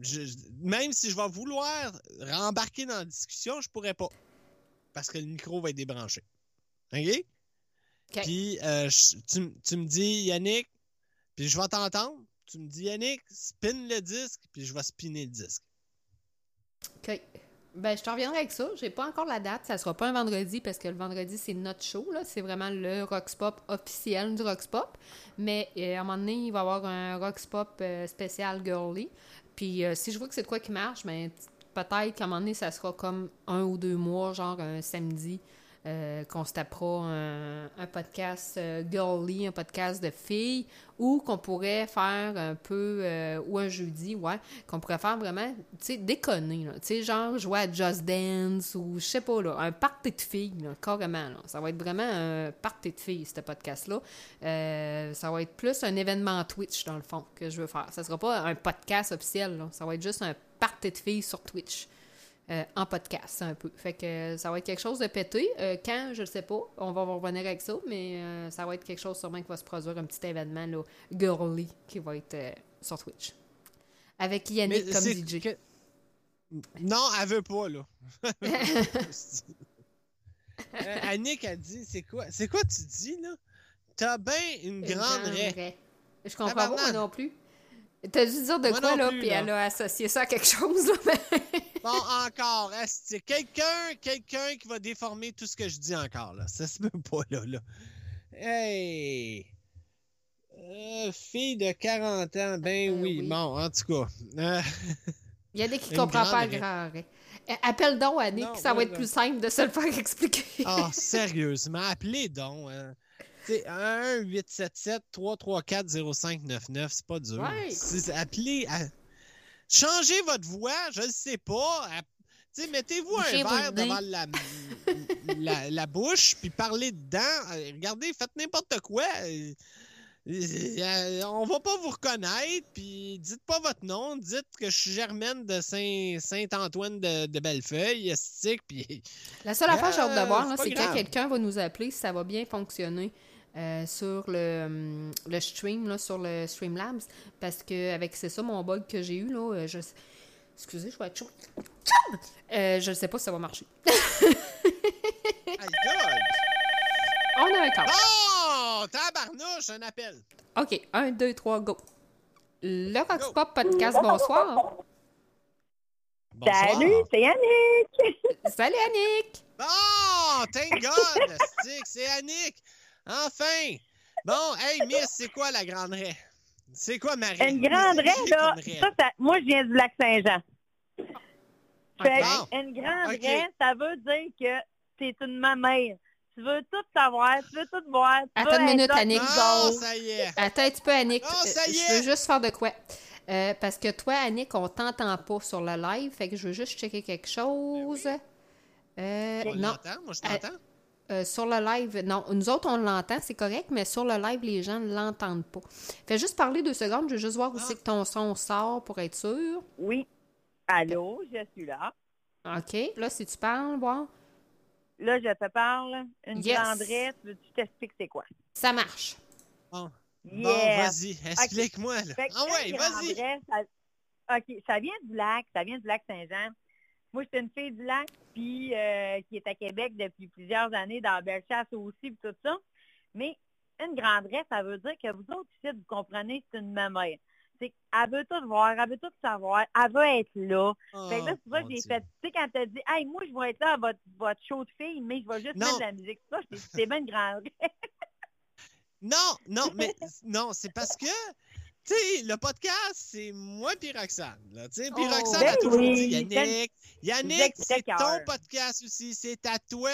Je- même si je vais vouloir rembarquer dans la discussion, je pourrais pas. Parce que le micro va être débranché. OK? Puis, euh, je- tu, tu me dis, Yannick, puis je vais t'entendre. Tu me dis, Yannick, spin le disque, puis je vais spinner le disque. OK. Ben, je te reviendrai avec ça. J'ai pas encore la date. Ça sera pas un vendredi parce que le vendredi, c'est notre show. Là. C'est vraiment le Rox Pop officiel du Rox Pop. Mais euh, à un moment donné, il va y avoir un Rox Pop euh, spécial girly. Puis euh, si je vois que c'est de quoi qui marche, ben, peut-être qu'à un moment donné, ça sera comme un ou deux mois, genre un samedi, euh, qu'on se tapera un, podcast euh, girly, un podcast de filles, ou qu'on pourrait faire un peu, euh, ou un jeudi, ouais, qu'on pourrait faire vraiment, tu sais, déconner. Tu sais, genre jouer à Just Dance, ou je sais pas, là, un party de filles, carrément. Ça va être vraiment un party de filles, ce podcast-là. Euh, ça va être plus un événement Twitch, dans le fond, que je veux faire. Ça sera pas un podcast officiel, là. Ça va être juste un party de filles sur Twitch. Euh, en podcast, un peu. Fait que euh, ça va être quelque chose de pété. Euh, quand, je ne sais pas. On va revenir avec ça, mais euh, ça va être quelque chose sûrement qui va se produire, un petit événement là, girly qui va être sur Twitch. Avec Yannick comme DJ. que- Non, elle veut pas, là. Annick a dit, c'est quoi? C'est quoi tu dis, là? T'as bien une Une grande raie. raie. Je comprends pas, moi non plus. T'as dû dire de Moi quoi, là, puis elle a associé ça à quelque chose, là. Bon, encore, c'est quelqu'un quelqu'un qui va déformer tout ce que je dis encore, là? Ça se peut pas, là. là. Hey! Euh, fille de 40 ans, ben Euh, oui. oui. Bon, en tout cas. euh, Il y a des qui Une comprennent pas le grand arrêt. Euh, Appelle donc Annick, Non, ça va être non. plus simple de se le faire expliquer. Ah, sérieusement, appelez donc. Hein. Tu sais, 1-877-334-0599, c'est pas dur. Ouais. C'est- Appelez. à- Changez votre voix, je ne sais pas. À- mettez-vous un verre devant la, la, la bouche, puis parlez dedans. Euh, Regardez, faites n'importe quoi. Euh, euh, on va pas vous reconnaître, puis dites pas votre nom, dites que je suis Germaine de Saint- Saint-Antoine de, de Bellefeuille, estique, puis La seule affaire que j'ai hâte de voir, c'est c'est quand quelqu'un va nous appeler, si ça va bien fonctionner euh, sur le, hum, le stream, là, sur le Streamlabs. Parce que avec c'est ça mon bug que j'ai eu, là, euh, je Excusez, je vais être chaud. Euh, je ne sais pas si ça va marcher. On a un cas. Oh! Tabarnouche, un appel. OK, 1, 2, 3, go. Le Rock Pop Podcast, bonsoir. Bonsoir. Salut, c'est Yannick! Salut Annick! Bon, thank God, c'est Annick. Enfin. Bon, hey, Miss, c'est quoi la grande raie? C'est quoi ma raie? Une grande raie, là, ça, ça- moi, je viens du lac Saint-Jean. Une grande raie, ça veut dire que t'es une mamère. Tu veux tout savoir, tu veux tout voir. Tu Attends veux une minute, Annick. Oh, ça y est. Attends un petit peu, Annick. Oh, ça y est! Je veux juste faire de quoi? Euh, parce que toi, Annick, on t'entend pas sur le live, fait que je veux juste checker quelque chose. Euh, On non? Moi, je t'entends. Euh, sur le live, non. Nous autres, on l'entend, c'est correct, mais sur le live, les gens ne l'entendent pas. Fais juste parler deux secondes, je veux juste voir où Ah. c'est que ton son sort pour être sûr. Oui. Allô, je suis là. OK, là, si tu parles, voir, Là, je te parle. Une Yes. grande raie, tu veux que je t'explique c'est quoi? ça marche. Bon, bon Yeah. vas-y, explique-moi. que Ah ouais, vas-y. ça- OK, ça vient du lac, ça vient du lac Saint-Jean. Moi, je suis une fille du lac, puis euh, qui est à Québec depuis plusieurs années, dans Bellechasse aussi, puis tout ça. Mais une grande raie, ça veut dire que vous autres, ici, vous comprenez, c'est une mamère. C'est qu'elle veut tout voir, elle veut tout savoir, elle veut être là. fait que là, c'est Oh, que j'ai fait, tu sais, quand t'as dit, hey, moi, je vais être là à votre, votre show de filles, mais je vais juste Non. mettre de la musique. Ça, c'est bien une grande raie. Non, non, mais non, c'est parce que, tu sais, le podcast, c'est moi puis Roxane. Là, puis Oh. Roxane Ben a toujours oui, dit, Yannick, Yannick, êtes c'est ton podcast aussi, c'est à toi,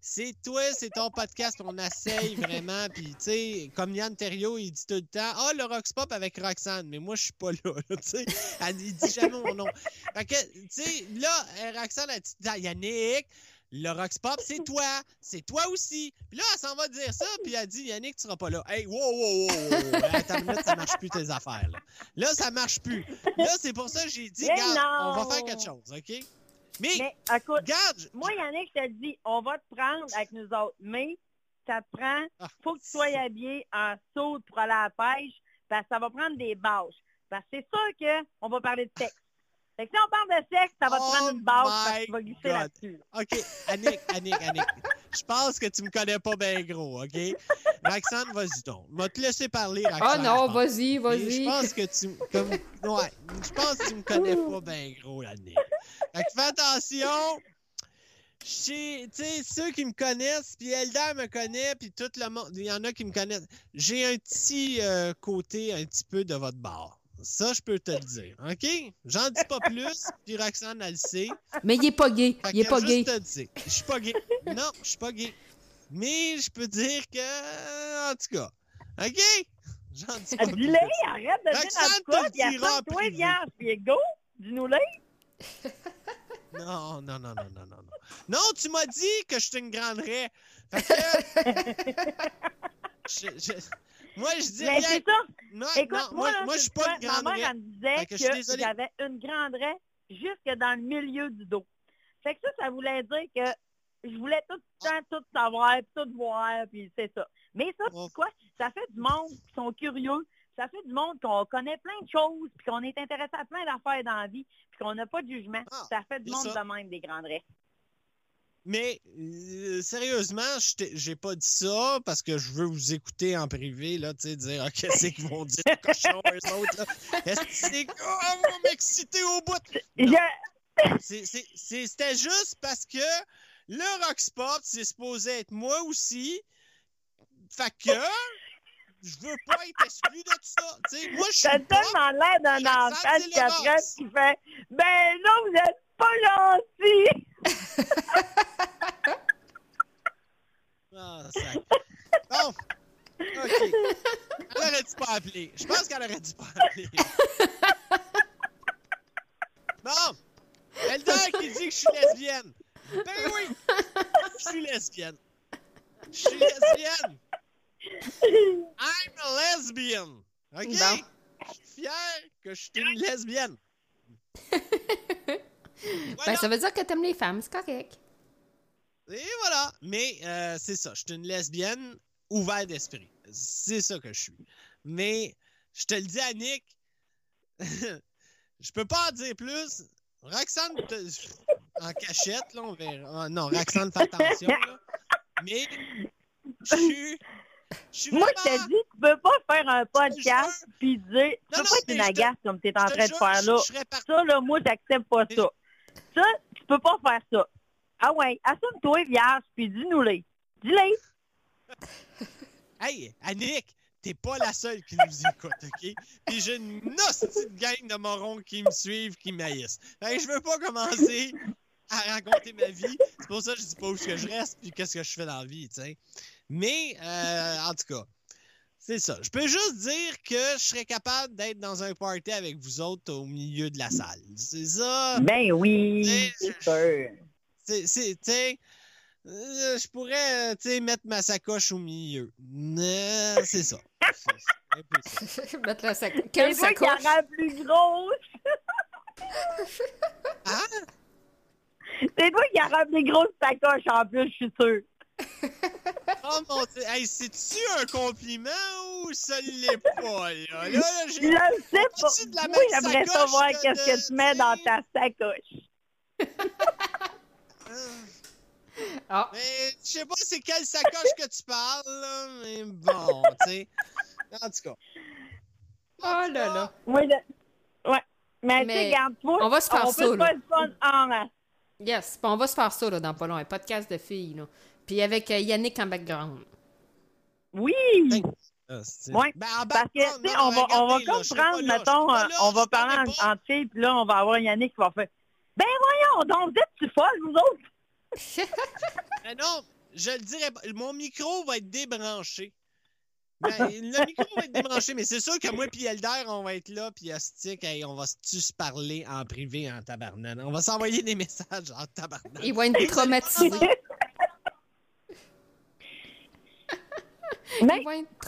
c'est toi, c'est ton podcast, on essaye vraiment, puis tu sais, comme Yann Terriot, il dit tout le temps, ah, le Rox Pop avec Roxane, mais moi, je suis pas là, là, tu sais, il dit jamais mon nom. Fait que, tu sais, là, euh, Roxane a dit, Ah, Yannick, le Rox Pop, c'est toi. C'est toi aussi. Puis là, elle s'en va dire ça, puis elle dit Yannick, tu seras pas là. Hey, wow, wow, wow. Attends une minute, ça marche plus tes affaires. Là, là ça marche plus. Là, c'est pour ça que j'ai dit, regarde, on va faire quelque chose, OK? Mais, Mais écoute, regarde, Moi, Yannick, je te dis, on va te prendre avec nous autres, mais ça te prend, Ah, faut que tu sois habillé en saut pour aller à la pêche, parce que ça va prendre des bâches. Parce que c'est sûr qu'on va parler de sexe. Fait que si on parle de sexe, ça va te Oh prendre une bâche parce que tu vas glisser God. là-dessus. là. OK, Annick, Annick, Annick. Je pense que tu me connais pas bien gros, OK? Roxane, vas-y donc. Je vais te laisser parler, Oh Roxane. non, je pense. vas-y, Mais Je vas-y. pense que tu comme ouais, je pense que tu me connais pas bien gros l'année. Fait que fais attention. Chez, tu sais, ceux qui me connaissent, puis Elder me connaît, puis tout le monde, il y en a qui me connaissent. J'ai un petit euh, côté un petit peu de votre bar. Ça, je peux te le dire, OK? J'en dis pas plus, puis Roxane, elle le sait. Mais il est pas gay. Fait Il est pas juste gay. te le dire. Je suis pas gay. Non, je suis pas gay. Mais je peux dire que, en tout cas, OK? J'en dis pas plus. Dis-le, arrête de dire Roxane quoi, te puis en après, toi, privé. vierge, puis go, dis-nous-le. Non, non, non, non, non, non, non. Non, tu m'as dit que je suis une grande raie. Fait que... je- je- Moi, je dis Mais c'est ça. Non, Écoute, non, moi, moi, je suis pas une grande Ma mère, elle me disait que j'avais une grande raie jusque dans le milieu du dos. Fait que ça, ça voulait dire que je voulais tout le temps tout savoir, puis tout voir, puis c'est ça. Mais ça, Oh. c'est quoi? Ça fait du monde qui sont curieux. Ça fait du monde qu'on connaît plein de choses, puis qu'on est intéressé à plein d'affaires dans la vie, puis qu'on n'a pas de jugement. Ah, ça fait du monde ça. de même, des grandes raies. Mais euh, sérieusement, j'ai pas dit ça parce que je veux vous écouter en privé, là, tu sais, dire ah, qu'est-ce qu'ils vont dire, les cochons, eux autres, là. Est-ce que c'est. Oh, on va m'exciter au bout! C'était juste parce que le Rox Pop, c'est supposé être moi aussi. Fait que je veux pas être exclu de ça. Tu sais, moi, je suis T'as tellement l'air d'un enfant de 4 ans Télérosse. qui fait Ben non, vous êtes pas gentil! Ah, sac. Bon. OK. Elle aurait dû pas appeler. Je pense qu'elle aurait dû pas appeler. Bon. Elder qui dit que je suis lesbienne. Ben oui. Je suis lesbienne. Je suis lesbienne. I'm a lesbian. OK? Bon. Je suis fier que je suis une lesbienne. Ben, ça veut dire que t'aimes les femmes, c'est correct. Et voilà. Mais euh, c'est ça. Je suis une lesbienne ouverte d'esprit. C'est ça que je suis. Mais je te le dis, Annick, je peux pas en dire plus. Roxane, te- en cachette, là, on verra. Ah, non, Roxane, fais attention. là. Mais je suis. Moi, je te dis, tu peux pas faire un podcast puis dire, tu peux non, pas être une agace comme tu es en train de faire je- là. Ça, là, moi, j'accepte pas ça. Ça, tu peux pas faire ça. Ah ouais, assume-toi, vierge, puis dis-nous-les. Dis-les. Hey, Annick, t'es pas la seule qui nous écoute, OK? Puis j'ai une de gang de morons qui me suivent, qui m'haïssent. Fait que je veux pas commencer à raconter ma vie. C'est pour ça que je dis pas où je reste puis qu'est-ce que je fais dans la vie, tu sais. Mais, euh, en tout cas, c'est ça. Je peux juste dire que je serais capable d'être dans un party avec vous autres au milieu de la salle. C'est ça? Ben oui, c'est sûr. C'est, c'est, tu sais, euh, je pourrais, tu sais, mettre ma sacoche au milieu. Euh, c'est ça. C'est- c'est. Mettre la sac... C'est Quelle sacoche? la rend plus grosse. Hein? C'est toi qui la rend plus grosse sacoche en plus, je suis sûr. Oh mon dieu, hey, c'est-tu un compliment ou ça l'est pas, là? Là, là, Je le sais On pas. de la Moi, j'aimerais sacoche savoir que qu'est-ce que tu mets dans tu ta sacoche. Ah, Mais je sais pas c'est quelle sacoche que tu parles, là, mais bon, tu sais. En tout cas. oh là là. Je... Ouais. Mais, tu Mais sais, regarde, toi, on va se faire on ça, peut là. pas le fun en. Yes, on va se faire ça là, dans pas long, un podcast de filles. Là. Puis avec euh, Yannick en background. Oui! Ah, c'est- Ouais, Ben, en Parce que, sais, non, on va, on va regardez, là, comme je serai pas prendre, là, je mettons, là, on va parler en, en puis là, on va avoir Yannick qui va faire Ben voyons, donc, vous êtes-tu folles, vous autres? Mais non, je le dirais pas. Mon micro va être débranché. Ben, le micro va être débranché, mais c'est sûr que moi puis Elder, on va être là, puis Astic, hey, on va se parler en privé en tabarnane. On va s'envoyer des messages en tabarnane. Il va être traumatisé. Mais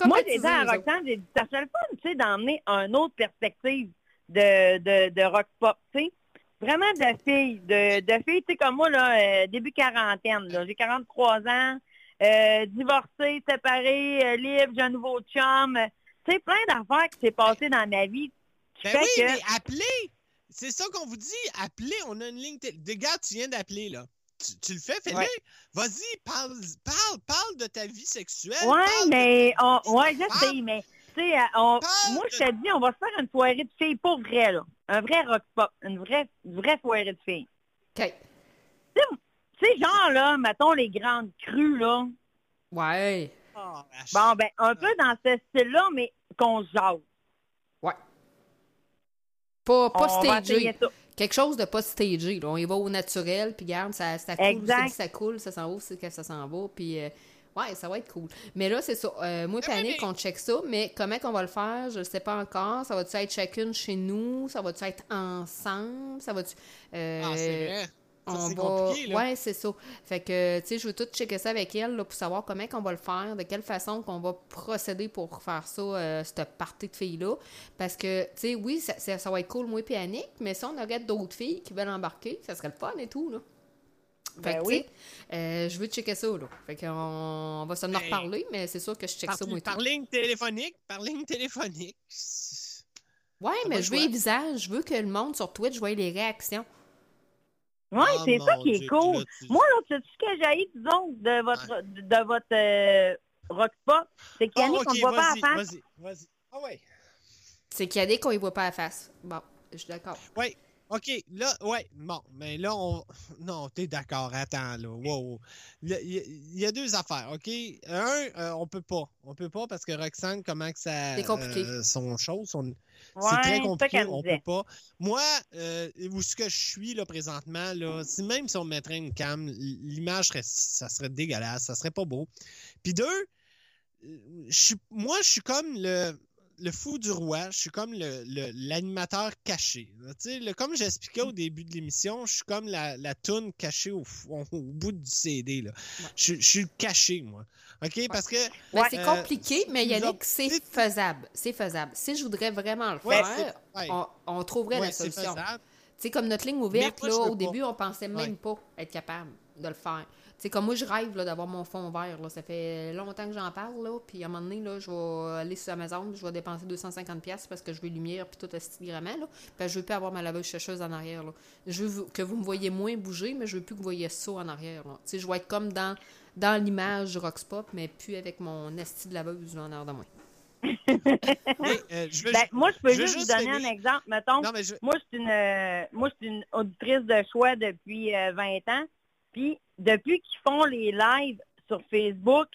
moi, dit à. Roxane, j'ai dit, ça serait le fun, tu sais, d'emmener une autre perspective de, de, de rock pop, tu sais. Vraiment de filles, de, de filles, tu sais, comme moi, là, euh, début quarantaine, là. J'ai 43 ans, euh, divorcée, séparée, euh, libre, j'ai un nouveau chum. Tu sais, plein d'affaires qui s'est passé dans ma vie. Ben oui, que... mais appelez! C'est ça qu'on vous dit, appelez, on a une ligne gars, tu viens d'appeler, là. Tu, tu le fais. Ouais. Vas-y, parle, parle, parle de ta vie sexuelle. Ouais, mais on, ouais, je Parle. sais, mais tu sais, euh, on- moi je te dis, on va se faire une soirée de filles pour vrai là, un vrai rock pop, une vraie, une vraie soirée de filles. OK. Tu sais, genre là, mettons les grandes crues là. Ouais. Vache. Bon ben, un peu dans ce style-là, mais qu'on jase. Ouais. Pas, pas stagé. Quelque chose de pas stagé. Là. On y va au naturel, puis garde, ça, ça coule, Exact. c'est que ça coule, ça s'en va, c'est que ça s'en va, puis euh, ouais, ça va être cool. Mais là, c'est ça. Euh, moi, Panique, on check ça, mais comment qu'on va le faire, je ne sais pas encore. Ça va-tu être chacune chez nous? Ça va-tu être ensemble? Ça va-tu... euh, Ah, c'est vrai. On c'est va... compliqué, là. Ouais, c'est ça. Fait que, tu sais, je veux tout checker ça avec elle là, pour savoir comment qu'on va le faire, de quelle façon qu'on va procéder pour faire ça, euh, cette partie de filles-là. Parce que, tu sais, oui, ça, ça, ça va être cool, moi et Annick, mais si on aurait d'autres filles qui veulent embarquer, ça serait le fun et tout, là. Fait Ben que, oui. tu sais, euh, je veux checker ça, là. Fait qu'on on va se en Ben, reparler, mais c'est sûr que je check Par, ça, moi et tout. par ligne téléphonique, par ligne téléphonique. Ouais, mais je veux les visages, je veux que le monde sur Twitch voie les réactions. Ouais, Ah, c'est ça qui est cool. là, tu- Moi là, sais-tu ce que j'ai disons de votre de, de votre euh, rock c'est Ah, qu'Yannick, ok, on ne voit pas à face. Vas-y, vas-y. Ah ouais. C'est qu'il y a des qu'on y voit pas à face. Bon, je suis d'accord. Ouais. OK, là, ouais, bon, mais là, on. Non, t'es d'accord, attends, là. Wow. Il y, a- y a- y a deux affaires, OK? Un, euh, on peut pas. On peut pas parce que Roxane, comment que ça. C'est compliqué. euh, son chose, son- Ouais, c'est très compliqué, on peut pas. Moi, euh, où ce que je suis là présentement, là, si même si on mettrait une cam, l'image serait, ça serait dégueulasse, ça serait pas beau. Puis deux, euh, je suis, moi, je suis comme le, le fou du roi, je suis comme le, le- l'animateur caché. le- comme j'expliquais au début de l'émission, je suis comme la, la toune cachée au, au bout du CD. Là. Je, je suis caché, moi. OK? Parce que. Ben, c'est Euh, compliqué, mais Yannick, c'est faisable. C'est faisable. Si je voudrais vraiment le Ouais, faire, c'est- ouais. on, on trouverait Ouais, la c'est solution. sais, comme notre ligne ouverte, moi, là, au pas. début, on pensait même Ouais. pas être capable de le faire. Sais, comme moi, je rêve là, d'avoir mon fond vert. Là. Ça fait longtemps que j'en parle. Là, puis à un moment donné, là, je vais aller sur Amazon, je vais dépenser 250$ piastres parce que je veux lumière puis tout gramment. Là. Puis je veux plus avoir ma laveuse sécheuse en arrière. Là. Je veux que vous me voyez moins bouger, mais je veux plus que vous voyez ça en arrière. Là. Je vais être comme dans, dans l'image Rox Pop, mais plus avec mon esti de laveuse en arrière de moi. Mais, euh, je veux Ben, moi, je peux je juste vous donner un exemple. Mettons, Non, mais je- moi, je suis une, euh, moi, je suis une auditrice de choix depuis euh, 20 ans. Puis, depuis qu'ils font les lives sur Facebook,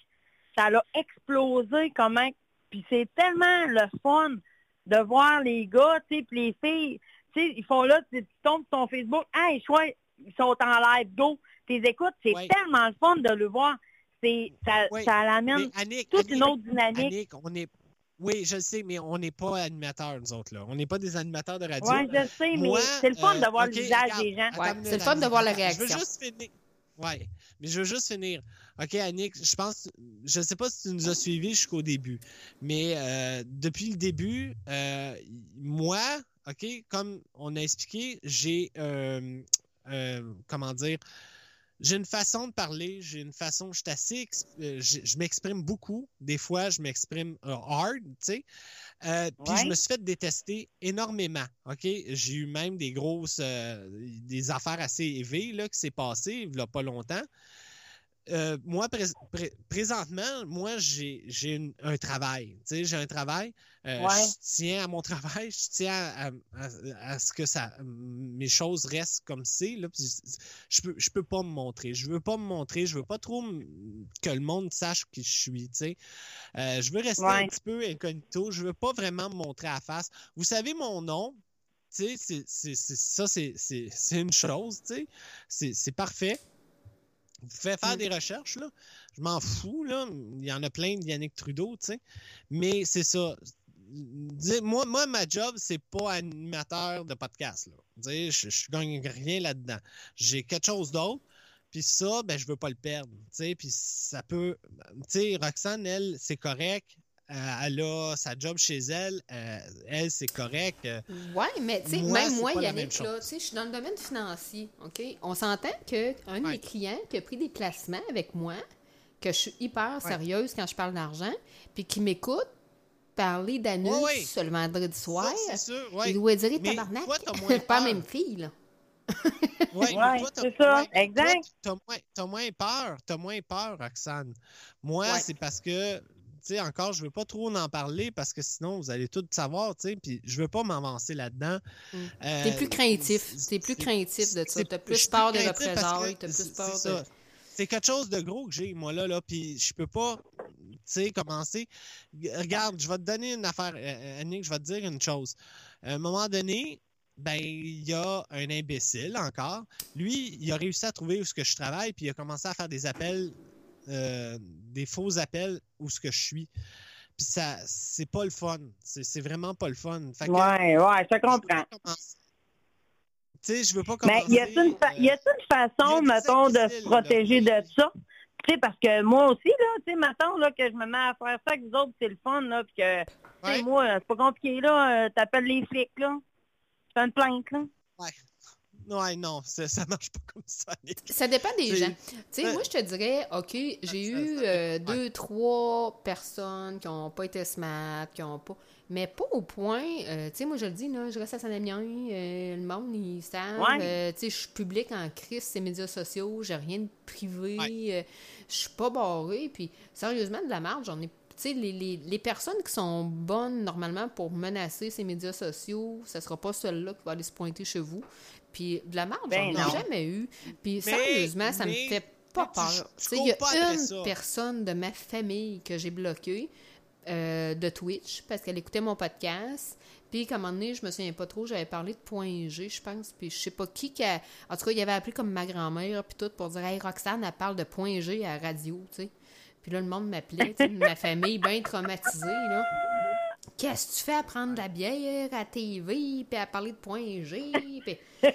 ça a explosé comment. Puis, c'est tellement le fun de voir les gars, tu sais, puis les filles, tu sais, ils font là, tu tombes sur ton Facebook, hey, chouette, ils sont en live, go. Tes écoutes, c'est Ouais. tellement le fun de le voir. C'est, ça, Ouais. ça l'amène Mais Annick, toute Annick, une autre dynamique. Annick, on est. Oui, je le sais, mais on n'est pas animateurs, nous autres, là. On n'est pas des animateurs de radio. Oui, je sais, mais c'est le fun euh, de voir ok, le visage regarde, des gens. Ouais, c'est le fun de voir la attends, Je réaction. veux juste finir. Ouais, mais je veux juste finir. OK, Annick, je pense, je sais pas si tu nous as suivis jusqu'au début, mais euh, depuis le début, euh, moi, OK, comme on a expliqué, j'ai, euh, euh, comment dire, j'ai une façon de parler, j'ai une façon, je suis assez, euh, je, je m'exprime beaucoup. Des fois, je m'exprime euh, hard, tu sais. Euh, Puis je me suis fait détester énormément. OK? J'ai eu même des grosses, euh, des affaires assez élevées là, qui s'est passé il y a pas longtemps. Euh, moi, prés- pré- présentement, moi, j'ai un travail. Tu sais, j'ai un travail. Euh, Ouais. Je tiens à mon travail. Je tiens à, à- à ce que ça, mes choses restent comme c'est. Je peux, je peux pas me montrer. Je veux pas me montrer. Je veux pas trop que le monde sache qui je suis. Tu sais. Euh, je veux rester Ouais. un petit peu incognito. Je veux pas vraiment me montrer à face. Vous savez mon nom. Ça, c'est- une chose. Tu sais. C'est c'est parfait. Vous pouvez faire Mm. des recherches, là. Je m'en fous, là. Il y en a plein de Yannick Trudeau, tu sais. Mais c'est ça. Moi, moi, ma job, c'est pas animateur de podcast, là. Je, je gagne rien là-dedans. J'ai quelque chose d'autre. Puis ça, ben, je veux pas le perdre. Tu sais, puis ça peut. Tu sais, Roxane, elle, c'est correct. Euh, elle a sa job chez elle. Euh, elle, c'est correct. Oui, mais tu sais, Moi, même moi, pas la Yannick, même là, chose. tu sais, je suis dans le domaine financier, OK? On s'entend qu'un de Ouais. mes clients qui a pris des placements avec moi, que je suis hyper sérieuse quand je parle d'argent, puis qui m'écoute parler d'anus Ouais, ouais. le vendredi soir, ça, c'est sûr, ouais. il doit dire tabarnak, toi, moins pas même fille, là. Ouais, Ouais, t'as- c'est ça, ouais, exact. T'as moins, t'as moins peur, t'as moins peur, Roxane. Moi, Ouais. c'est parce que, sais, encore, je veux pas trop en parler parce que sinon, vous allez tout savoir, tu sais, puis je veux pas m'avancer là-dedans. Mm. Euh, T'es plus craintif. T'es plus craintif de ça. T'as plus peur que représailles, t'as c'est- plus peur c'est de... ça. C'est quelque chose de gros que j'ai, moi, là, là, puis je peux pas, tu sais, commencer. Regarde, je vais te donner une affaire, euh, Annick, je vais te dire une chose. À un moment donné, ben, il y a un imbécile encore. Lui, il a réussi à trouver où ce que je travaille, puis il a commencé à faire des appels, euh, des faux appels où ce que je suis. Puis ça, c'est pas le fun. C'est vraiment pas le fun. Fait que, Ouais, ouais, je comprends. Tu sais, je veux pas Mais commencer. y a-t-il une, fa- euh, y a-t-il une façon, a des mettons, de se protéger là. de ça? Tu sais, parce que moi aussi, là, tu sais, mettons, là, que je me mets à faire ça avec vous autres, c'est le fun, là, puis que, tu sais, Ouais. moi, c'est pas compliqué, là, euh, t'appelles les flics, là. Tu fais une plainte, là. Ouais, non, ça, ça marche pas comme ça. Ça dépend des gens. Tu sais, Ouais. moi, je te dirais, OK, j'ai eu euh, deux, trois personnes qui n'ont pas été smart, qui ont pas. Mais pas au point. euh, tu sais, moi, je le dis, là, je reste à Saint-Damien, euh, le monde, ils savent. Ouais. euh, tu sais, je suis public en crise, ces médias sociaux, j'ai rien de privé, Ouais. euh, je suis pas barrée. Puis, sérieusement, de la marge, j'en ai. Tu sais, les, les, les personnes qui sont bonnes normalement pour menacer ces médias sociaux, ce sera pas celle-là qui va aller se pointer chez vous. Puis de la merde, Ben j'en ai non. jamais eu. Puis Mais- sérieusement, ça me fait pas peur. il y a une ça. personne de ma famille que j'ai bloquée euh, de Twitch parce qu'elle écoutait mon podcast. Puis, comme un moment donné, je me souviens pas trop, j'avais parlé de point G, je pense. Puis, je sais pas qui qui a... En tout cas, il avait appelé comme ma grand-mère, puis tout, pour dire Hey, Roxane, elle parle de point G à la radio, tu sais. Puis là, le monde m'appelait, ma famille bien traumatisée, là. Qu'est-ce que tu fais à prendre de la bière à TV, puis à parler de point G, puis...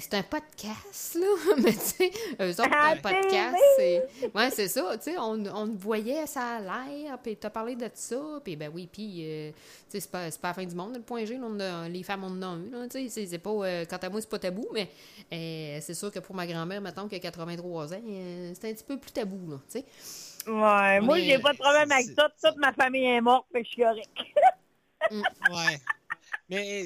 C'est un podcast, là. Mais tu sais, eux autres, un podcast, c'est... Ouais, c'est ça, tu sais, on, on voyait ça à l'air, puis t'as parlé de ça, puis ben oui, puis, euh, tu sais, c'est pas, pas la fin du monde, le point G, là, on a- les femmes, on en a un, tu sais, c'est- pas... euh, quant à moi, c'est pas tabou, mais euh, c'est sûr que pour ma grand-mère, mettons, qui a 83 ans, c'est un petit peu plus tabou, là, tu sais. Ouais, moi, Mais- j'ai pas de problème avec ça. Toute ma famille est morte, que je suis correct. Ouais. Mais,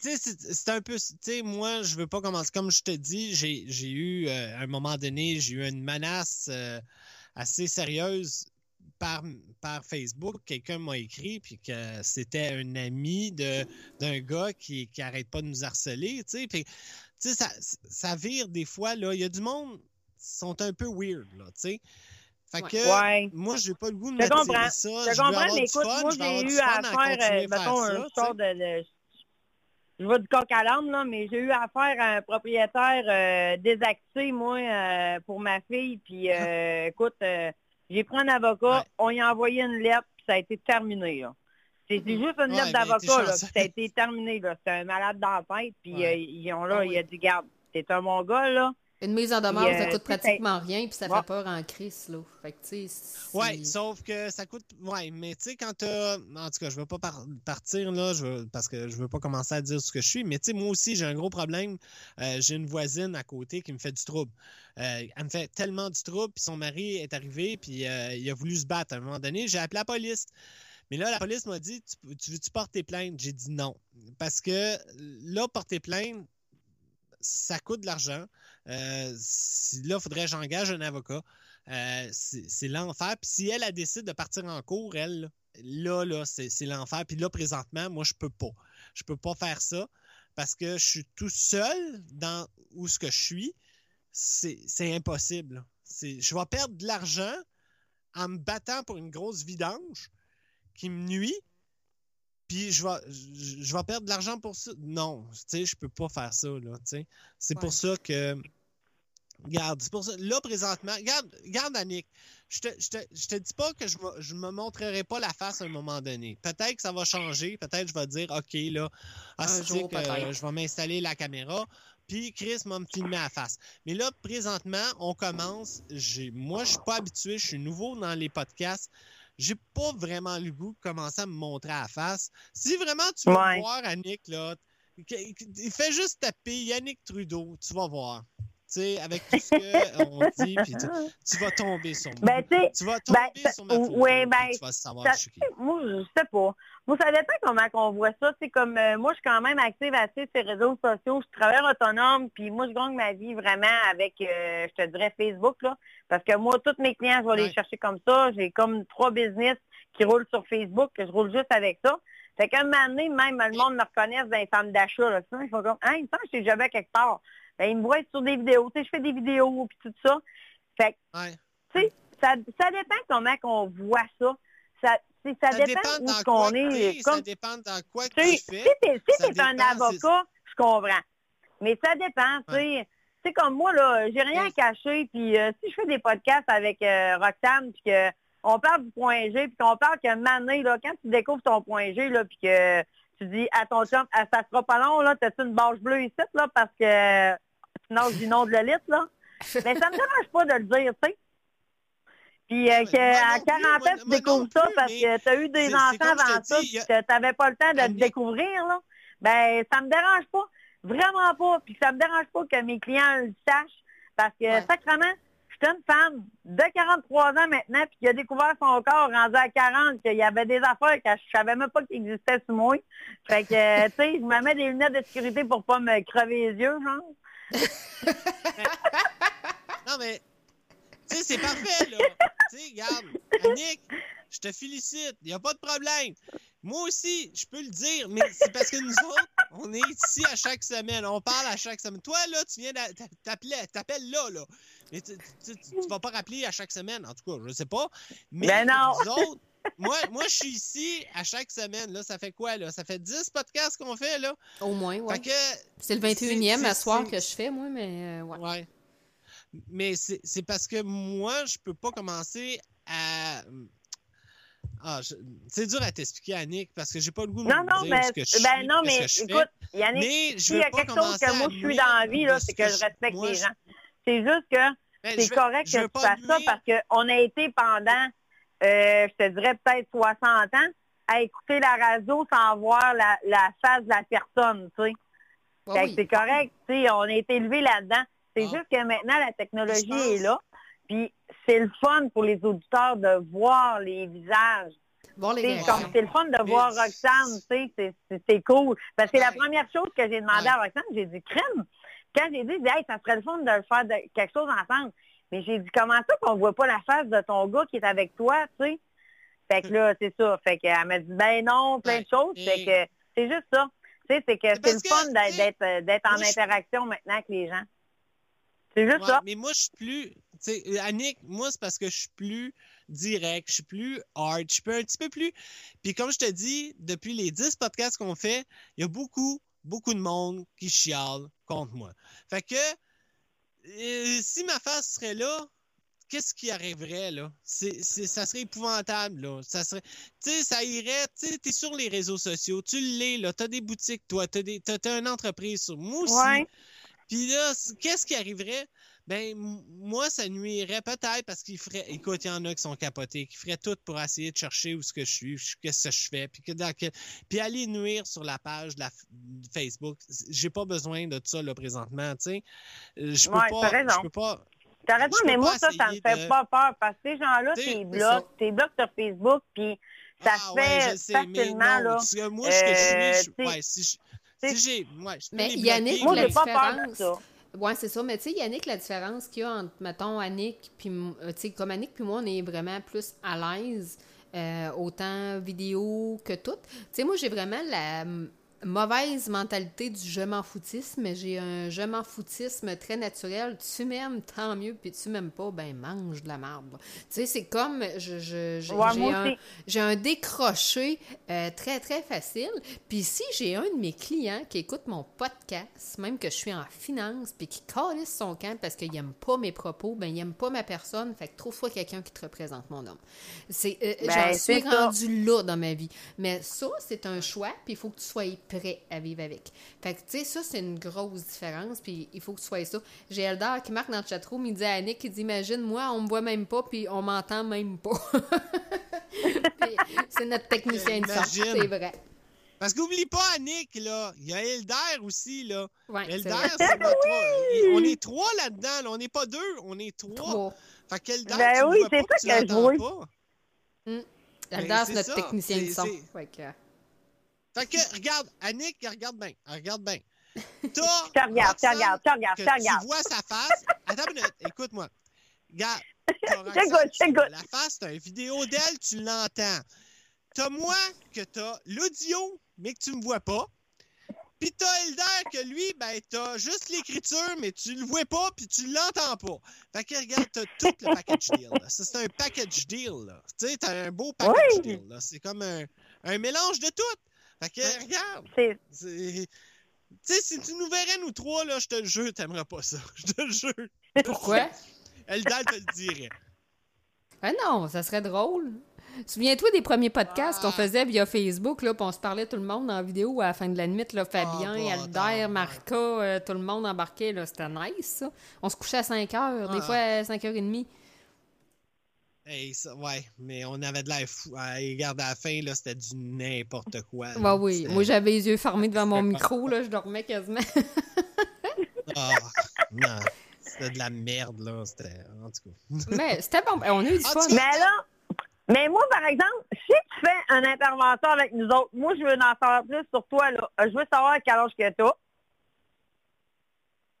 tu sais, c'est un peu. Tu sais, moi, je veux pas commencer. Comme je te dis, j'ai eu, euh, à un moment donné, j'ai eu une menace euh, assez sérieuse par, par Facebook. Quelqu'un m'a écrit, puis que c'était un ami d'un gars qui, qui arrête pas de nous harceler, tu sais. Puis, tu sais, ça, ça vire des fois, là. Il y a du monde qui sont un peu weird, là, tu sais. Fait que, Ouais. moi, j'ai pas le goût de Je comprends. ça. Je veux comprends, mais écoute, fun, moi, je j'ai eu fun à à faire, euh, à mettons, faire un ça, sort de... de- Je vois du coq à l'âne, là, mais j'ai eu affaire à un propriétaire euh, désaxé, moi, euh, pour ma fille. Puis, euh, écoute, euh, j'ai pris un avocat, Ouais. on y a envoyé une lettre, puis ça a été terminé, là. C'est c'est juste une Ouais, lettre mais d'avocat, là, puis ça a été terminé, là. C'était un malade dans la tête, puis Ouais. euh, ils ont là, Ah il oui. a dit, garde, t'es un bon gars, là. Une mise en demeure, Puis, euh, ça coûte sais, pratiquement rien, puis ça Ouais. fait peur en crise, là. Fait que, tu sais... c'est- Ouais, sauf que ça coûte. Ouais, mais tu sais, quand t'as. En tout cas, je veux pas par- partir là, je veux- parce que je veux pas commencer à dire ce que je suis, mais tu sais, moi aussi, j'ai un gros problème. Euh, j'ai une voisine à côté qui me fait du trouble. Euh, elle me fait tellement du trouble, puis son mari est arrivé, puis euh, il a voulu se battre. À un moment donné, j'ai appelé la police. Mais là, la police m'a dit Tu, tu veux-tu porter plainte? J'ai dit non. Parce que là, porter plainte, ça coûte de l'argent. Euh, si- là, il faudrait que j'engage un avocat. Euh, c'est l'enfer. Puis si elle, elle décide de partir en cours, elle, là, là, c'est l'enfer. Puis là, présentement, moi, je peux pas. Je peux pas faire ça parce que je suis tout seul dans où ce que je suis. C'est impossible. Je vais perdre de l'argent en me battant pour une grosse vidange qui me nuit. Puis je vais, je, je vais perdre de l'argent pour ça. Non, tu sais, je peux pas faire ça, là, tu sais. C'est Ouais. pour ça que... Regarde, c'est pour ça. Là, présentement, regarde, regarde Annick, je te, je, te, je te dis pas que je me, je me montrerai pas la face à un moment donné. Peut-être que ça va changer. Peut-être que je vais dire, OK, là, ah, Un c'est jour, que, euh, je vais m'installer la caméra. Puis Chris m'a me filmé à la face. Mais là, présentement, on commence. J'ai, moi, je suis pas habitué. Je suis nouveau dans les podcasts. J'ai pas vraiment le goût de commencer à me montrer à la face. Si vraiment tu veux Ouais. voir, Annick, là, fais juste taper Yannick Trudeau. Tu vas voir. Tu sais, avec tout ce qu'on dit, puis tu, vas tomber sur moi. Ben, tu vas tomber ben, sur ma photo, puis ben, tu vas savoir ça- je. Moi, je sais pas. Moi, ça dépend comment qu'on voit ça. C'est comme euh, moi, je suis quand même active assez sur les réseaux sociaux. Je travaille autonome, puis moi, je gagne ma vie vraiment avec, euh, je te dirais, Facebook, là. Parce que moi, tous mes clients, je vais Ouais. les chercher comme ça. J'ai comme trois business qui roulent sur Facebook, que je roule juste avec ça. Fait qu'à un moment donné, même le monde me reconnaît dans les femmes d'achat. Sinon, Ils font comme, hein, il me semble que j'étais jamais quelque part. Ben, ils me voient sur des vidéos. Tu sais, je fais des vidéos, puis tout ça. Fait que, Ouais. tu sais, ça, ça dépend comment qu'on voit ça. Ça, ça, Ça dépend, dépend où qu'on est. Comme, ça dépend dans quoi que tu fais. si t'es si un avocat, je comprends. Mais ça dépend, tu sais. Tu sais, comme moi, là, j'ai rien à cacher. Puis euh, si je fais des podcasts avec euh, Roxane, puis que on parle du point G, puis qu'on parle que Mané, là, quand tu découvres ton point G, là, puis que tu dis à ton chum, Ah, ça sera pas long, là, t'as-tu une bâche bleue ici, là, parce que nages du nom de la liste, là. Ben, ça me dérange pas de le dire, tu sais. Puis euh, qu'à moi non 40 plus, ans, tu découvres ça plus, parce mais que tu as eu des enfants avant ça, puis que tu n'avais pas le temps de te Annick- découvrir, là. Ben, ça me dérange pas. Vraiment pas. Puis ça me dérange pas que mes clients le sachent. Parce que, Ouais. sacrément, je suis une femme de 43 ans maintenant, puis qui a découvert son corps rendu à 40, qu'il y avait des affaires que je savais même pas qu'ils existaient sur moi. Fait que, tu sais, je me mets des lunettes de sécurité pour pas me crever les yeux, genre. Non, mais, tu sais, c'est parfait, là. tu sais, regarde, Annick, je te félicite. Il n'y a pas de problème. Moi aussi, je peux le dire, mais c'est parce que nous autres, on est ici à chaque semaine. On parle à chaque semaine. Toi, là, tu viens t'appelles là, là. Mais tu, tu, tu- tu vas pas rappeler à chaque semaine. En tout cas, je sais pas. Mais Ben non. nous autres, moi, moi, je suis ici à chaque semaine. Là, ça fait quoi, là? Ça fait 10 podcasts qu'on fait, là. Au moins, que C'est le 21e c'est- à soir que je fais, moi, mais euh, ouais. Ouais. Mais c'est c'est parce que moi, je peux pas commencer à. Ah, je- c'est dur à t'expliquer, Annick, parce que j'ai pas le goût de Non, me non, dire mais, ce que je ben non, mais je écoute, Yannick, s'il y a quelque chose que moi je suis dans la vie, c'est que je je- respecte moi, les gens. C'est juste que Ben, c'est correct que tu fasses ça parce qu'on a été pendant, euh, je te dirais peut-être 60 ans, à écouter la radio sans voir la, la face de la personne, tu sais. Oui. C'est correct, tu sais, on a été élevé là-dedans. C'est Ah. juste que maintenant, la technologie est là. Puis c'est le fun pour les auditeurs de voir les visages. Les comme c'est le fun de voir Roxane, tu sais, c'est- cool. Parce que c'est la première chose que j'ai demandé Ouais. à Roxane, j'ai dit crème. Quand j'ai dit, hey, ça serait le fun de faire de- quelque chose ensemble. Mais j'ai dit, comment ça qu'on voit pas la face de ton gars qui est avec toi, tu sais? Fait que là, c'est ça. Fait qu'elle m'a dit, ben non, plein de choses. Fait que c'est juste ça. Tu sais, c'est que c'est le fun d'être d'être en interaction maintenant avec les gens. C'est juste Ouais, ça. mais moi, je suis plus. Tu sais, euh, Annick, moi, c'est parce que je suis plus direct, je suis plus hard, je suis un petit peu plus. Puis comme je te dis, depuis les 10 podcasts qu'on fait, il y a beaucoup, beaucoup de monde qui chiale contre moi. Fait que euh, si ma face serait là, qu'est-ce qui arriverait, là? C'est, c'est- ça serait épouvantable, là. Ça serait. Tu sais, ça irait. Tu sais, t'es sur les réseaux sociaux, tu l'es, là. T'as des boutiques, toi. T'as, des, t'as, t'as une entreprise sur. Moi aussi. Ouais. Puis là, qu'est-ce qui arriverait? Ben, moi, ça nuirait peut-être parce qu'il ferait. Écoute, il y en a qui sont capotés, qui feraient tout pour essayer de chercher où ce que je suis, qu'est-ce que je fais, puis que dans quel- puis aller nuire sur la page de, la, f- de Facebook. J'ai pas besoin de ça là présentement, tu sais. Euh, Je peux Ouais, pas. t'as raison. Je peux pas. T'as raison, Je mais moi, ça, ça me fait de- pas peur parce que ces gens-là, t'es ça. t'es blocs sur Facebook, puis ça Ah, ouais, fait je sais, mais facilement, non, là. parce que moi, ce que je suis, Euh, je- tu sais, ouais, si je- si j'ai, ouais, je Mais Yannick, Moi, j'ai pas peur de ça. Ouais, c'est ça. Mais tu sais, Yannick, la différence qu'il y a entre, mettons, Annick, puis, euh, tu sais, comme Annick, puis moi, on est vraiment plus à l'aise, euh, autant vidéo que tout. Tu sais, moi, j'ai vraiment la mauvaise mentalité du je m'en foutisme, mais j'ai un je m'en foutisme très naturel. Tu m'aimes, tant mieux, puis tu m'aimes pas, ben mange de la là. Tu sais, c'est comme, je, je- j'ai Ouais, j'ai un, j'ai décroché euh, très, très facile. Puis si j'ai un de mes clients qui écoute mon podcast, même que je suis en finance, puis qui calisse son camp parce qu'il n'aime pas mes propos, ben il n'aime pas ma personne, fait que trouve-toi quelqu'un qui te représente, mon homme. C'est, euh, Ben, j'en suis ça. rendue là dans ma vie. Mais ça, c'est un choix, puis il faut que tu sois prêt à vivre avec. Fait que, tu sais, ça, c'est une grosse différence, puis il faut que tu sois ça. J'ai Eldar qui marque dans le chatroom, il dit à Annick, il dit, imagine, moi, on me voit même pas, puis on m'entend même pas. C'est notre technicien de son, c'est vrai. Parce qu'oublie pas, Annick, là, il y a Elder aussi, là. Ouais, Elder, c'est notre trois. On est trois là-dedans, là. On n'est pas deux, on est trois. Trois. Fait qu'Elder, Ben tu oui, vois c'est pas, ça tu que je l'entends vois. pas. Eldar, c'est c'est notre ça. technicien de C'est- son. Fait que- regarde, Annick, regarde bien, regarde bien. Je regarde, je regarde, je regarde, je tu vois sa face. Attends une minute, écoute-moi. Regarde, J'écoute, j'écoute. La face, t'as une vidéo d'elle, tu l'entends. T'as moi, que t'as l'audio, mais que tu me vois pas. Puis t'as Elder, que lui, ben, t'as juste l'écriture, mais tu le vois pas, puis tu l'entends pas. Fait que regarde, t'as tout le package deal. là. Ça, c'est un package deal. Tu sais, t'as un beau package Oui. deal. C'est comme un, un mélange de tout. Fait que, regarde, C'est c'est- Tu sais, si tu nous verrais, nous trois, là, je te le jure, t'aimerais pas ça. Je te le jure. Pourquoi? Eldal te le dirait. Ah non, ça serait drôle. Souviens-toi des premiers podcasts Ah. qu'on faisait via Facebook, là, puis on se parlait tout le monde en vidéo à la fin de la nuit, là, Fabien, bah, Alder, attends, Marca, euh, tout le monde embarqué, là, c'était nice, ça. On se couchait à 5 heures, des Ah. fois à 5h30. Hey, ça, ouais, mais on avait de l'air fou. Ah, regarde, à la fin, là, c'était du n'importe quoi. là. Bah oui, moi j'avais les yeux fermés devant mon micro, là, je dormais quasiment. Ah, non, c'était de la merde, là. C'était. En tout cas. Mais c'était bon, on a eu du Ah, fun. Mais là, mais moi, par exemple, si tu fais un intervention avec nous autres, moi, je veux en savoir plus sur toi, là. Euh, Je veux savoir quel âge que t'as.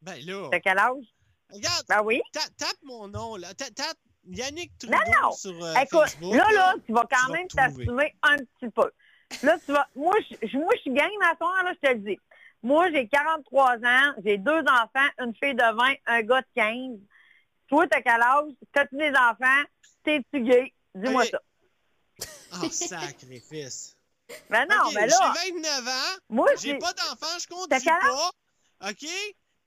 Ben là, T'as quel âge? regarde, Ben oui. ta- tape mon nom, là. Ta- Tape, Yannick Trudeau Non, non. sur euh, Écoute, Facebook. là, là, tu vas quand même t'assumer un petit peu. Là, tu vas. Moi, je, moi, je suis gang soir, là, je te le dis. Moi, j'ai 43 ans, j'ai deux enfants, une fille de 20, un gars de 15. Toi, t'as quel âge? T'as-tu des enfants? T'es-tu gay? Dis-moi ça. Oh, sacrifice. Mais non, mais là, J'ai 29 ans. moi, J'ai pas d'enfant, je conduis pas. OK?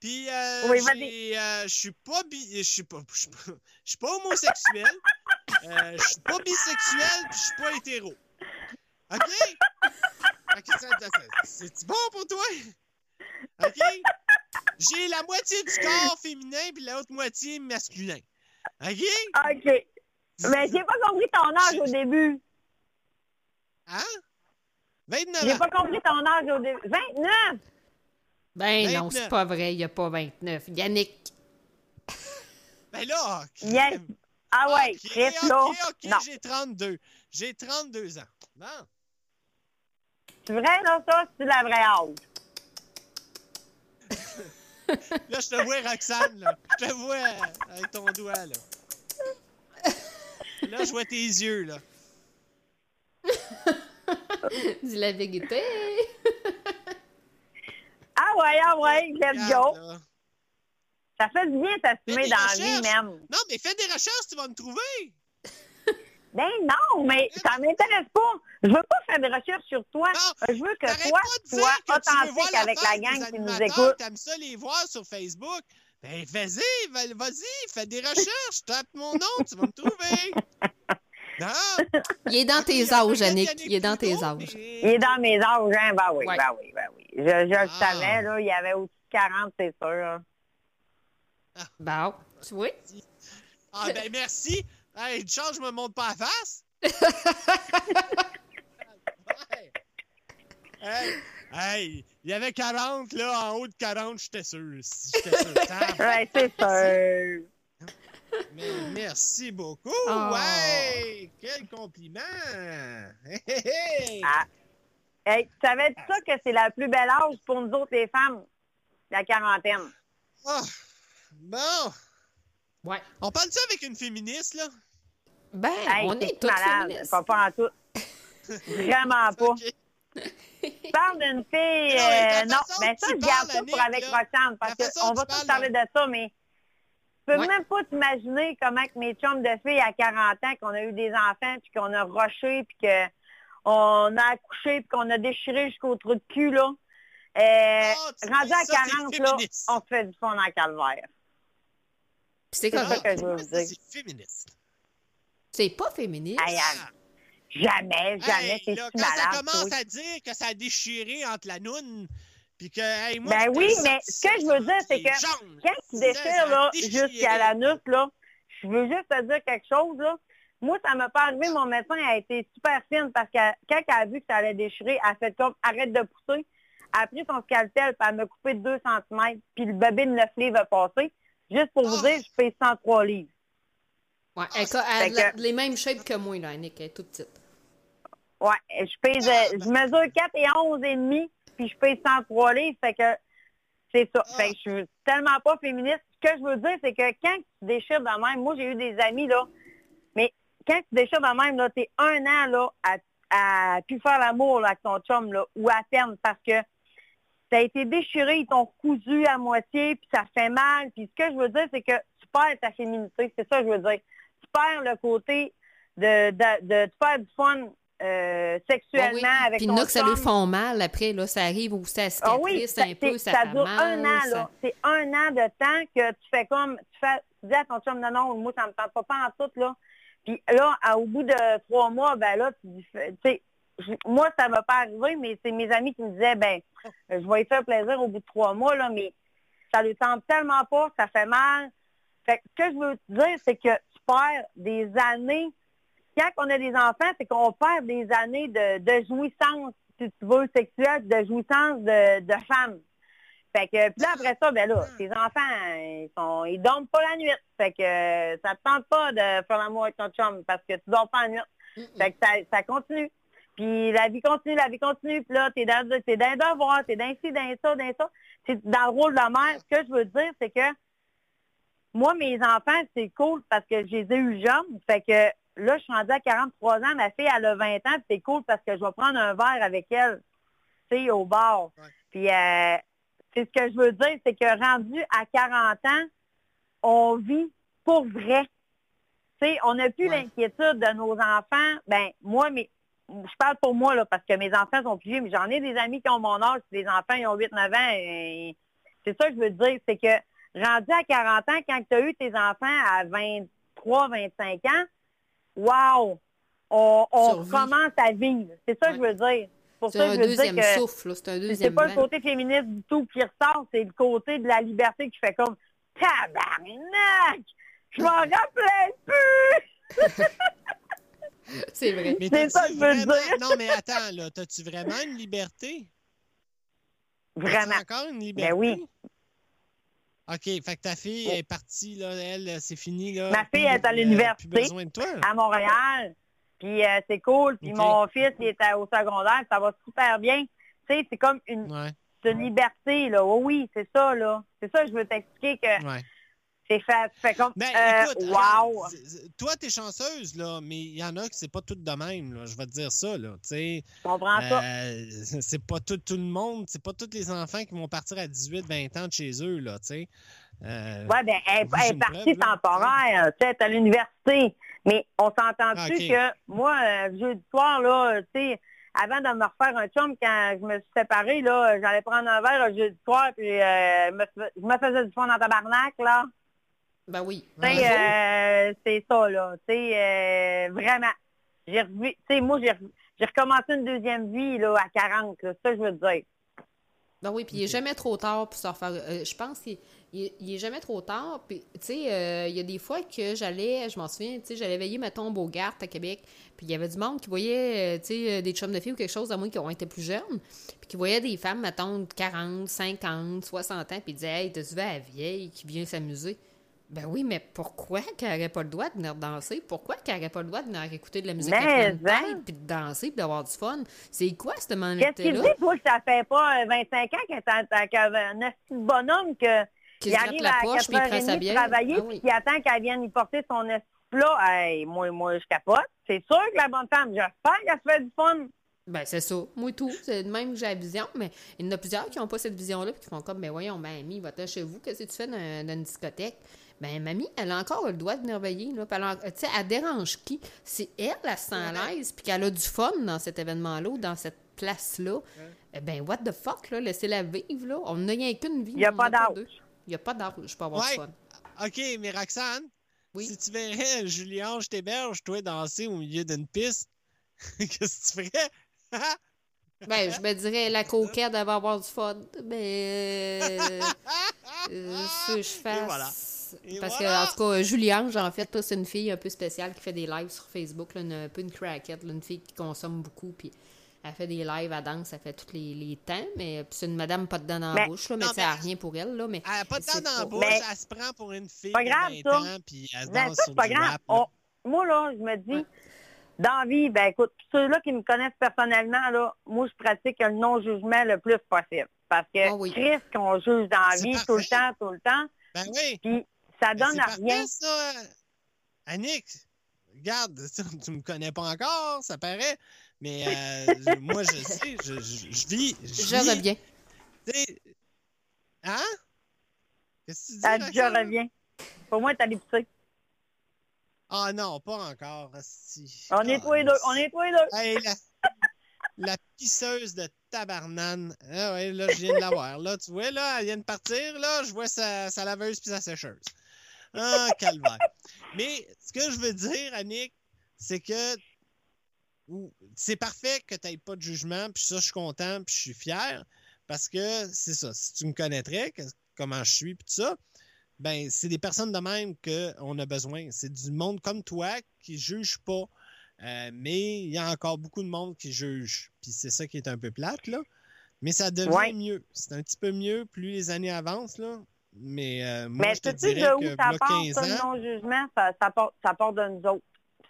Puis, euh, Oui, euh, je suis pas bi... Je suis pas... Pas... homosexuel. euh, je suis pas bisexuel, puis je suis pas hétéro. OK? OK, c'est bon pour toi? OK? J'ai la moitié du corps féminin, puis l'autre moitié masculin. OK? OK. Mais j'ai pas compris ton âge au début. Hein? 29 J'ai pas compris ton âge au début. 29! Ben non, 29. c'est pas vrai, il n'y a pas 29. Yannick, Ben là, Yes. Ah ouais, Ok, Chris, là. ok, ok, Non. j'ai 32. J'ai 32 ans. Bon. C'est vrai, là, ça, c'est la vraie âge. Là, je te vois, Roxane, là. Je te vois euh, avec ton doigt, là. Là, je vois tes yeux, là. dis la vérité. Ah ouais, ah ouais, let's go. là. Ça fait du bien s'assumer dans la vie, même. Non, mais fais des recherches, tu vas me trouver. Ben non, mais ça m'intéresse pas. Je veux pas faire des recherches sur toi. Non, Je veux que toi, sois authentique la avec la gang qui nous écoute. T'aimes ça les voir sur Facebook. Ben, vas-y, va- vas-y, fais des recherches. Tape mon nom, tu vas me trouver. Non. Il est dans tes âges, Yannick. Il est dans tes âges. Il est dans mes âges, hein? Ben oui, Ouais. ben oui, ben oui. Je, je le Ah. savais, là, il y avait au-dessus de 40, c'est sûr. Bon, tu vois? Ah, ben, merci. Hey, chance, je me montre pas la face. Ouais. Hey, hey, il y avait 40, là, en haut de 40, j'étais sûr. J'étais sûr. Ouais, c'est sûr. Mais merci beaucoup. Oh. Ouais, quel compliment. Hey, hey, hey. Ah. Hey, tu savais ça que c'est la plus belle âge pour nous autres, les femmes? La quarantaine. Ah, bon, Ouais. on parle de ça avec une féministe, là? Ben, Hey, on est tous malade. féministes. Pas, pas en tout. Vraiment pas. Ok. Tu parles d'une fille. Non, mais euh, non, mais ça, je garde ça pour avec Roxane, parce qu'on va tous parler de ça, mais peux Ouais. même pas t'imaginer comment que mes chums de filles à 40 ans, qu'on a eu des enfants, puis qu'on a rushé, puis qu'on a accouché, puis qu'on a déchiré jusqu'au trou de cul, là. Euh, Ah, rendu à ça, c'est 40, là, on se fait du fond dans le calvaire. C'est ça que je veux ça, dire. c'est féministe. C'est pas féministe. Jamais, jamais, Hey, c'est là, si quand ça malade. commence toi. à dire que ça a déchiré entre la noune, puis que, hey, moi, Ben oui, mais ce que je veux dire, c'est que jambes, Quand tu déchires, là, jusqu'à l'anus, là, je veux juste te dire quelque chose, là. Moi, ça m'a pas arrivé. Mon médecin a été super fine parce que quand elle a vu que ça allait déchirer, elle a fait comme arrête de pousser. Elle a pris son scalpel puis elle m'a coupé de 2 cm puis le bébé de 9 livres a passé. Juste pour vous Ah. dire, je fais 103 livres. Ouais, elle, elle que- les mêmes shapes que moi, là, Annick. Elle est toute petite. Ouais, je pèse, euh, je mesure 4 et 11 et demi, puis je pèse 103 livres, fait que c'est ça. Ah. Fait que je suis tellement pas féministe. Ce que je veux dire, c'est que quand tu déchires de même, moi j'ai eu des amis là, mais quand tu déchires de même, là, t'es un an là à, à plus faire l'amour avec ton chum là, ou à peine parce que a été déchiré, ils t'ont cousu à moitié, puis ça fait mal. Puis ce que je veux dire, c'est que tu perds ta féminité. C'est ça que je veux dire. Tu perds le côté de, de, de te faire du fun euh, sexuellement Ah oui. avec Puis ton que ça lui font mal après, là. Ça arrive où ça Ah oui, ça, un peu, ça, ça dure mal. un an, ça- là. C'est un an de temps que tu fais comme, tu fais, tu dis à ton chum, non, non, moi, ça me tente pas, pas en tout, là. Puis là, à- au bout de trois mois, ben là, tu dis, tu sais, moi, ça m'a pas arrivé, mais c'est mes amis qui me disaient, ben, je vais y faire plaisir au bout de trois mois, là, mais ça lui tente tellement pas, ça fait mal. Fait que ce que je veux te dire, c'est que tu perds des années. Quand on a des enfants, c'est qu'on perd des années de, de jouissance, si tu veux, sexuelle, de jouissance de, de femme. Fait que, puis là, après ça, ben là, tes enfants, ils sont, ils dorment pas la nuit. Fait que, ça te tente pas de faire l'amour avec ton chum parce que tu dors pas la nuit. Mm-mm. Fait que ça, ça continue. Puis la vie continue, la vie continue. Puis là, t'es dans, t'es dans les devoirs, t'es dans ci, dans ça, dans ça. C'est dans le rôle de la mère. Ce que je veux dire, c'est que moi, mes enfants, c'est cool parce que je les ai eu jeunes. Fait que là, je suis rendue à 43 ans. Ma fille, elle a 20 ans. C'est cool parce que je vais prendre un verre avec elle, tu sais, au bar. Ouais. Puis, euh, c'est ce que je veux dire, c'est que rendu à 40 ans, on vit pour vrai. Tu sais, on n'a plus Ouais. l'inquiétude de nos enfants. Ben, moi, mais je parle pour moi, là, parce que mes enfants sont plus vieux, mais j'en ai des amis qui ont mon âge, les enfants, ils ont 8-9 ans. et c'est ça que je veux dire, c'est que rendu à 40 ans, quand tu as eu tes enfants à 23, 25 ans, wow! On, on commence à vivre. C'est ça que je veux dire. Pour C'est ça, un je veux deuxième souffle. C'est un c'est deuxième pas le côté féministe du tout qui ressort, c'est le côté de la liberté qui fait comme tabarnak! Je m'en rappelais plus! C'est vrai. Mais C'est ça que je veux vraiment- dire. Non, mais attends, là, t'as-tu vraiment une liberté? Vraiment. encore une liberté? Ben oui. OK, fait que ta fille est partie, là, elle, c'est fini, là. Ma fille est à Euh, l'université. Plus besoin de toi. à Montréal. Puis euh, c'est cool. Puis mon fils, il est à- au secondaire. Ça va super bien. Tu sais, c'est comme une, Ouais, une liberté, là. Oh oui, c'est ça, là. C'est ça que je veux t'expliquer que ouais. C'est fait, fait comme, Ben, euh, écoute, wow. toi, t'es chanceuse, là, mais il y en a que c'est pas tout de même, là. Je vais te dire ça, là. Tu comprends ça? euh, c'est pas tout, tout le monde, c'est pas tous les enfants qui vont partir à 18, 20 ans de chez eux, là, tu sais. Euh, Ouais, ben, elle, est partie temporaire, tu sais, à l'université. Mais on s'entend-tu Ah, ok. que moi, jeudi soir, là, tu sais, avant de me refaire un chum, quand je me suis séparée, là, j'allais prendre un verre le jeudi soir, puis euh, je me faisais du fond dans tabarnak, là. Ben oui. Sais, euh, c'est ça, là. Tu sais, euh, vraiment. J'ai revu, tu sais, moi, j'ai re- j'ai recommencé une deuxième vie, là, à 40, là. C'est ça que je veux dire. Ben oui, puis il est jamais trop tard pour se refaire. euh, je pense qu'il il, il est jamais trop tard. Puis, tu sais, euh, il y a des fois que j'allais, je m'en souviens, tu sais, j'allais veiller, mettons, au Beaugard à Québec. Puis il y avait du monde qui voyait, tu sais, des chums de filles ou quelque chose, à moins qui ont été plus jeunes. Puis qui voyaient des femmes, mettons, de 40, 50, 60 ans, puis ils disaient, hey, t'as-tu vu la vieille qui vient s'amuser? Ben oui, mais pourquoi qu'elle n'aurait pas le droit de venir danser? Pourquoi qu'elle n'aurait pas le droit de venir écouter de la musique à Mais, pleine hein? tête, puis de danser, puis d'avoir du fun? C'est quoi cette Qu'est-ce mentalité-là? qu'il dit, toi, que ça fait pas euh, 25 ans que t'as t'as- qu'avait un petit bonhomme que Qui il arrive la à poche, puis il prend sa 4h30 bière? travailler, Ah puis oui. qui attend qu'elle vienne y porter son plat. Hey, moi, moi, je capote. C'est sûr que la bonne femme, j'espère qu'elle se fait du fun. Ben, c'est ça. Moi, tout. C'est de même que j'ai la vision, mais il y en a plusieurs qui n'ont pas cette vision-là, puis qui font comme, ben voyons, mamie, va-t'en chez vous, qu'est-ce que tu fais dans, dans une discothèque? Ben, mamie, elle a encore le droit de venir veiller, là. Puis elle, a- tu sais, elle dérange qui? C'est elle, elle se sent à l'aise, puis qu'elle a du fun dans cet événement-là, ou dans cette place-là. Eh ben, what the fuck, là? Laissez-la vivre, là. On n'a rien qu'une vie. Il y a on pas a d'âge. Il n'y a pas d'âge pour avoir Ouais. du fun. OK, mais Roxane, Oui. si tu verrais Julien, je t'héberge, toi, danser au milieu d'une piste, qu'est-ce que tu ferais? Ben, je me dirais, la coquette, elle va avoir du fun. Mais. Euh, euh, ce que je fasse. Et voilà. Et Parce voilà. que, en tout cas, Juliange, en fait, c'est une fille un peu spéciale qui fait des lives sur Facebook, là, une, un peu une craquette, là, une fille qui consomme beaucoup, puis elle fait des lives à danse, elle fait tous les, les temps, mais puis c'est une madame pas de dents dans la bouche, là, mais non, tu sais, elle a mais- rien pour elle, là, mais... Elle n'a pas de temps dans la bouche, Mais- elle se prend pour une fille Pas de grave, 20 ça. ans, puis elle se Ben, danse ça, sur c'est pas du grave. rap. là. On- moi, là, je me dis, Ouais. dans la vie, ben écoute, ceux-là qui me connaissent personnellement, là, moi, je pratique le non-jugement le plus possible. Parce que Ah oui. Chris, qu'on juge dans la vie parfait. tout le temps, tout le temps, Ben oui. puis ça donne à parfait, rien. ça. Annick, regarde, tu, me connais pas encore, ça paraît, mais euh, moi, je sais, je, je, je vis. Je, Je vis, reviens. tu sais- Hein? Qu'est-ce que tu dis? Je reviens. Pour moi, t'as l'épicerie. Ah non, pas encore. On est Ah, tous les deux. On est tous les deux. Hey, la, la pisseuse de tabarnane. Ah ouais, là, je viens de la voir. Là, tu vois, là, elle vient de partir. Là, je vois sa, sa laveuse puis sa sécheuse. Ah, calvaire. Mais ce que je veux dire, Annick, c'est que c'est parfait que tu n'aies pas de jugement, puis ça, je suis content, puis je suis fier, parce que c'est ça. Si tu me connaîtrais, que- comment je suis, puis tout ça, ben, c'est des personnes de même qu'on a besoin. C'est du monde comme toi qui juge pas. Euh, mais il y a encore beaucoup de monde qui juge. Puis c'est ça qui est un peu plate, là. Mais ça devient Ouais. mieux. C'est un petit peu mieux plus les années avancent, là. Mais euh, moi, Mais je te de où ça part, 15 ça, le non-jugement? Ça, ça, part, ça part de nous autres.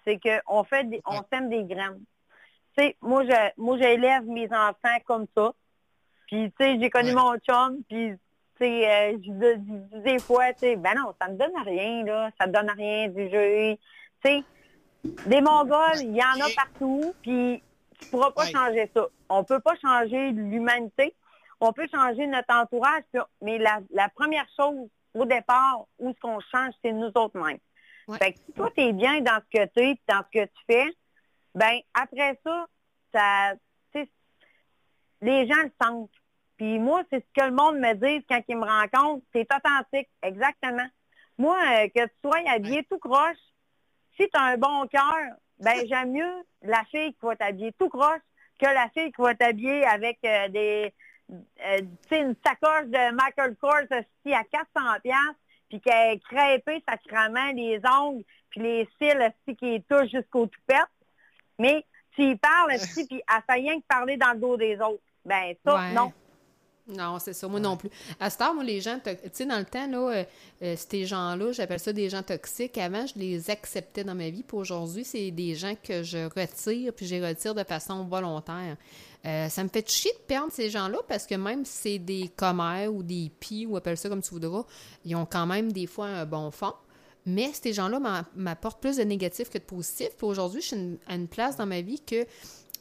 C'est qu'on fait des, on Ouais. sème des graines. Tu sais, moi, je, moi, j'élève mes enfants comme ça. Puis, tu sais, j'ai connu Ouais. mon chum, puis Tu sais, euh, je dis- des fois, tu sais, ben non, ça me donne rien, là. Ça me donne rien du jeu. Tu sais, des Mongols, il y en a partout, puis tu pourras pas Ouais. changer ça. On peut pas changer l'humanité. On peut changer notre entourage, mais la, la première chose, au départ, où ce qu'on change, c'est nous autres mêmes. Ouais. Fait que si toi, tu es bien dans ce que tu es, dans ce que tu fais, ben après ça, ça, les gens le sentent. Puis moi, c'est ce que le monde me dit quand ils me rencontrent. C'est authentique, exactement. Moi, euh, que tu sois habillé tout croche, si tu as un bon cœur, ben j'aime mieux la fille qui va t'habiller tout croche que la fille qui va t'habiller avec euh, des euh, une sacoche de Michael Kors aussi à 400 pièces puis qu'elle est crêpée sacrément les ongles puis les cils aussi qui touchent jusqu'au toupette. Mais tu y parles aussi puis elle fait rien que parler dans le dos des autres. Ben ça, Ouais. non. Non, c'est ça, moi non plus. À cette heure, moi, les gens, tu sais, dans le temps, là, euh, euh, ces gens-là, j'appelle ça des gens toxiques. Avant, je les acceptais dans ma vie, puis aujourd'hui, c'est des gens que je retire, puis je les retire de façon volontaire. Euh, ça me fait chier de perdre ces gens-là parce que même si c'est des commères ou des pis, ou appelle ça comme tu voudras, ils ont quand même des fois un bon fond. Mais ces gens-là m'a- m'apportent plus de négatif que de positif. Puis aujourd'hui, je suis une- à une place dans ma vie que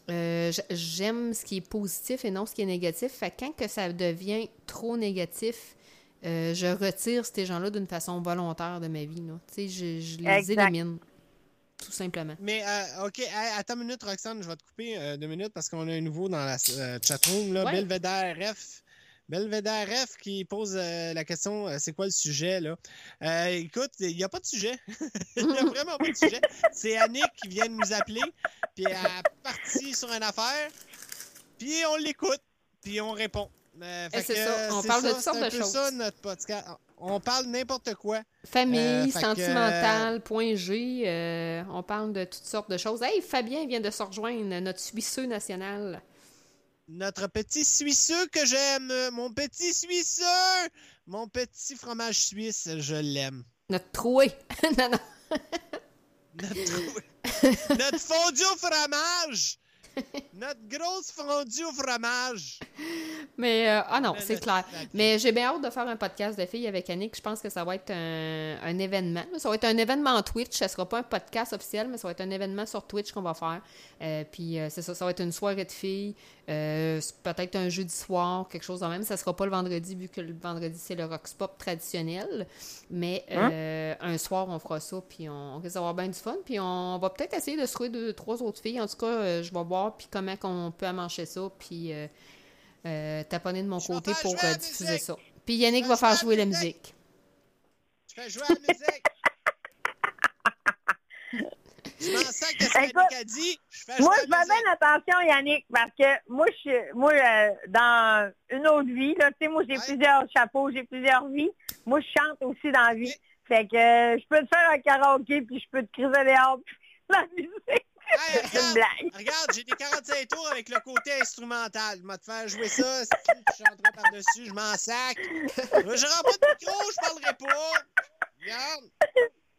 euh, j'aime ce qui est positif et non ce qui est négatif. Fait que quand que ça devient trop négatif, euh, je retire ces gens-là d'une façon volontaire de ma vie. là. Tu sais, je, je les Exact. élimine. Tout simplement. Mais, euh, OK, attends une minute, Roxane, je vais te couper euh, deux minutes parce qu'on a un nouveau dans la euh, chatroom, là, Ouais. Belvedere F. Belvedere F qui pose euh, la question euh, c'est quoi le sujet, là? Euh, Écoute, il n'y a pas de sujet. Il n'y a vraiment pas de sujet. C'est Annick qui vient de nous appeler, puis elle est partie sur une affaire, puis on l'écoute, puis on répond. Euh, Eh, c'est ça. On c'est parle de toutes sortes c'est de choses. ça, notre podcast. On parle n'importe quoi. Famille, que, sentimentale, point G, on parle de toutes sortes de choses. Hey, Fabien vient de se rejoindre, notre Suisseux national. Notre petit Suisseux que j'aime, mon petit Suisseux, mon petit fromage suisse, je l'aime. Notre troué. non, non. Notre, notre fondue au fromage, notre grosse fondue au fromage. Mais, euh, ah non, c'est clair. la- Mais j'ai bien hâte de faire un podcast de filles avec Annick. Je pense que ça va être un, un événement. Ça va être un événement Twitch. Ça sera pas un podcast officiel, mais ça va être un événement sur Twitch qu'on va faire. Euh, puis euh, c'est ça, ça va être une soirée de filles. Euh, peut-être un jeudi soir, quelque chose de même. Ça sera pas le vendredi, vu que le vendredi, c'est le Rox Pop traditionnel. Mais euh, un soir, on fera ça, puis on, on risque d'avoir bien du fun. Puis on va peut-être essayer de se trouver deux, trois autres filles. En tout cas, euh, je vais voir puis comment on peut amancher ça. Puis... euh, euh, taponner de mon côté pour euh, diffuser ça. Puis Yannick va faire jouer la musique. Je fais jouer la musique. je m'en sac de ce Écoute, qu'Annick a dit. Je fais jouer Moi, je fais bien attention, Yannick, parce que moi, je moi, euh, dans une autre vie, là, tu sais, moi, j'ai Ouais. plusieurs chapeaux, j'ai plusieurs vies. Moi, je chante aussi dans la vie. Fait que euh, je peux te faire un karaoké, puis je peux te criser dehors, puis la musique. Hey, regarde, j'ai des 45 tours avec le côté instrumental. Je vais te faire jouer ça. Si tu chanteras par-dessus, je m'en sac. Je rends pas de micro, je parlerai pas. Regarde.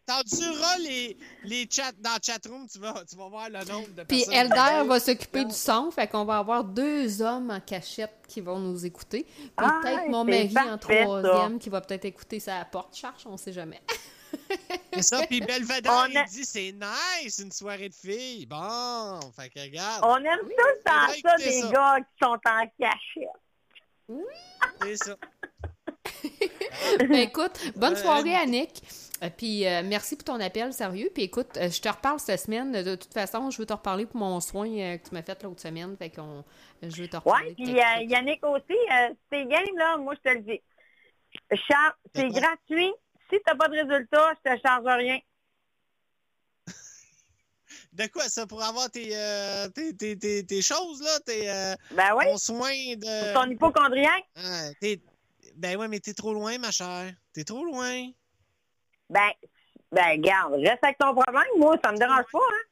T'endureras les, les chats dans le chatroom, tu vas, tu vas voir le nombre de Puis personnes. Elder va s'occuper du son, fait qu'on va avoir deux hommes en cachette qui vont nous écouter. Puis Ah, peut-être mon mari en troisième qui va peut-être écouter sa porte charge, on sait jamais. C'est ça, puis Belvedere, On il a- dit c'est nice, une soirée de filles. Bon, fait que regarde, On aime tout le temps faudrait ça, des ça. gars qui sont en cachette. c'est ça. Ben, écoute, bonne Euh, soirée Annick. Euh, puis euh, merci pour ton appel, sérieux. Puis écoute, euh, je te reparle cette semaine. De toute façon, je veux te reparler pour mon soin euh, que tu m'as fait l'autre semaine. Fait qu'on je veux te reparler. Ouais, de puis euh. Yannick aussi, euh, c'est game, là, moi, je te le dis. Char- c'est gratuit. Si t'as pas de résultat, je te charge rien. De quoi ça pour avoir tes, euh, tes, tes, tes, tes choses là, tes euh, Ben oui, ton soin de. ton hypochondriaque. Ah, Ben ouais, mais t'es trop loin, ma chère. T'es trop loin. Ben, ben, garde, reste avec ton problème. Moi, ça me dérange pas, hein.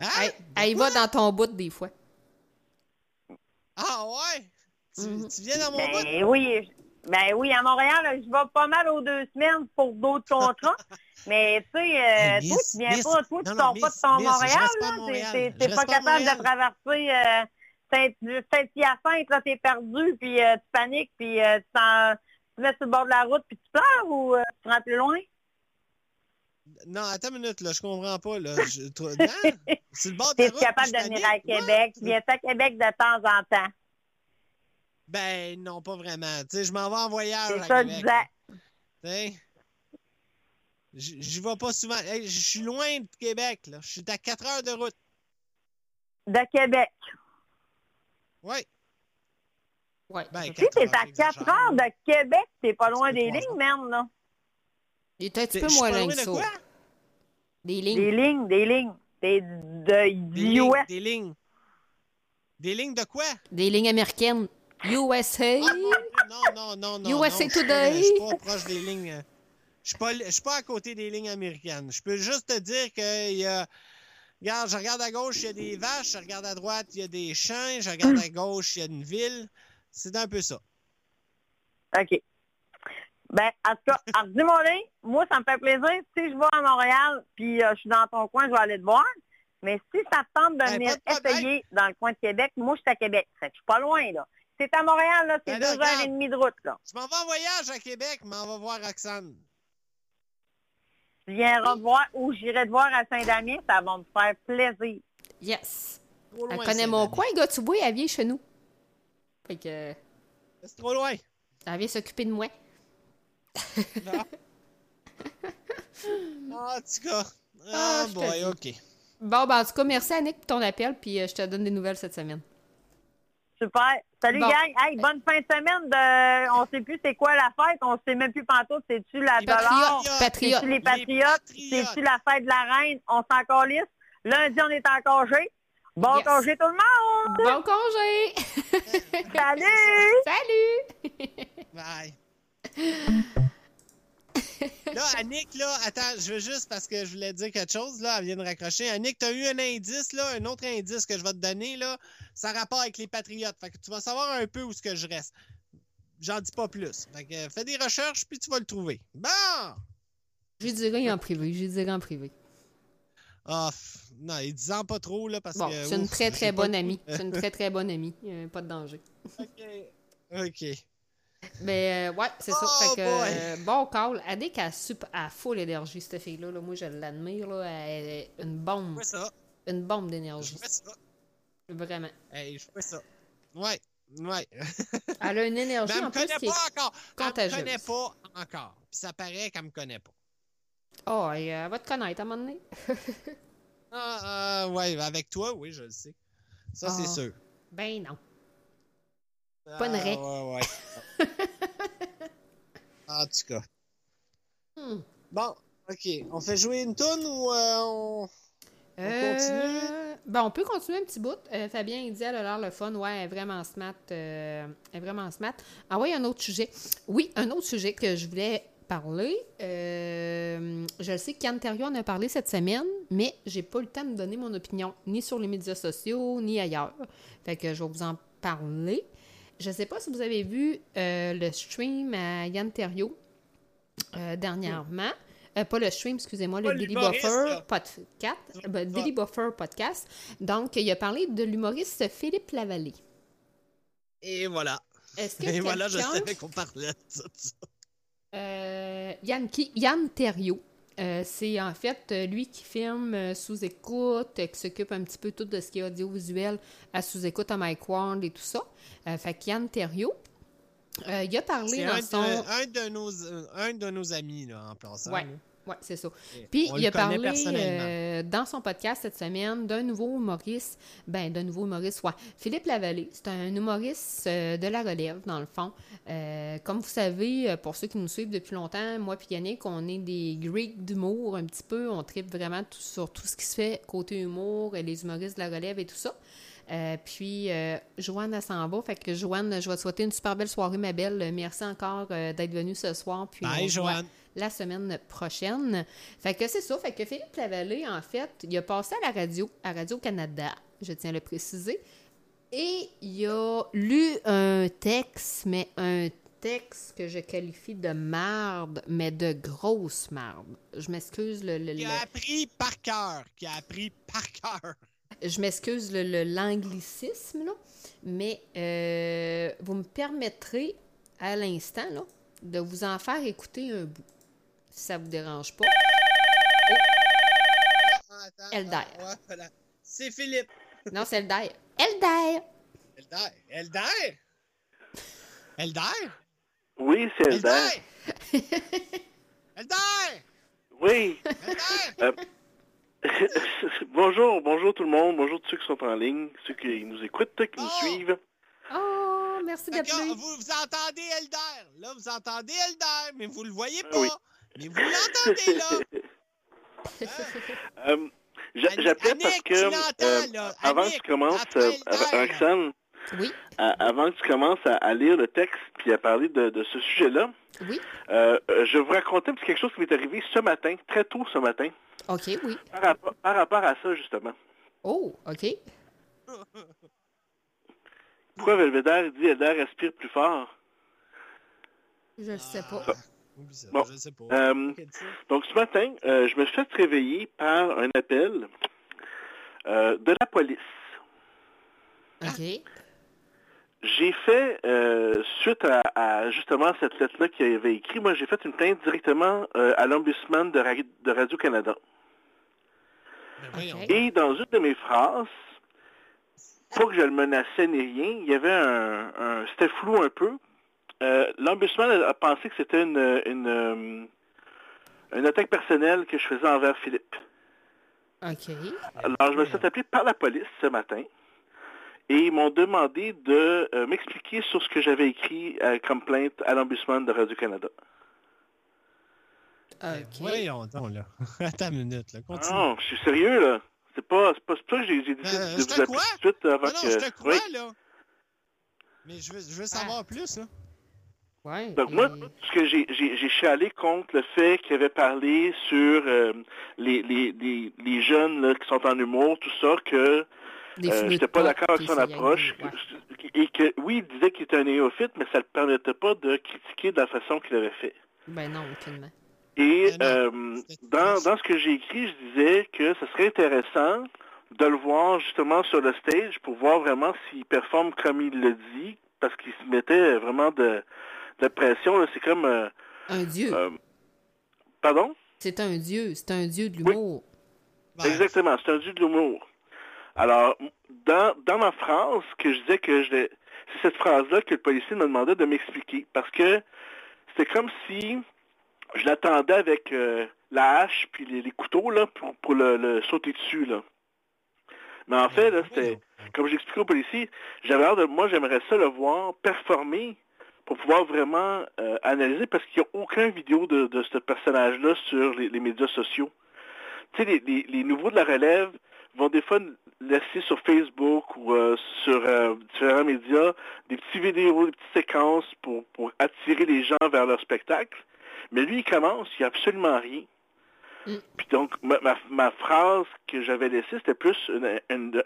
Hein? Elle, De elle va dans ton bout des fois. Ah ouais? Tu, Mhm. tu viens dans mon bout? Ben oui, je- ben oui, à Montréal, je vais pas mal aux deux semaines pour d'autres contrats. Mais tu sais, euh, toi, tu viens Miss, pas, toi, tu non, non, sors pas de ton Miss, Montréal, là. T'es- pas capable de traverser euh, Saint- Saint-Hyacinthe, là, t'es perdu, puis euh, tu paniques, puis euh, tu, tu te mets sur le bord de la route, puis tu pleures ou tu rends plus loin? Non, attends une minute, là, je comprends pas, là. Je, toi, hein? Sur le bord de la T'es route, capable de venir à? Québec? What? Viens à Québec de temps en temps? Ben, non, pas vraiment. Tu sais, je m'en vais en voyage C'est ça, je Québec. disais. Tu sais? J'y vais pas souvent. Hey, je suis loin de Québec, là. Je suis à 4 heures de route. De Québec. Oui. Ouais. Ben, Si t'es à 4 j'exagère. heures de Québec, t'es pas loin des lignes, même, là. Il est un petit peu moins loin de quoi? Des lignes. Des lignes, des lignes. T'es de, Des lignes, des lignes. Des lignes de quoi? Des lignes américaines. USA. Ah, non, non, non, non. USA non, Today? Je suis pas proche des lignes. euh, Je suis pas, je suis pas à côté des lignes américaines. Je peux juste te dire que il y a. Regarde, je regarde à gauche, il y a des vaches. Je regarde à droite, il y a des champs. Je regarde à gauche, il y a une ville. C'est un peu ça. OK. Ben, en tout cas, dis-moi là, moi, ça me fait plaisir. Si je vais à Montréal, puis euh, je suis dans ton coin, je vais aller te voir. Mais si ça te tente de Ben, venir essayer dans le coin de Québec, moi, je suis à Québec. Fait que je suis pas loin, là. T'es à Montréal, là, c'est Ben deux heures et demie de route, là. Je m'en vais en voyage à Québec, mais on va voir Roxane. Tu viendras te voir ou j'irai te voir à Saint-Damien, ça va me faire plaisir. Yes. Trop Elle loin, connaît c'est mon coin, gars, tu vois, elle vient chez nous. Fait que, C'est trop loin. elle vient s'occuper de moi. Non. Ah, en tout cas. Ah, Ah, je boy. OK. Bon, ben, en tout cas, merci Annick pour ton appel, puis euh, je te donne des nouvelles cette semaine. Super. Salut, Bon. gang. Hey, bonne fin de semaine de, on sait plus c'est quoi la fête, on sait même plus pantoute, c'est-tu la Les dollar? Patriote. Patriote. C'est-tu les Les patriotes? patriotes? C'est-tu la fête de la reine? On s'en calisse. Lundi, on est en congé. Bon Yes. congé tout le monde! Bon congé! Salut! Salut! Bye. là, Annick, là, attends, je veux juste parce que je voulais dire quelque chose, là, elle vient de raccrocher. Annick, t'as eu un indice, là, un autre indice que je vais te donner, là, ça a rapport avec les Patriotes. Fait que tu vas savoir un peu où ce que je reste. J'en dis pas plus. Fait que fais des recherches, puis tu vas le trouver. Bon! Je lui dirai en privé, je lui dirai en privé. Ah, f- non, il disant pas trop, là, parce Bon, que... c'est une ouf, très très bonne amie. C'est une très très bonne amie. Euh, pas de danger. OK. OK. Mais euh, ouais, c'est ça. Oh Fait que, boy. euh, bon call. Annick a super, à full énergie, cette fille-là. là. Moi, je l'admire. Là. Elle est une Je bombe. fais ça. Une bombe Je d'énergie. fais ça. Vraiment. Hey, je fais ça. Ouais. Ouais. Elle a une énergie elle en me plus connaît qui est... pas encore. Elle me contagieuse. connaît pas encore. Puis ça paraît qu'elle me connaît pas. Oh, et, euh, elle va te connaître à un moment donné. Ah, ah, ouais, avec toi, oui, je le sais. Ça, c'est Ah. sûr. Ben non. Pas une Ah. Ouais, ouais. en tout cas. Hmm. Bon, OK. On fait jouer une toune ou euh, on... On continue? Ben, on peut continuer un petit bout. Euh, Fabien, il dit, elle a l'air le fun. Ouais, elle est vraiment smart. euh, elle est vraiment smart. Ah oui, un autre sujet. Oui, un autre sujet que je voulais parler. Euh, je le sais qu'Yann Terriot en a parlé cette semaine, mais j'ai pas eu le temps de donner mon opinion, ni sur les médias sociaux, ni ailleurs. Fait que je vais vous en parler. Je sais pas si vous avez vu euh, le stream à Yann Terriot euh, dernièrement. Euh, pas le stream, excusez-moi, le Daily Buffer podcast. Ben. Daily Buffer podcast. Donc, il a parlé de l'humoriste Philippe Lavallée. Et voilà. Est-ce que Et voilà, je savais qu'on parlait de ça. Yann, qui, Yann Terriot. Euh, c'est en fait euh, lui qui filme euh, sous écoute, qui s'occupe un petit peu tout de ce qui est audiovisuel à sous écoute à Mike Ward et tout ça. Euh, fait que Yann Terriot, euh, il a parlé dans un, son. de- un de nos, un de nos amis, là, en plaçant. Ouais. là. Oui, c'est ça. Puis, on il a parlé euh, dans son podcast cette semaine d'un nouveau humoriste. Ben, d'un nouveau humoriste, ouais. Philippe Lavallée, c'est un humoriste euh, de la relève, dans le fond. Euh, comme vous savez, pour ceux qui nous suivent depuis longtemps, moi et Yannick, on est des Greeks d'humour un petit peu. On tripe vraiment tout- sur tout ce qui se fait côté humour, et les humoristes de la relève et tout ça. Euh, puis, euh, Joanne, elle s'en va. Fait que, Joanne, je vais te souhaiter une super belle soirée, ma belle. Merci encore euh, d'être venue ce soir. Puis, Bye, voit Joanne. La semaine prochaine. Fait que c'est ça. Fait que Philippe Lavallée, en fait, il a passé à la radio, à Radio-Canada, je tiens à le préciser, et il a lu un texte, mais un texte que je qualifie de marde, mais de grosse marde. Je m'excuse, le... le- Qui le- a appris par cœur. Qui a appris par cœur. je m'excuse le, le- l'anglicisme, là, mais euh, vous me permettrez à l'instant là, de vous en faire écouter un bout, ça vous dérange pas. Ah, attends, Elder. ah, ouais, voilà. C'est Philippe. Non, c'est Elder. Elder! Elder. Elder? Elder? Oui, c'est Elder. Elder! Oui. Elder! bonjour, bonjour tout le monde, bonjour tous ceux qui sont en ligne, ceux qui nous écoutent, qui nous Oh! suivent. Oh, merci d'appeler. vous, vous entendez Elder. Là, vous entendez Elder, mais vous le voyez Ah pas. oui. Mais vous l'entendez, là? Euh, J'appelais parce que euh, là. avant Annick, que tu commences, euh. Roxane, Oui, à- avant que tu commences à, à lire le texte puis à parler de, de ce sujet-là, oui. euh, je vais vous raconter un petit quelque chose qui m'est arrivé ce matin, très tôt ce matin, OK, oui. par rapport, par rapport à ça justement. Oh, OK. Pourquoi Belvédère dit Elder respire plus fort? Je ne sais pas. Oublie ça, Bon. je sais pas. Euh. Donc ce matin, euh, je me suis fait réveiller par un appel euh, de la police. OK. J'ai fait, euh, suite à, à, justement cette lettre-là qu'il avait écrit, moi j'ai fait une plainte directement euh, à l'ombudsman de, Ra- de Radio-Canada. Ben. Et dans une de mes phrases, pas que je le menaçais ni rien, il y avait un... un C'était flou un peu. Euh, L'ombudsman a, pensé que c'était une, une, euh, une attaque personnelle que je faisais envers Philippe. OK. Alors, je me suis appeler par la police ce matin et ils m'ont demandé de euh, m'expliquer sur ce que j'avais écrit euh, comme plainte à l'ombudsman de Radio-Canada. OK. Voyons donc, là. Attends une minute, là. Continue. Non, je suis sérieux, là. C'est pas, c'est pas, c'est pas que j'ai j'ai décidé Euh, de je vous te appeler crois? tout de suite avant non, non, que... je te crois, Oui. là. Mais je veux, je veux savoir plus, là. Ouais. Donc moi, ce que j'ai, j'ai, j'ai chialé contre le fait qu'il avait parlé sur euh, les, les, les, les jeunes là, qui sont en humour, tout ça, que euh, j'étais pas d'accord avec son approche, ouais. et que oui, il disait qu'il était un néophyte, mais ça ne le permettait pas de critiquer de la façon qu'il avait fait. Ben non, aucunement. Et euh, dans, dans ce que j'ai écrit, je disais que ce serait intéressant de le voir justement sur le stage pour voir vraiment s'il performe comme il le dit, parce qu'il se mettait vraiment de, de pression. C'est comme... euh, Un dieu. euh, pardon? C'est un dieu. C'est un dieu de l'humour. Ben, Exactement, c'est un dieu de l'humour. Alors, dans, dans ma phrase, que je disais que je c'est cette phrase-là que le policier me demandait de m'expliquer. Parce que c'était comme si je l'attendais avec euh, la hache puis les, les couteaux là, pour, pour le, le sauter dessus. Là. Mais en fait, là, c'était, comme j'expliquais au policier, j'avais l'air de, moi, j'aimerais ça le voir performer pour pouvoir vraiment euh, analyser parce qu'il n'y a aucun vidéo de, ce personnage-là sur les, médias sociaux. Tu sais, les, nouveaux de la relève vont des fois laisser sur Facebook ou euh, sur euh, différents médias des petites vidéos, des petites séquences pour, pour attirer les gens vers leur spectacle. Mais lui, il commence, il n'y a absolument rien. Mm. Puis donc, ma, ma, ma phrase que j'avais laissée, c'était plus une,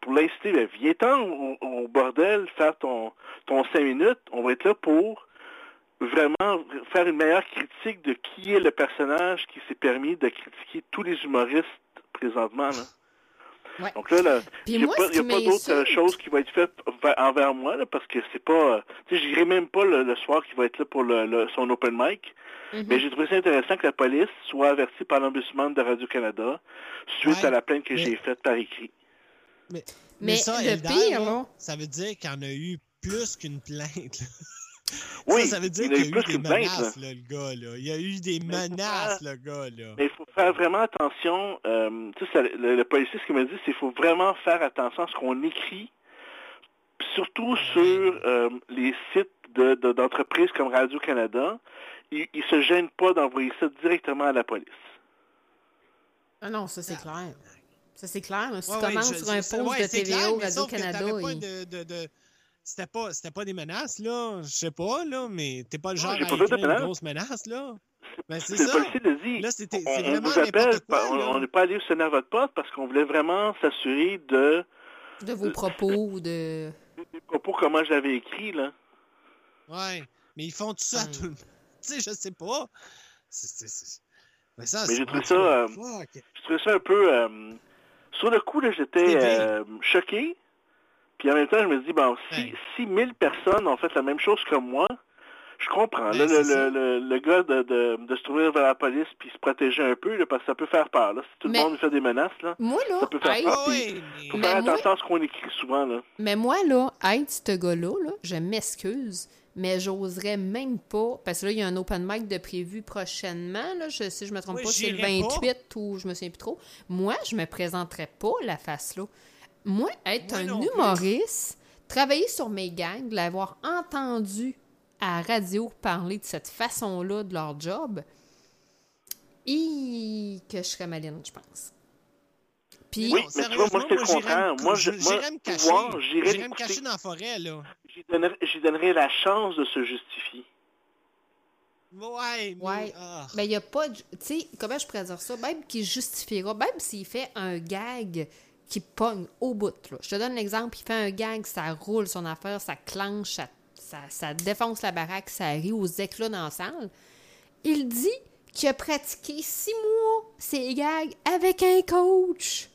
pour l'inciter, viens-t'en au, au bordel, faire ton, ton cinq minutes, on va être là pour vraiment faire une meilleure critique de qui est le personnage qui s'est permis de critiquer tous les humoristes présentement. Là. Ouais. Donc là, il n'y a pas, ce y a qui pas d'autre euh, chose qui va être faite envers moi, là, parce que c'est pas... euh, tu sais, j'irai même pas le, le soir qui va être là pour le, le- son open mic, Mhm. mais j'ai trouvé ça intéressant que la police soit avertie par l'ombudsman de Radio-Canada suite Ouais, à la plainte que mais- j'ai faite par écrit. Mais, Mais ça, le pire, là- ça veut dire qu'il y en a eu plus qu'une plainte. Oui, ça, ça veut dire il y en a qu'il y eu a eu plus des menaces, là, le gars. Là. Il y a eu des Mais menaces, le gars. Là. Mais il faut faire vraiment attention. Euh, ça- le, le policier, ce qu'il m'a dit, c'est qu'il faut vraiment faire attention à ce qu'on écrit, surtout sur euh, les sites de- de- d'entreprises comme Radio-Canada. Ils ne se gênent pas d'envoyer ça directement à la police. Ah non, ça, c'est clair. Ça, c'est clair. Si Ouais, tu ouais, commences je- sur un post ouais, de TVA que Radio-Canada, C'était pas, c'était pas des menaces, là. Je sais pas, là, mais t'es pas le genre j'ai à écrire une menaces. grosse menace, là. Ben, c'est ça. policier le dit. Là, c'était- on, c'est on vraiment vous appelle, quoi, on- on n'est pas allé sonner à votre porte parce qu'on voulait vraiment s'assurer de de vos propos ou de... des propos comment je l'avais écrit. Là. Ouais. Mais ils font tout ça à Ouais. tout le monde. Tu sais, je sais pas. C'est- c'est- c'est- Mais ça, Mais c'est- j'ai trouvé ça, euh. Je trouvais ça un peu euh, Sur le coup, là, j'étais euh, choqué. Puis en même temps, je me dis, bon, si, Ouais. si 1000 personnes ont fait la même chose que moi, je comprends. Ben, là, le, le, le, le gars de, de, de se tourner vers la police puis se protéger un peu, là, parce que ça peut faire peur. Là. Si tout Mais- le monde lui fait des menaces, là, Moi, là, Ça peut faire peur. Ah oui, faut mais- faire moi- attention à ce qu'on écrit souvent. Là. Mais moi, là, être ce gars-là, là, je m'excuse, mais j'oserais même pas, parce que là, il y a un open mic de prévu prochainement, là, je, si je me trompe pas, c'est le j'irais pas. 28 ou je me souviens plus trop. Moi, je me présenterais pas la face là. Moi, être Moi un plus. humoriste, travailler sur mes gangs, l'avoir entendu à la radio parler de cette façon-là de leur job, et que je serais maline, je pense. Puis, Oui, Non, mais tu vois, moi, c'est le sérieusement, contraire. Moi, je- j'irais moi, me cacher. pouvoir, j'irais J'irais me l'écouter. cacher dans la forêt, là. J'y donnerais, la chance de se justifier. Ouais, mais... Ouais. ah. Ben, il n'y a pas de. Tu sais, comment je pourrais dire ça? Même qu'il justifiera, même s'il fait un gag qui pogne au bout, là. Je te donne l'exemple, il fait un gag, ça roule son affaire, ça clenche, ça, ça, ça défonce la baraque, ça rit aux éclats dans la salle. Il dit qu'il a pratiqué six mois ses gags avec un coach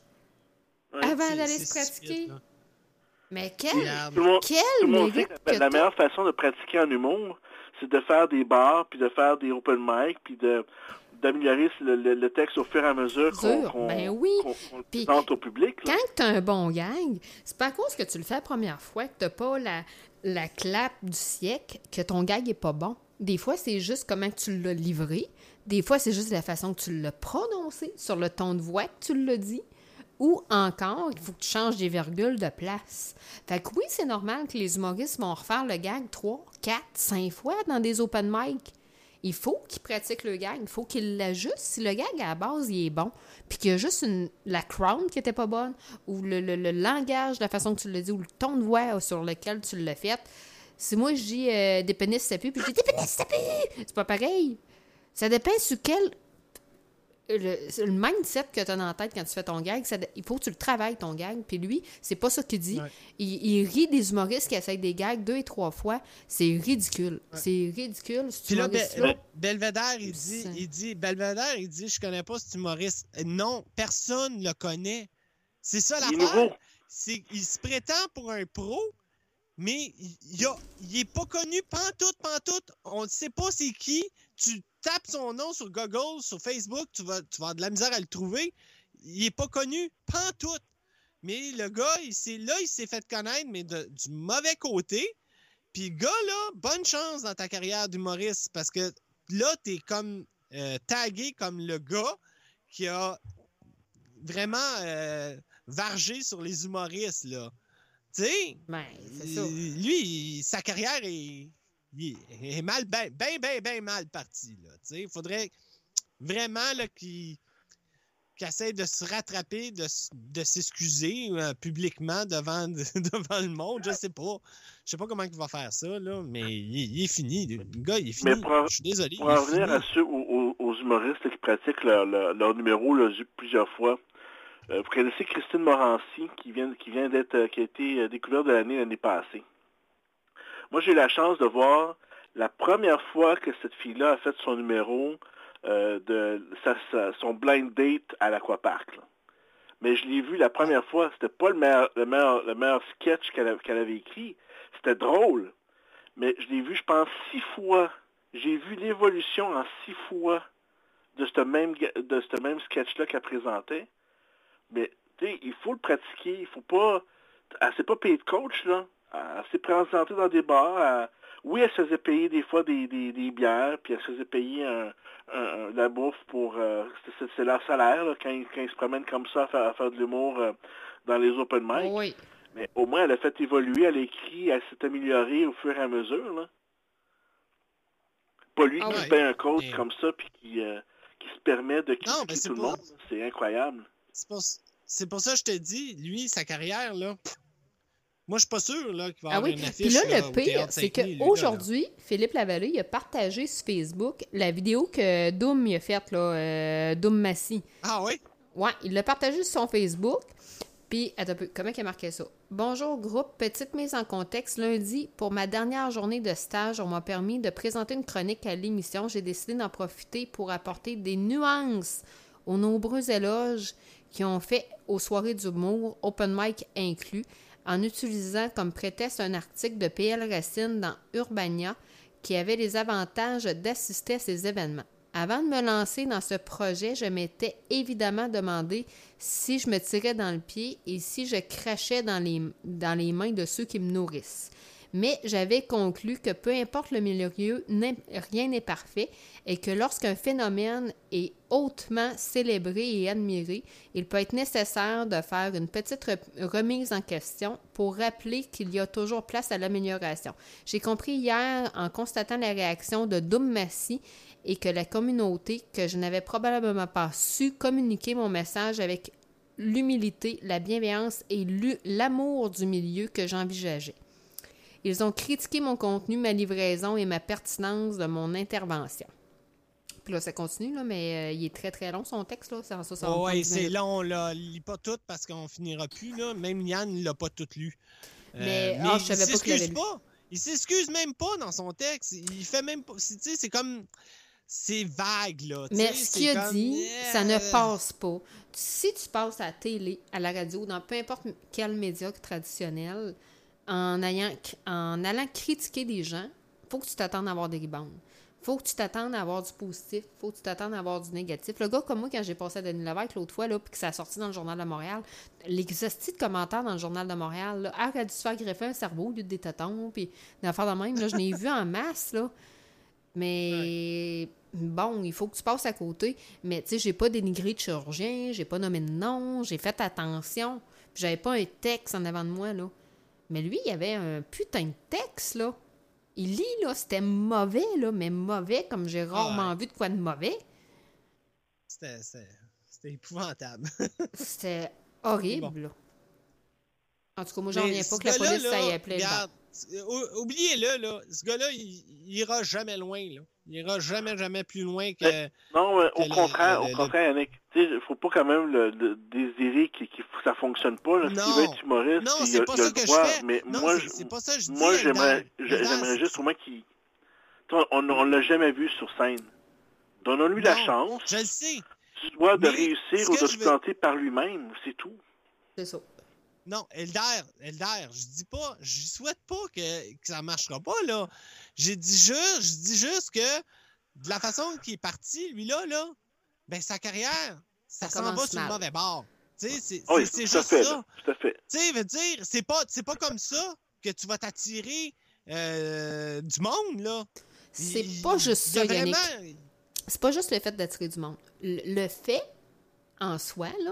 Ouais, avant d'aller se pratiquer. Mais quel, Regarde. Tout le monde, quel sait mérite que la, meilleure façon de pratiquer en humour, c'est de faire des bars, puis de faire des open mic, puis de d'améliorer le, le- le texte au fur et à mesure qu'on ben oui. le Puis présente au public. là. Quand tu as un bon gag, c'est pas à cause que tu le fais la première fois que tu pas la, la clap du siècle que ton gag est pas bon. Des fois, c'est juste comment tu l'as livré. Des fois, c'est juste la façon que tu l'as prononcé, sur le ton de voix que tu l'as dit. Ou encore, il faut que tu changes des virgules de place. Fait que oui, c'est normal que les humoristes vont refaire le gag trois, quatre, cinq fois dans des open mic. Il faut qu'ils pratiquent le gag, il faut qu'ils l'ajustent. Si le gag à la base il est bon, puis qu'il y a juste la crown qui était pas bonne, ou le, le- le langage, la façon que tu l'as dit, ou le ton de voix sur lequel tu l'as fait, si moi je dis euh, des ça pue, puis je dis des pénis ça pue, c'est pas pareil. Ça dépend sur quel. Le, le mindset que tu as dans la tête quand tu fais ton gag, ça- il faut que tu le travailles ton gag. Puis lui, c'est pas ça qu'il dit. Ouais. Il, il rit des humoristes qui essayent des gags deux et trois fois. C'est ridicule. C'est ridicule. ce Puis là, Belvedere, il dit, il dit, Belvedere, il dit, je connais pas cet humoriste. Non, personne le connaît. C'est ça l'affaire. il se prétend pour un pro, mais il, il a- il est pas connu pantoute, pantoute. On ne sait pas c'est qui. Tu tapes son nom sur Google, sur Facebook, tu vas, tu vas avoir de la misère à le trouver. Il est pas connu pantoute. Mais le gars, il là, il s'est fait connaître, mais du mauvais côté. Puis, gars, là, bonne chance dans ta carrière d'humoriste parce que là, t'es comme euh, tagué comme le gars qui a vraiment euh, vargé sur les humoristes, là. Tu sais, Ben, c'est ça. lui, il- sa carrière est, il est mal, ben, ben, ben, ben mal partie, là. Tu sais, il faudrait vraiment, là, qu'il qu'il essaie de se rattraper, de, de s'excuser euh, publiquement devant, devant le monde. Je sais pas. Je sais pas comment il va faire ça, là, mais il, il est fini. Le gars, il est fini. Mais pour en- Je suis désolé. Pour en revenir à ceux, aux, humoristes qui pratiquent leur, leur, leur numéro là, plusieurs fois. Euh, vous connaissez Christine Morancy, qui vient, qui vient d'être, euh, qui a été euh, découverte de l'année l'année passée. Moi, j'ai eu la chance de voir la première fois que cette fille-là a fait son numéro de son blind date à l'Aquapark. Mais je l'ai vu la première fois. C'était pas le meilleur, le meilleur, le meilleur sketch qu'elle avait écrit. C'était drôle. Mais je l'ai vu, je pense, six fois. J'ai vu l'évolution en six fois de ce même, de ce même sketch-là qu'elle présentait. Mais, tu sais, il faut le pratiquer. Il faut pas... Elle s'est pas payée de coach, là. Elle s'est présentée dans des bars. elle- Oui, elle se faisait payer des fois des, des, des bières, puis elle se faisait payer un, un- un- la bouffe pour... euh, c'est- leur salaire, là, quand, ils- quand ils se promènent comme ça à faire, à faire de l'humour euh, dans les open mic. Oui. Mais au moins, elle a fait évoluer, elle a écrit, elle s'est améliorée au fur et à mesure. Là. Pas lui Ah qui ouais. se paye un coach Mais- comme ça puis qui, euh, qui se permet de mais c'est tout le monde. C'est incroyable. C'est pour, c'est pour ça que je te dis, lui, sa carrière, là. Moi, je suis pas sûr là, qu'il va Ah avoir oui. une affiche. Puis là, le pire, c'est qu'aujourd'hui, Philippe Lavallée, il a partagé sur Facebook la vidéo que Doom il a faite, là, euh, Doom Massy. Ah oui? Ouais, il l'a partagé sur son Facebook. Puis, attends un peu, comment il a marqué ça? Bonjour groupe, petite mise en contexte. Lundi, pour ma dernière journée de stage, on m'a permis de présenter une chronique à l'émission. J'ai décidé d'en profiter pour apporter des nuances aux nombreux éloges qui ont fait aux soirées d'humour, open mic inclus, en utilisant comme prétexte un article de PL Racine dans Urbania qui avait les avantages d'assister à ces événements. Avant de me lancer dans ce projet, je m'étais évidemment demandé si je me tirais dans le pied et si je crachais dans les, dans les mains de ceux qui me nourrissent. Mais j'avais conclu que peu importe le milieu, rien n'est parfait et que lorsqu'un phénomène est hautement célébré et admiré, il peut être nécessaire de faire une petite re- remise en question pour rappeler qu'il y a toujours place à l'amélioration. J'ai compris hier en constatant la réaction de Doom Massy et que la communauté, que je n'avais probablement pas su communiquer mon message avec l'humilité, la bienveillance et l'amour du milieu que j'envisageais. Ils ont critiqué mon contenu, ma livraison et ma pertinence de mon intervention. Puis là, ça continue, là, mais euh, il est très très long son texte, là. C'est en 60 Oh, ouais, minutes. c'est long, là. Lis pas tout parce qu'on finira plus, là. Même Yann, il l'a pas tout lu. Euh, Mais- ah, je il savais pas qu'il l'avait s'excuse pas. Il s'excuse même pas dans son texte. Il fait même pas. c'est- Tu sais, c'est comme. C'est vague, là. Mais ce qu'il a comme, dit, ça ne passe pas. Si tu passes à la télé, à la radio, dans peu importe quel média traditionnel, en, allant critiquer des gens, faut que tu t'attendes à avoir des rebounds. faut que tu t'attendes à avoir du positif. faut que tu t'attendes à avoir du négatif. Le gars comme moi, quand j'ai passé à Denis Lévesque l'autre fois, puis que ça a sorti dans le Journal de Montréal, les hosties de commentaires dans le Journal de Montréal, là, ah, a dû se faire greffer un cerveau au lieu de des tétons, puis des affaires de même, là, je n'ai vu en masse, là. Mais bon, il faut que tu passes à côté. Mais tu sais, j'ai pas dénigré de chirurgien, j'ai pas nommé de nom, j'ai fait attention. J'avais pas un texte en avant de moi. Mais lui, il avait un putain de texte, là. Il lit, là, c'était mauvais, là, mais mauvais comme j'ai rarement Ouais. vu de quoi de mauvais. C'était épouvantable. C'était horrible, là. En tout cas, moi, j'en reviens pas que la police, ça y appelait regarde, Oubliez-le, là. Ce gars-là, il, il ira jamais loin, là. Il ira jamais, jamais plus loin que. Non, mais au que contraire, le- au le- contraire, Yannick. Tu sais, faut pas quand même le, le désirer que, que ça fonctionne pas. Là. Non. veut être humoriste, Non, il c'est a, pas il a ça le que je droit, fais. Mais Non, moi, c'est- je- c'est pas ça que je dis, Moi, j'aimerais, j'aimerais juste au moins qu'il... On, on l'a jamais vu sur scène. Donnons-lui la Non, chance, Je le sais. soit de réussir ou de je se veux- planter par lui-même, c'est tout. C'est ça. Non, Eldar, Eldar, je dis pas, je souhaite pas que, que ça marchera pas, là. J'ai dit juste, je dis juste que de la façon qu'il est parti, lui là, là, ben sa carrière, ça, Ça s'en va sur le mauvais bord. Tu sais, c'est Oui, juste fait. ça. Tu sais, veut dire, c'est pas, c'est pas comme ça que tu vas t'attirer euh, du monde, là. C'est pas juste ça, Yannick. vraiment- c'est pas juste le fait d'attirer du monde. Le, le fait, en soi, là,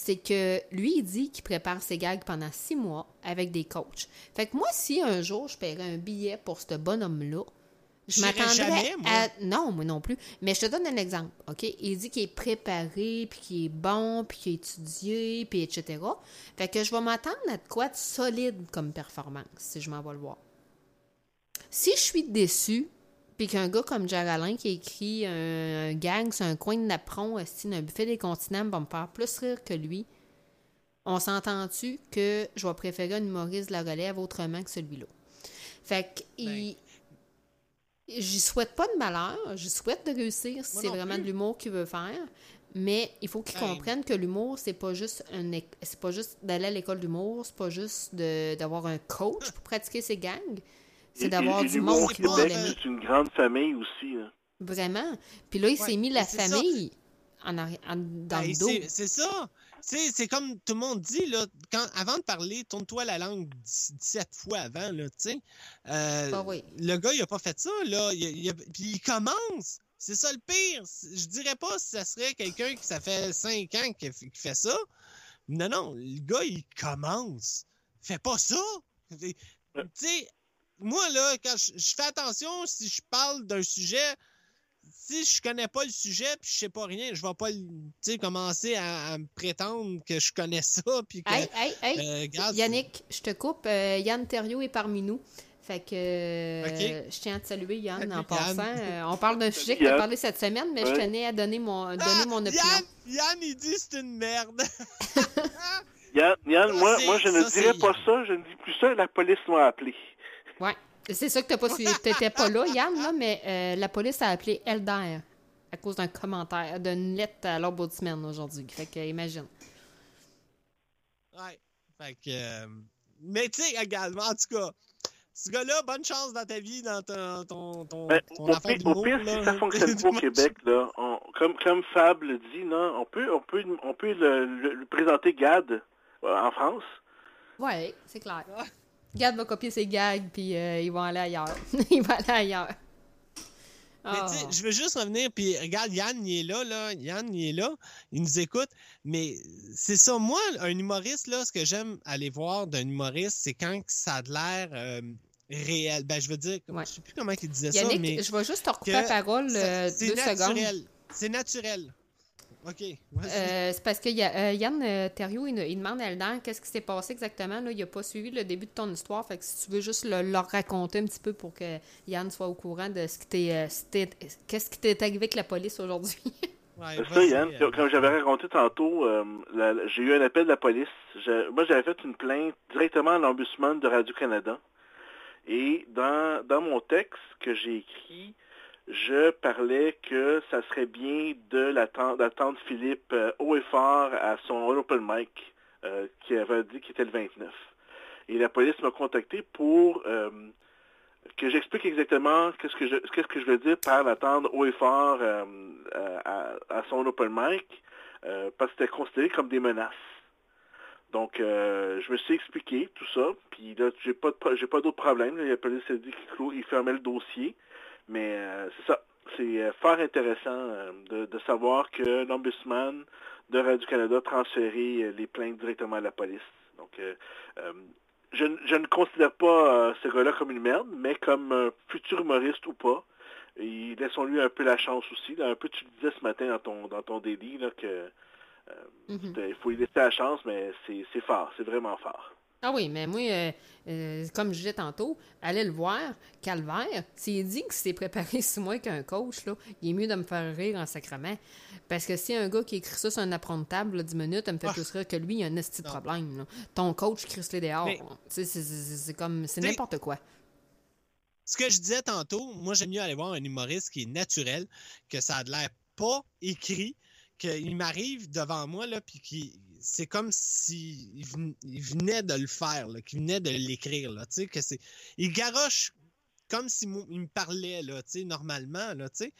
c'est que lui, il dit qu'il prépare ses gags pendant six mois avec des coachs. Fait que moi, si un jour je paierais un billet pour ce bonhomme-là, je m'attendrais à... Non, moi non plus. Mais je te donne un exemple, OK? Il dit qu'il est préparé, puis qu'il est bon, puis qu'il a étudié, puis etc. Fait que je vais m'attendre à de quoi de solide comme performance, si je m'en vais le voir. Si je suis déçu, puis qu'un gars comme Jack Alain qui écrit un, un gang sur un coin de napperon, un buffet des continents, va me faire plus rire que lui, on s'entend-tu que je vais préférer un humoriste de la relève autrement que celui-là? Fait que, il- j'y souhaite pas de malheur, j'y souhaite de réussir si c'est vraiment plus. de l'humour qu'il veut faire, mais il faut qu'il Ben. comprenne que l'humour, c'est pas juste un c'est pas juste d'aller à l'école d'humour, c'est pas juste d'avoir un coach pour pratiquer ses gangs, c'est d'avoir du monde qui va Québec, l'aimer. C'est une grande famille aussi. là. Vraiment. Puis là, il Ouais, s'est mis la famille en arri- en- dans Ben, le dos. c'est- ça. Tu sais, C'est comme tout le monde dit, là, quand, avant de parler, tourne-toi la langue 17 fois avant, là, tu sais. Euh, Ah oui. Le gars, il a pas fait ça, là. Il, il a- puis il commence. C'est ça le pire. Je dirais pas si ça serait quelqu'un qui ça fait 5 ans qui, qui fait ça. Non, non, le gars, il commence. Fais pas ça. Tu sais, moi, là, quand je, je fais attention, si je parle d'un sujet, si je connais pas le sujet puis je sais pas rien, je vais pas commencer à, à me prétendre que je connais ça puis que Hey, hey, hey! euh, regarde, Yannick, je te coupe. euh, Yann Thériault est parmi nous. Fait que euh, je tiens à te saluer, Yann, en Yann. passant. Euh, on parle d'un sujet que tu as parlé cette semaine, mais je tenais à donner mon, donner Ah, mon opinion. Yann, Yann, il dit c'est une merde. Yann, Yann, moi, moi, je ne ça, dirais pas Yann. ça. Je ne dis plus ça. La police m'a appelé. Ouais. C'est ça que t'as pas suivi. T'étais pas là, Yann, là, mais euh, la police a appelé Elder à cause d'un commentaire, d'une lettre à l'ombudsman aujourd'hui. Fait que imagine. Ouais. Fait que. euh, Mais tu sais, également, en tout cas, ce gars-là, bonne chance dans ta vie, dans ton, ton, ton, Ben, ton au affaire pire, au d'humour, pire, là. si ça fonctionne pas au Québec, là, on- comme, comme Fab le dit, là, on peut, on peut, on peut le, le- le présenter GAD euh, en France. Ouais, c'est clair. Gad va copier ses gags, puis euh, ils vont aller ailleurs. ils vont aller ailleurs. Mais Ah. tu sais, je veux juste revenir, puis regarde, Yann, il est là, là. Yann, il est là. Il nous écoute. Mais c'est ça, moi, un humoriste, là, ce que j'aime aller voir d'un humoriste, c'est quand ça a de l'air euh, réel. Ben, je veux dire, Ouais. je sais plus comment il disait ça, mais. je vais juste te recouper la parole euh, c'est deux secondes. naturel. C'est naturel. OK. Euh, c'est parce que y a- euh, Yann euh, Thériault, il, il demande à Eldan qu'est-ce qui s'est passé exactement. Là, il n'a pas suivi le début de ton histoire. Fait que si tu veux juste le, leur raconter un petit peu pour que Yann soit au courant de ce qui t'est, euh, qu'est-ce qui t'est arrivé avec la police aujourd'hui. Ouais, C'est ça, Yann. euh, Comme j'avais raconté tantôt, euh, la- la- j'ai eu un appel de la police. Je- moi, j'avais fait une plainte directement à l'Ombudsman de Radio-Canada. Et dans, dans mon texte que j'ai écrit, je parlais que ça serait bien d'attendre Philippe euh, haut et fort à son open mic euh, qui avait dit qu'il était le 29. Et la police m'a contacté pour euh, que j'explique exactement qu'est-ce que je veux dire par l'attendre haut et fort à, son open mic parce que c'était considéré comme des menaces. Donc je me suis expliqué tout ça, puis là j'ai pas pas d'autres problèmes. La police a dit qu'il fermait le dossier, mais euh, c'est ça. C'est euh, fort intéressant euh, de, de savoir que l'ombudsman de Radio-Canada a transféré les plaintes directement à la police. Donc je, ne- je ne considère pas ce gars-là comme une merde, mais comme un futur humoriste ou pas. Et laissons-lui un peu la chance aussi. là. Un peu, tu le disais ce matin dans ton dans ton délit là, que euh, Mhm. il faut lui laisser la chance, mais c'est fort, c'est vraiment fort. Ah oui, mais moi, euh, euh, comme je disais tantôt, allez le voir, Calvaire, s'il dit qu'il s'est préparé six mois qu'un coach, là, il est mieux de me faire rire en sacrement. Parce que si un gars qui écrit ça sur un apprendre-table, là, 10 minutes, ça me fait Ah. plus rire que lui, il y a un esti de Non. problème. là. Ton coach, Chris les dehors. Mais- c'est- c'est c'est comme, c'est n'importe quoi. Ce que je disais tantôt, moi, j'aime mieux aller voir un humoriste qui est naturel, que ça a de l'air pas écrit, qu'il m'arrive devant moi, là, puis qui. C'est comme si il ven- il venait de le faire, qu'il venait de l'écrire, tu que c'est. Il garoche comme si mo- il me parlait, là, tu normalement, là, tu.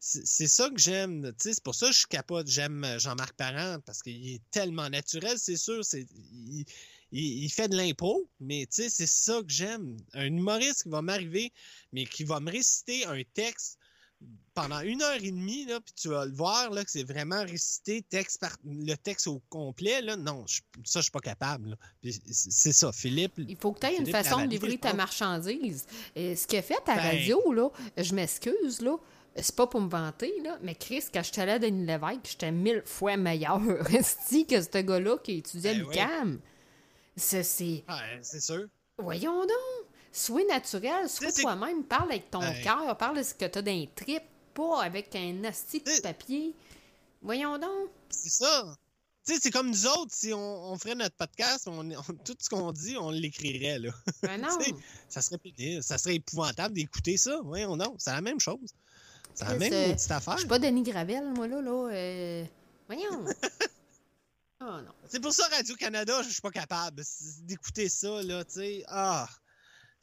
C'est ça que j'aime, tu c'est pour ça que je suis capable, j'aime euh, Jean-Marc Parent, parce qu'il est tellement naturel, c'est sûr, c'est. il- il, fait de l'impro, mais tu c'est ça que j'aime. Un humoriste qui va m'arriver, mais qui va me réciter un texte pendant une heure et demie, là, puis tu vas le voir, là, que c'est vraiment récité texte par, le texte au complet, là. Non, je- ça, je suis pas capable, là. C'est ça, Philippe. Il faut que tu aies une façon de livrer ta marchandise. Et ce qu'il a fait à Ben- radio, là, je m'excuse, là, c'est pas pour me vanter, là, mais Chris, quand j'étais allé à Denis Lévesque, j'étais mille fois meilleur esti que ce gars-là qui étudiait Ben oui. l'UQAM. C'est... c'est- c'est sûr. Voyons donc! Sois naturel, sois toi-même, parle avec ton cœur, parle de ce que t'as dans les tripes, pas avec un asti de papier. Voyons donc! C'est ça. Tu sais, c'est comme nous autres, si on, on ferait notre podcast, on, on- tout ce qu'on dit, on l'écrirait, là. Ben non! Ça serait pénible, ça serait épouvantable d'écouter ça. Voyons non, c'est la même chose. C'est la même petite affaire. Je suis pas Denis Gravel, moi, là, là. euh, Voyons! Oh non. C'est pour ça, Radio-Canada, je suis pas capable d'écouter ça, là, tu sais. Ah!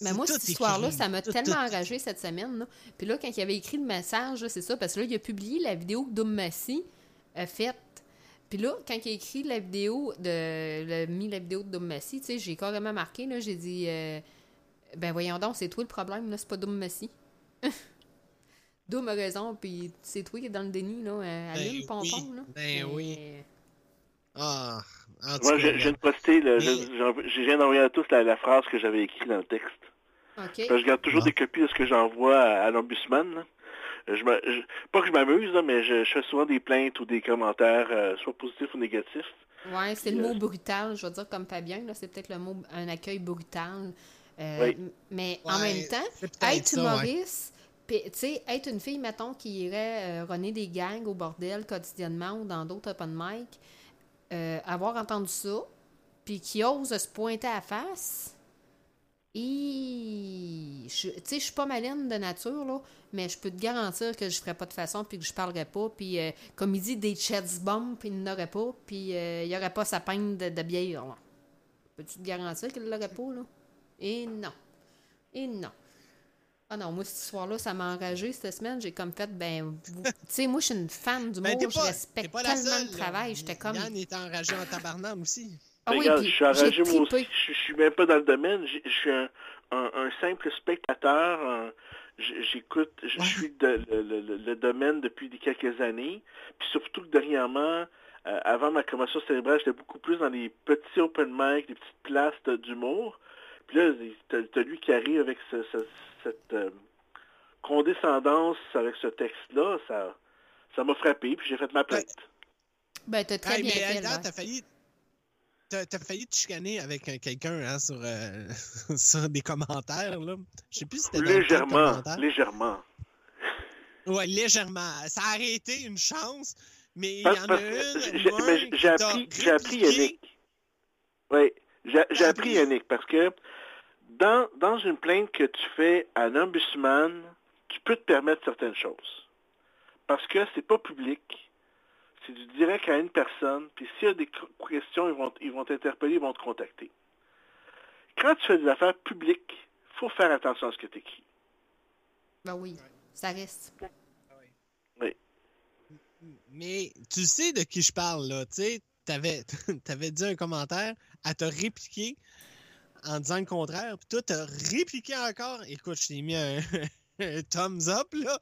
Mais moi, cette histoire-là, ça m'a tellement tout. enragé cette semaine. Là. Puis là, quand il avait écrit le message, c'est ça, parce que là, il a publié la vidéo que Doom Massy a faite. Puis là, quand il a écrit la vidéo de. Il a mis la vidéo de Doom Massy, tu sais, j'ai carrément marqué, là, j'ai dit. euh, ben voyons donc, c'est toi le problème, là, c'est pas Doom Massy. Doom a raison, puis c'est toi qui es dans le déni, là. euh, Allume, Ben pompon, oui, là. ben oui. Ah! En tout Moi, cas, je, je viens de poster, le- Mais- je, viens d'envoyer à tous la, la phrase que j'avais écrite dans le texte. OK. Parce que je garde toujours Ah. des copies de ce que j'envoie à, à l'ombudsman. là. Je me, je- pas que je m'amuse, mais je, je fais souvent des plaintes ou des commentaires, euh, soit positifs ou négatifs. Ouais, c'est le Puis, mot brutal, je veux dire comme Fabien, là, c'est peut-être le mot un accueil brutal. Euh, Oui. Mais en même temps, être ouais. humoriste, puis, tu sais, être une fille, mettons, qui irait euh, runner des gangs au bordel quotidiennement ou dans d'autres open mic, euh, avoir entendu ça, puis qui ose se pointer à la face, et tu sais, je suis pas maline de nature, là, mais je peux te garantir que je ferais pas de façon, puis que je parlerais pas, puis euh, comme il dit, des chest bombs, puis il n'aurait pas, puis euh, il y aurait pas sa peine de, de bière, là. Peux-tu te garantir qu'il l'aurait pas, là? Et non. Et non. Ah non, moi, cette histoire-là, ça m'a enragé cette semaine. J'ai comme fait, ben, vous- tu sais, moi, je suis une fan du Ben, t'es je respecte pas la tellement seule, le travail. J'étais comme. Yann est enragé en tabarnane aussi. Ah oui, regarde, puis je suis enragé moi aussi. Je, je suis même pas dans le domaine. Je suis un, un- un simple spectateur. J'écoute, je Ouais. suis de- le, le- le- le domaine depuis des quelques années. Puis surtout que dernièrement, euh, avant ma commotion cérébrale, j'étais beaucoup plus dans les petits open mic, les petites places d'humour. Puis là, t'as lui qui arrive avec ce- ce- cette euh, condescendance avec ce texte-là. Ça ça m'a frappé, puis j'ai fait ma plainte. Ben, t'as très Hey, bien mais fait, Albert. t'as failli. T'as t'as failli te chicaner avec quelqu'un hein, sur, euh, sur des commentaires. Là. Je sais plus si c'était Légèrement, légèrement. Ouais, légèrement. Ça a arrêté une chance, mais il y en a une. j'ai- appris, j'ai appris. Yannick. Oui, j'ai appris? Yannick parce que dans, dans une plainte que tu fais à un ombudsman, tu peux te permettre certaines choses. Parce que c'est pas public. C'est du direct à une personne. Puis s'il y a des qu- questions, ils vont, ils vont t'interpeller, ils vont te contacter. Quand tu fais des affaires publiques, faut faire attention à ce que tu écris. Ben oui, ça reste. Mais tu sais de qui je parle, là. Tu sais, t'avais, t'avais dit un commentaire, elle t'a répliqué en disant le contraire, puis toi, t'as répliqué encore. Écoute, je t'ai mis un thumbs up, là.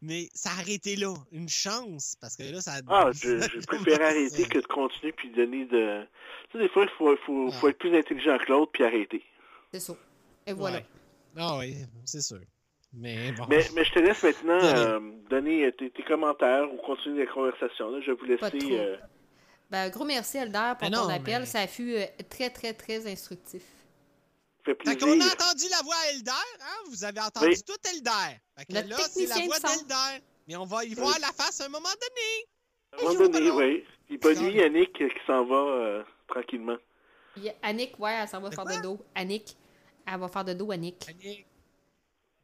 Mais ça a arrêté là. Une chance, parce que là, ça a... Ah, je, préfère arrêter que de continuer puis donner de... Tu sais, des fois, il faut, faut, faut être plus intelligent que l'autre puis arrêter. C'est ça. Et voilà. Ouais. Ah oui, c'est sûr. Mais bon. Mais, mais je te laisse maintenant euh, donner euh, tes, tes commentaires ou continuer la conversation. Là. Je vais vous laisser... euh, Ben, gros merci, Elder, pour Mais ton non, appel. mais- Ça fut euh, très, très, très instructif. Fait Fait plaisir. qu'on a entendu la voix Elder, hein? Vous avez entendu Oui. tout Elder. Fait que là, c'est la voix de d'Elder. Mais on va y voir la face à un moment donné. À un moment donné, oui. Puis bonne nuit, Yannick, euh, qui s'en va euh, tranquillement. Annick, ouais, elle s'en va De faire de dos. Annick, elle va faire de dos, Annick. Annick.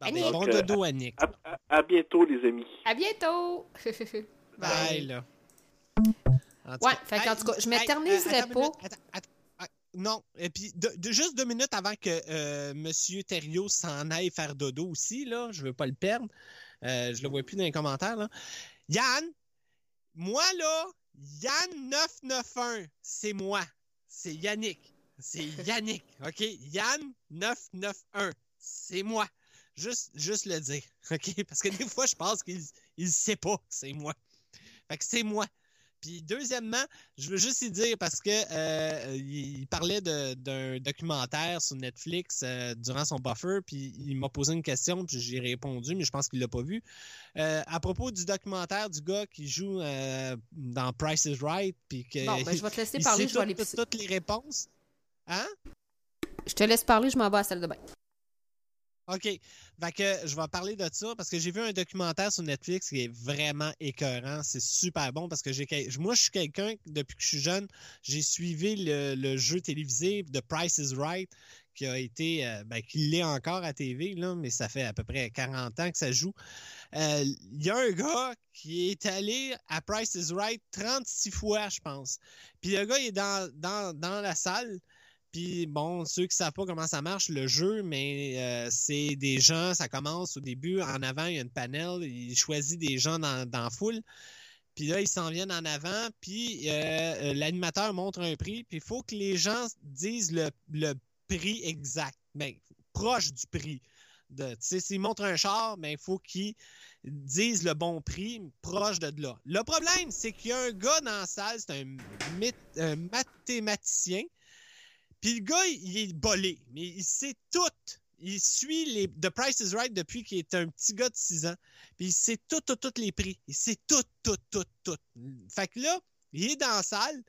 Annick. bon Donc, euh, dodo, Annick. À, à- à bientôt, les amis. À bientôt! Bye, là. En tout Ouais, fait qu'en hey, tout cas, je m'éterniserai euh, pas. attends, attends, non, et puis juste deux minutes avant que euh, Monsieur Thériault s'en aille faire dodo aussi, là, je veux pas le perdre. Euh, je le vois plus dans les commentaires, là. Yann, moi, là, Yann 991, c'est moi. C'est Yannick. C'est Yannick, OK? Yann 991, c'est moi. Juste, juste le dire, OK? Parce que des fois, je pense qu'il il sait pas que c'est moi. Fait que c'est moi. Puis deuxièmement, je veux juste y dire parce que euh, il parlait d'un documentaire sur Netflix euh, durant son buffer, puis il m'a posé une question, puis j'ai répondu, mais je pense qu'il l'a pas vu. Euh, à propos du documentaire du gars qui joue dans Price is Right, puis que Bon, ben, je vais te laisser parler, je vais aller toutes les réponses. Hein? Je te laisse parler, je m'en vais à la salle de bain. OK. Fait que je vais parler de ça parce que j'ai vu un documentaire sur Netflix qui est vraiment écœurant. C'est super bon parce que moi, je suis quelqu'un, depuis que je suis jeune, j'ai suivi le, jeu télévisé de Price is Right qui a été, euh, ben, qui l'est encore à TV, mais ça fait à peu près 40 ans que ça joue. Euh, Il y a un gars qui est allé à Price is Right 36 fois, je pense. Puis le gars, est dans, dans la salle. Puis bon, ceux qui savent pas comment ça marche, le jeu, mais euh, c'est des gens, ça commence au début, en avant, il y a une panel, il choisit des gens dans, dans foule. Puis là, ils s'en viennent en avant, puis euh, l'animateur montre un prix, puis il faut que les gens disent le, prix exact, ben, proche du prix. S'ils montrent un char, ben, il faut qu'ils disent le bon prix, proche de là. Le problème, c'est qu'il y a un gars dans la salle, c'est un mathématicien, puis le gars, il est bolé, mais il sait tout. Il suit les The Price is Right depuis qu'il est un petit gars de 6 ans. Puis il sait tout, tout, tous les prix. Il sait tout, tout, tout, tout. Fait que là, il est dans la salle,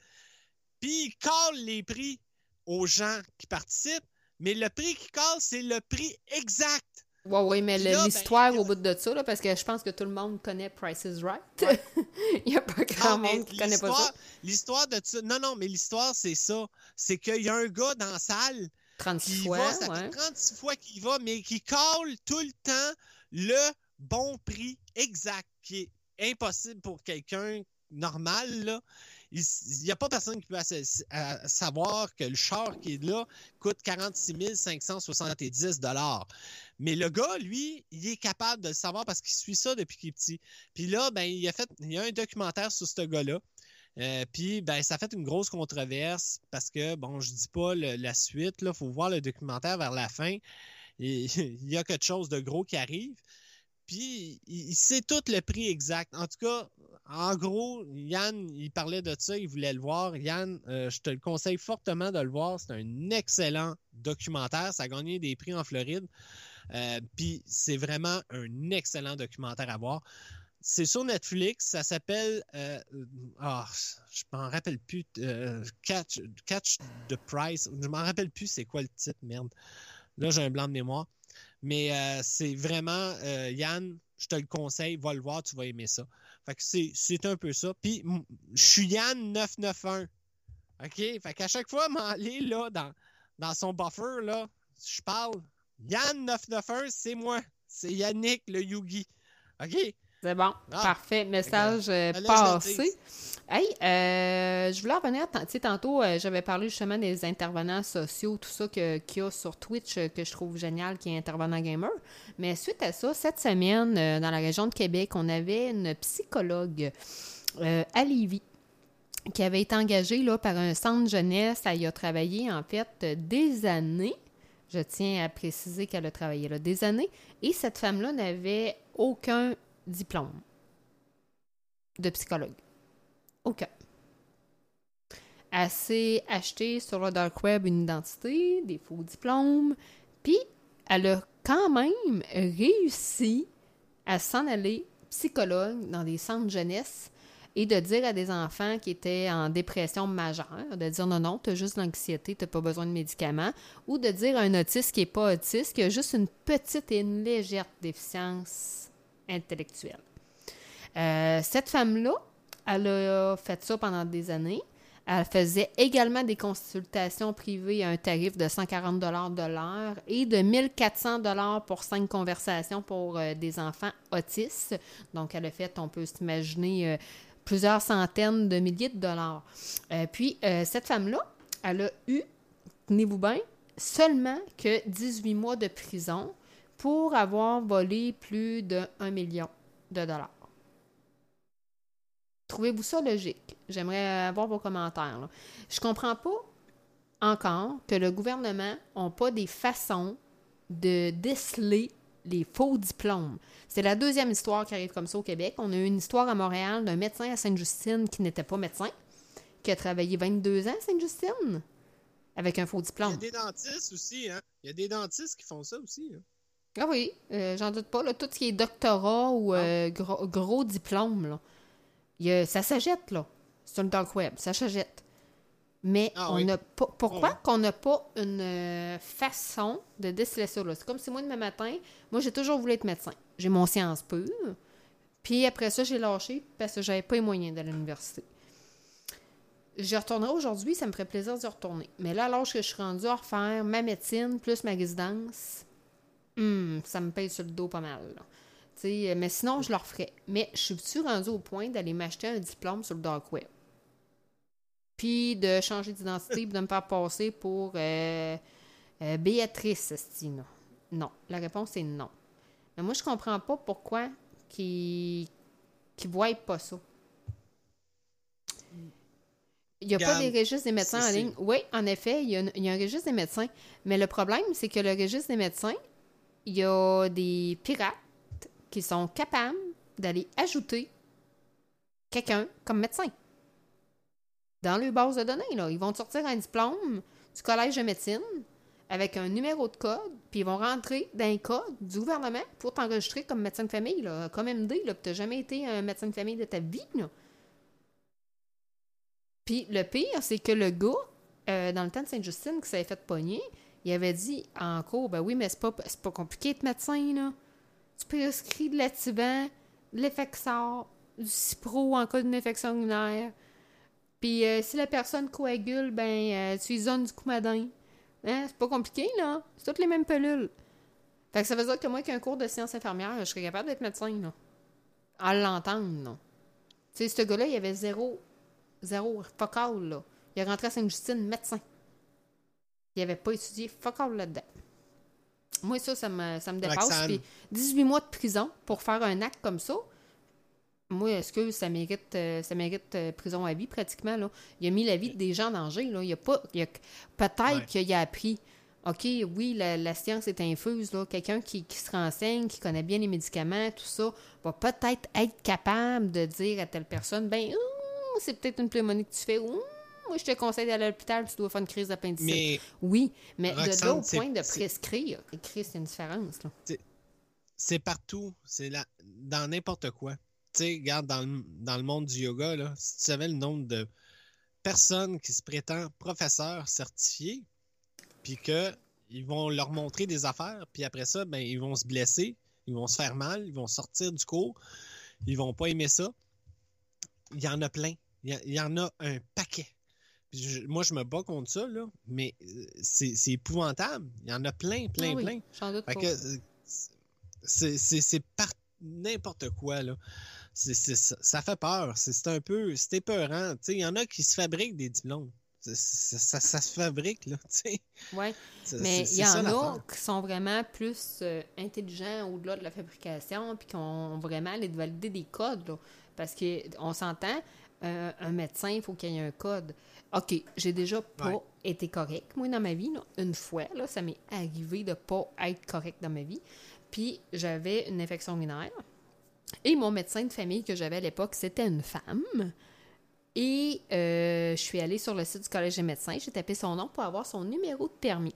puis il colle les prix aux gens qui participent, mais le prix qu'il colle, c'est le prix exact. Ouais, ouais, mais ben, l'histoire au bout de ça, là, parce que je pense que tout le monde connaît Price is Right. Il n'y a pas grand Non, monde qui connaît pas ça. l'histoire- de ça. Non, non, mais l'histoire, c'est ça. C'est qu'il y a un gars dans la salle 36 qui fois, va, ça ouais. fait 36 fois qu'il va, mais qui colle tout le temps le bon prix exact, qui est impossible pour quelqu'un normal, là. Il n'y a pas personne qui peut savoir que le char qui est là coûte 46 570 Mais le gars, lui, il est capable de le savoir parce qu'il suit ça depuis qu'il est petit. Puis là, ben, il a fait, il y a un documentaire sur ce gars-là. Euh, puis, ben, ça a fait une grosse controverse parce que, bon, je dis pas la suite, il faut voir le documentaire vers la fin. Il y a quelque chose de gros qui arrive. Puis, il, sait tout le prix exact. En tout cas, en gros, Yann, il parlait de ça, il voulait le voir. Yann, euh, je te le conseille fortement de le voir. C'est un excellent documentaire. Ça a gagné des prix en Floride. Euh, Puis, c'est vraiment un excellent documentaire à voir. C'est sur Netflix. Ça s'appelle. euh, ah, je m'en rappelle plus. euh, Catch, Catch the Price. Je m'en rappelle plus c'est quoi le titre, merde. Là, j'ai un blanc de mémoire. Mais euh, c'est vraiment, euh, Yann, je te le conseille, va le voir, tu vas aimer ça. Fait que c'est, un peu ça. Puis, je suis Yann 991. OK? Fait qu'à chaque fois, m'aller là, dans, dans son buffer, là, je parle. Yann 991, c'est moi. C'est Yannick le Yugi. OK? C'est bon, Ah. parfait. Message euh, passé. Hey, euh, je voulais revenir, tu sais, tantôt, euh, j'avais parlé justement des intervenants sociaux, tout ça qu'il y a sur Twitch euh, que je trouve génial, qui est intervenant gamer. Mais suite à ça, cette semaine, dans la région de Québec, on avait une psychologue euh, à Lévis qui avait été engagée là, par un centre jeunesse. Elle y a travaillé, en fait, des années. Je tiens à préciser qu'elle a travaillé là des années. Et cette femme-là n'avait aucun diplôme de psychologue. Aucun. Elle s'est acheté sur le dark web une identité, des faux diplômes, puis elle a quand même réussi à s'en aller psychologue dans des centres jeunesse et de dire à des enfants qui étaient en dépression majeure, de dire non, non, tu as juste l'anxiété, tu n'as pas besoin de médicaments, ou de dire à un autiste qui n'est pas autiste, qui a juste une petite et une légère déficience intellectuelle. Euh, cette femme-là, elle a fait ça pendant des années. Elle faisait également des consultations privées à un tarif de 140 de l'heure et de 1400 pour cinq conversations pour euh, des enfants autistes. Donc, elle a fait, on peut s'imaginer, euh, plusieurs centaines de milliers de dollars. Puis, cette femme-là, elle a eu, tenez-vous bien, seulement que 18 mois de prison pour avoir volé plus de 1 million de dollars. Trouvez-vous ça logique? J'aimerais avoir vos commentaires. Je comprends pas encore que le gouvernement n'a pas des façons de déceler les faux diplômes. C'est la deuxième histoire qui arrive comme ça au Québec. On a eu une histoire à Montréal d'un médecin à Sainte-Justine qui n'était pas médecin, qui a travaillé 22 ans à Sainte-Justine avec un faux Il y diplôme. a des dentistes aussi, hein? Il y a des dentistes qui font ça aussi. hein. Ah oui, euh, j'en doute pas. Là, tout ce qui est doctorat ou euh, gros, gros diplôme, là, y a- ça s'achète, là. C'est un dark web, ça s'achète. Mais Ah on oui. n'a pas. Pourquoi qu'on n'a pas une euh, façon de déceler ça? C'est comme si moi, demain matin, moi, j'ai toujours voulu être médecin. J'ai mon science pure. Puis après ça, j'ai lâché parce que j'avais pas les moyens d'aller à l'université. Je retournerai aujourd'hui, ça me ferait plaisir d'y retourner. Mais là, alors que je suis rendue à refaire ma médecine plus ma résidence, hum, ça me paye sur le dos pas mal. là. Sais, mais sinon, je le referais. Mais je suis rendue au point d'aller m'acheter un diplôme sur le dark web? Puis de changer d'identité puis de me faire passer pour euh, euh, Béatrice, esti, non. La réponse est non. Mais moi, je comprends pas pourquoi qu'ils qui voient pas ça. Il n'y a pas des registres des médecins en ligne. Oui, en effet, il y, a une- il y a un registre des médecins. Mais le problème, c'est que le registre des médecins, il y a des pirates qui sont capables d'aller ajouter quelqu'un comme médecin. Dans leur base de données, là. Ils vont sortir un diplôme du collège de médecine avec un numéro de code, puis ils vont rentrer dans un code du gouvernement pour t'enregistrer comme médecin de famille, là, comme MD, là, puis t'as jamais été un médecin de famille de ta vie, là. Puis le pire, c'est que le gars, euh, dans le temps de Sainte-Justine, qui s'avait fait pogner, il avait dit en cours, ben oui, mais c'est pas, pas compliqué d'être médecin, là. Tu prescris de l'Ativan, de l'Effexor, du Cipro en cas d'une infection urinaire. Puis euh, si la personne coagule, ben euh, tu lui donnes du coumadin. Hein? C'est pas compliqué, là. C'est toutes les mêmes pelules. Fait que ça veut dire que moi, qu'un cours de sciences infirmières, je serais capable d'être médecin, là. À l'entendre, non. Tu sais, ce gars-là, il avait zéro Zéro. Fuck all, là. Il est rentré à Sainte-Justine médecin. Il n'avait pas étudié fuck all là-dedans. Moi, ça, ça me, ça me dépasse. Puis 18 mois de prison pour faire un acte comme ça. Moi, est-ce que ça mérite, euh, ça mérite euh, prison à vie pratiquement? Là? Il a mis la vie des gens en danger. Là. Il a pas, il a- peut-être Ouais. qu'il a appris. OK, oui, la, la science est infuse. là. Quelqu'un qui, qui se renseigne, qui connaît bien les médicaments, tout ça, va peut-être être capable de dire à telle personne ben, Hum, c'est peut-être une pneumonie que tu fais. Hum, moi, je te conseille d'aller à l'hôpital, tu dois faire une crise d'appendicite. Oui, mais de Roxane, au c'est- point de prescrire, écrit, c'est une différence. C'est partout. C'est là, dans n'importe quoi. Tu sais, regarde, dans le, dans le monde du yoga, là, si tu savais le nombre de personnes qui se prétendent professeurs certifiés, puis que ils vont leur montrer des affaires, puis après ça, ben, ils vont se blesser, ils vont se faire mal, ils vont sortir du cours, ils vont pas aimer ça. Il y en a plein. Il y en a un paquet. Je- moi, je me bats contre ça, là, mais euh, c'est épouvantable. Il y en a plein, plein, Ah oui, plein. j'en doute Fait pas. que euh, c'est- par n'importe quoi, là. Ça, ça fait peur. C'est un peu. C'est épeurant. Il y en a qui se fabriquent des diplômes. C'est- Ça, ça se fabrique, là. tu sais. Ouais. C'est- Mais il y ça en a qui sont vraiment plus euh, intelligents au-delà de la fabrication, puis qui ont vraiment les de valider des codes. là. Parce qu'on s'entend, euh, un médecin, il faut qu'il y ait un code. OK, j'ai déjà pas Ouais. été correct, moi, dans ma vie. là. Une fois, là, ça m'est arrivé de pas être correct dans ma vie. Puis j'avais une infection urinaire. Et mon médecin de famille que j'avais à l'époque, c'était une femme. Et euh, je suis allée sur le site du Collège des médecins, j'ai tapé son nom pour avoir son numéro de permis.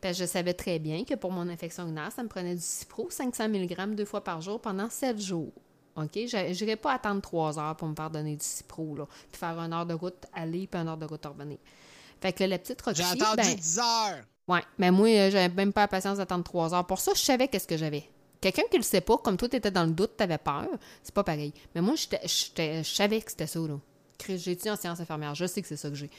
Parce que je savais très bien que pour mon infection urinaire, ça me prenait du Cipro, 500 mg deux fois par jour pendant 7 jours. OK? Je pas attendre 3 heures pour me faire donner du Cipro, là, puis faire une heure de route aller, puis une heure de route revenir. Fait que la petite Roxy, J'ai attendu ben, 10 heures. Ouais, mais moi, euh, j'avais même pas la patience d'attendre trois heures. Pour ça, je savais qu'est-ce que j'avais. Quelqu'un qui le sait pas, comme toi, t'étais dans le doute, t'avais peur, c'est pas pareil. Mais moi, je savais que c'était ça, là. J'ai étudié en sciences infirmières, je sais que c'est ça que j'ai.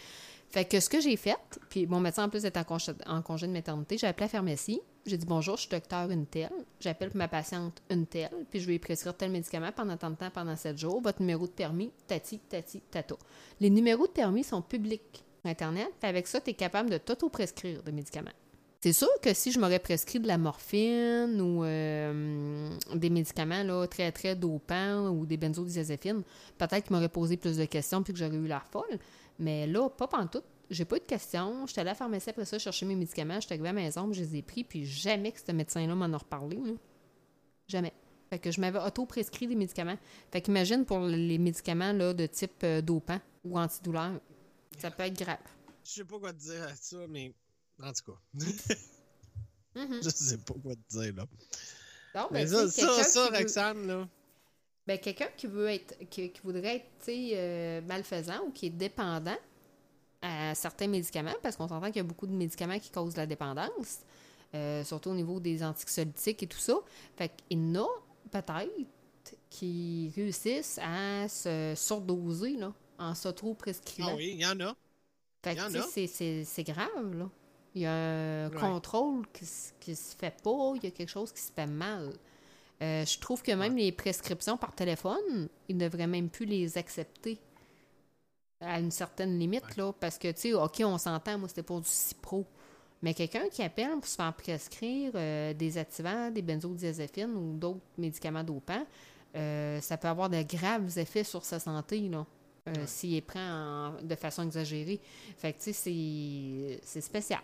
Fait que ce que j'ai fait, puis mon médecin en plus était en congé, en congé de maternité, j'ai appelé la pharmacie, j'ai dit bonjour, je suis docteur une telle, j'appelle ma patiente une telle, puis je vais lui prescrire tel médicament pendant tant de temps, pendant sept jours, votre numéro de permis, tati, tati, tata. Les numéros de permis sont publics sur Internet, puis avec ça, tu es capable de t'auto-prescrire des médicaments. C'est sûr que si je m'aurais prescrit de la morphine ou euh, des médicaments là, très, très dopants ou des benzodiazépines, peut-être qu'ils m'auraient posé plus de questions puis que j'aurais eu l'air folle. Mais là, pas pantoute. J'ai pas eu de questions. J'étais allée à la pharmacie après ça chercher mes médicaments. J'étais arrivée à la maison, puis je les ai pris, puis jamais que ce médecin-là m'en a reparlé. là. Jamais. Fait que je m'avais auto-prescrit des médicaments. Fait qu'imagine pour les médicaments là, de type euh, dopant ou antidouleur, ça peut être grave. Je sais pas quoi te dire à ça, mais en tout cas. Mhm. Je sais pas quoi te dire, là. Donc, Mais ben, ça, sais, ça, ça, veut- Roxane, là. Ben, quelqu'un qui veut être, qui, qui voudrait être, euh, malfaisant ou qui est dépendant à certains médicaments, parce qu'on s'entend qu'il y a beaucoup de médicaments qui causent la dépendance, euh, surtout au niveau des anxiolytiques et tout ça. Fait qu'il y en a peut-être qui réussissent à se surdoser, là, en s'auto-prescrivant. Ah oui, il y en a. Fait que, c'est- grave, là. Il y a un Ouais. contrôle qui, qui se fait pas, il y a quelque chose qui se fait mal. Euh, je trouve que même les prescriptions par téléphone, ils ne devraient même plus les accepter à une certaine limite, là, parce que, tu sais, OK, on s'entend, moi, c'était pour du Cipro. Mais quelqu'un qui appelle pour se faire prescrire euh, des activants, des benzodiazépines ou d'autres médicaments dopants, euh, ça peut avoir de graves effets sur sa santé, là, euh, s'il les prend en- de façon exagérée. Fait que, tu sais, c'est- spécial.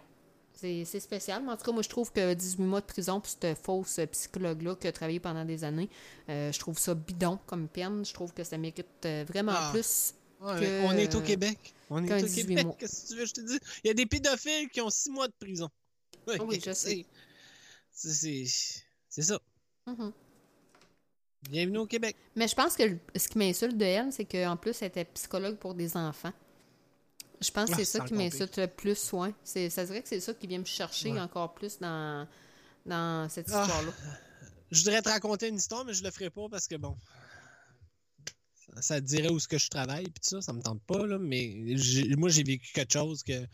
C'est spécial, mais en tout cas, moi, je trouve que 18 mois de prison pour cette fausse psychologue-là qui a travaillé pendant des années, je trouve ça bidon comme peine. Je trouve que ça mérite vraiment Ah. plus. Ouais, que- On est au Québec. On est au 18 Québec. Qu'est-ce que tu veux, je te dis? Il y a des pédophiles qui ont six mois de prison. Ah oui, je sais. C'est- C'est c'est ça. Mhm. Bienvenue au Québec. Mais je pense que ce qui m'insulte de elle, c'est qu'en plus, elle était psychologue pour des enfants. Je pense que Ah, c'est c'est ça qui m'insulte le plus, soin. Ça dirait que c'est ça qui vient me chercher Ouais. encore plus dans, dans cette Ah. histoire-là. Je voudrais te raconter une histoire, mais je le ferai pas parce que bon. Ça, te dirait où ce que je travaille, puis tout ça, ça me tente pas, là. Mais moi, j'ai vécu quelque chose que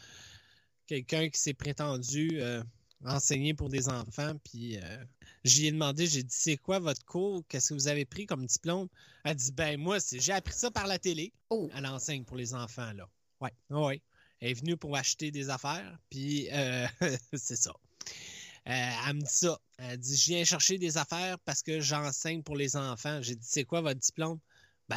quelqu'un qui s'est prétendu euh, enseigner pour des enfants. Puis euh, j'y ai demandé, j'ai dit, c'est quoi votre cours? Qu'est-ce que vous avez pris comme diplôme? Elle dit, ben moi, j'ai appris ça par la télé. Oh. Elle enseigne pour les enfants, là. Ouais, ouais. Elle est venue pour acheter des affaires, puis euh, c'est ça. Euh, elle me dit ça. Elle dit, je viens chercher des affaires parce que j'enseigne pour les enfants. J'ai dit, c'est quoi votre diplôme?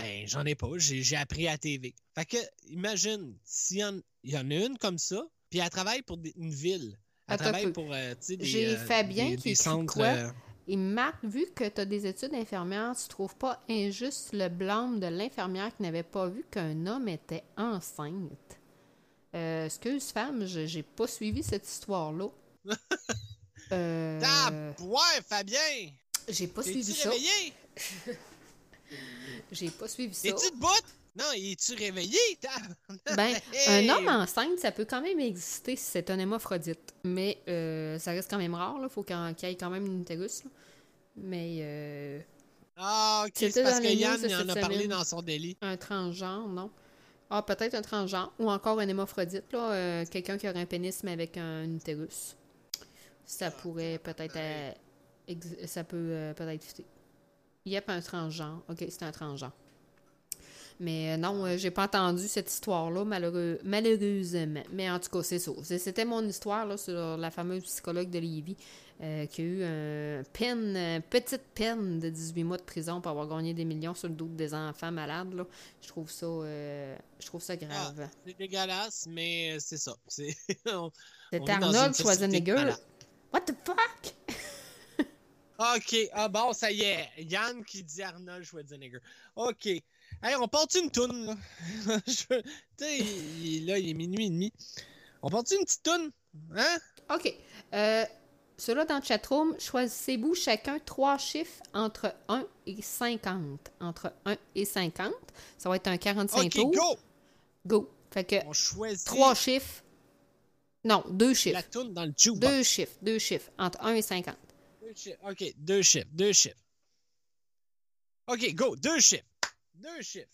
Ben, j'en ai pas. J'ai appris à TV. Fait que, imagine, s'il y, y en a une comme ça, puis elle travaille pour des- une ville. Elle Attends travaille peu. pour, euh, tu sais, des, J'ai euh, Fabien des- qui des centres, quoi? euh, Et Marc, vu que tu as des études d'infirmière, tu trouves pas injuste le blâme de l'infirmière qui n'avait pas vu qu'un homme était enceinte? Euh, excuse, femme, j'ai pas suivi cette histoire-là. Euh, Tab- Ouais, Fabien! j'ai pas suivi ça. J'ai pas suivi ça. Es-tu debout? Non, es-tu réveillé? Ben, Hey! un homme enceinte, ça peut quand même exister si c'est un hémaphrodite. Mais euh, ça reste quand même rare. Il faut qu'il y ait quand même une utérus. là. Mais euh, Ah, ok, c'est parce que Yann de il en a parlé semaine. dans son délit. un transgenre, non? Ah, peut-être un transgenre. Ou encore un hémaphrodite, là. euh, Quelqu'un qui aurait un pénis, mais avec un utérus. Ça pourrait peut-être... euh, ça peut euh, peut-être fitter. Yep, un transgenre. OK, c'est un transgenre. Mais euh, non, euh, j'ai pas entendu cette histoire-là, malheureux, malheureusement. Mais en tout cas, c'est ça. C'était mon histoire là, sur la fameuse psychologue de Lévis euh, qui a eu un peine, euh, petite peine de 18 mois de prison pour avoir gagné des millions sur le dos des enfants malades. Là. Je trouve ça euh, je trouve ça grave. C'est dégueulasse, mais c'est ça. C'est... une Arnold Schwarzenegger. What the fuck? OK. Ah bon, ça y est. Yann qui dit Arnold Schwarzenegger. OK. Hey, on part une toune, là? Je- Tu sais, il- là, il est minuit et demi. On part une petite toune? Hein? OK. Euh, Ceux-là dans le chatroom, choisissez-vous chacun trois chiffres entre 1 et 50. Entre 1 et 50. Ça va être un 45 OK, tours. go! Go. Fait que On choisit trois chiffres. Non, deux chiffres. la toune dans le. Deux chiffres. Deux chiffres. Entre 1 et 50. Deux chiffres. OK, deux chiffres, deux chiffres. OK, go, deux chiffres. Deux chiffres.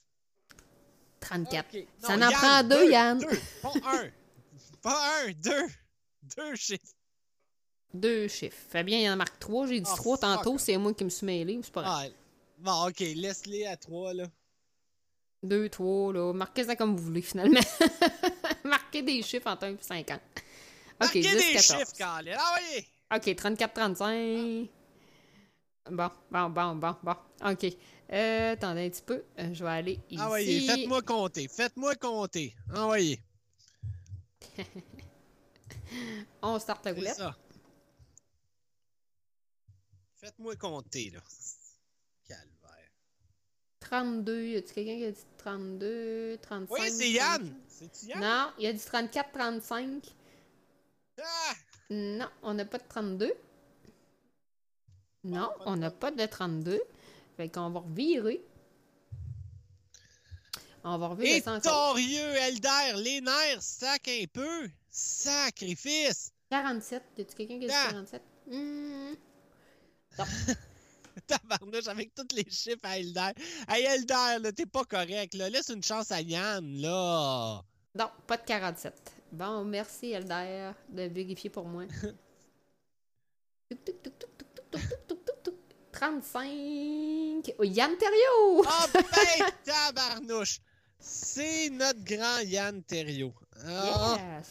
34. OK. Ça en prend deux, Yann. Deux, pas un. pas un, deux. Deux chiffres. Deux chiffres. Fabien, il en marque trois. J'ai dit Oh, trois tantôt. C'est moi qui me suis mêlé. C'est pas grave. Ah, bon, OK, laisse-les à trois, là. Deux, trois, là. Marquez ça comme vous voulez, finalement. Marquez des chiffres entre 1 et 50. OK, Marquez 10, des 14. chiffres, Colin. Ah oui! OK, 34, 35. Bon, bon, bon, bon, bon. OK. Euh, attendez un petit peu. Euh, je vais aller ici. Oui, faites-moi compter. Faites-moi compter. Oui, On start la roulette. ça. Faites-moi compter, là. Calvaire. 32. Y a-tu quelqu'un qui a dit 32, 35? Oui, c'est Yann. C'est Yann? Non, il a dit 34, 35. Ah! Non, on n'a pas de 32. Non, on n'a pas de 32. Fait qu'on va revirer. On va revirer Et torieux, Elder, les nerfs, sac un peu. Sacrifice. 47. Y a-tu quelqu'un qui a dit Ah. 47? Hmm. Tabarnouche avec tous les chiffres à Elder. Hey, Elder, là, t'es pas correct, là. Laisse une chance à Yann, là. Non, pas de 47. Bon, merci Elder de vérifier pour moi. 35. Yann Terriot! oh, ah, ben, tabarnouche! C'est notre grand Yann Terriot. Oh, ah, ah. yes!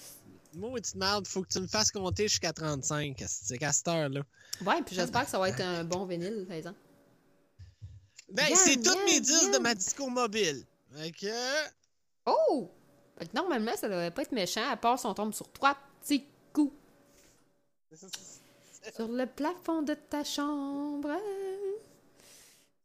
Maudite merde, faut que tu me fasses compter jusqu'à 35, c'est qu'à cette heure-là. Ouais, puis j'espère que ça va être un bon vinyle, par exemple. Ben, c'est toutes mes disques de ma disco mobile. Fait que... Oh! Fait que normalement, ça devrait pas être méchant, à part si on tombe sur trois petits coups. Sur le plafond de ta chambre.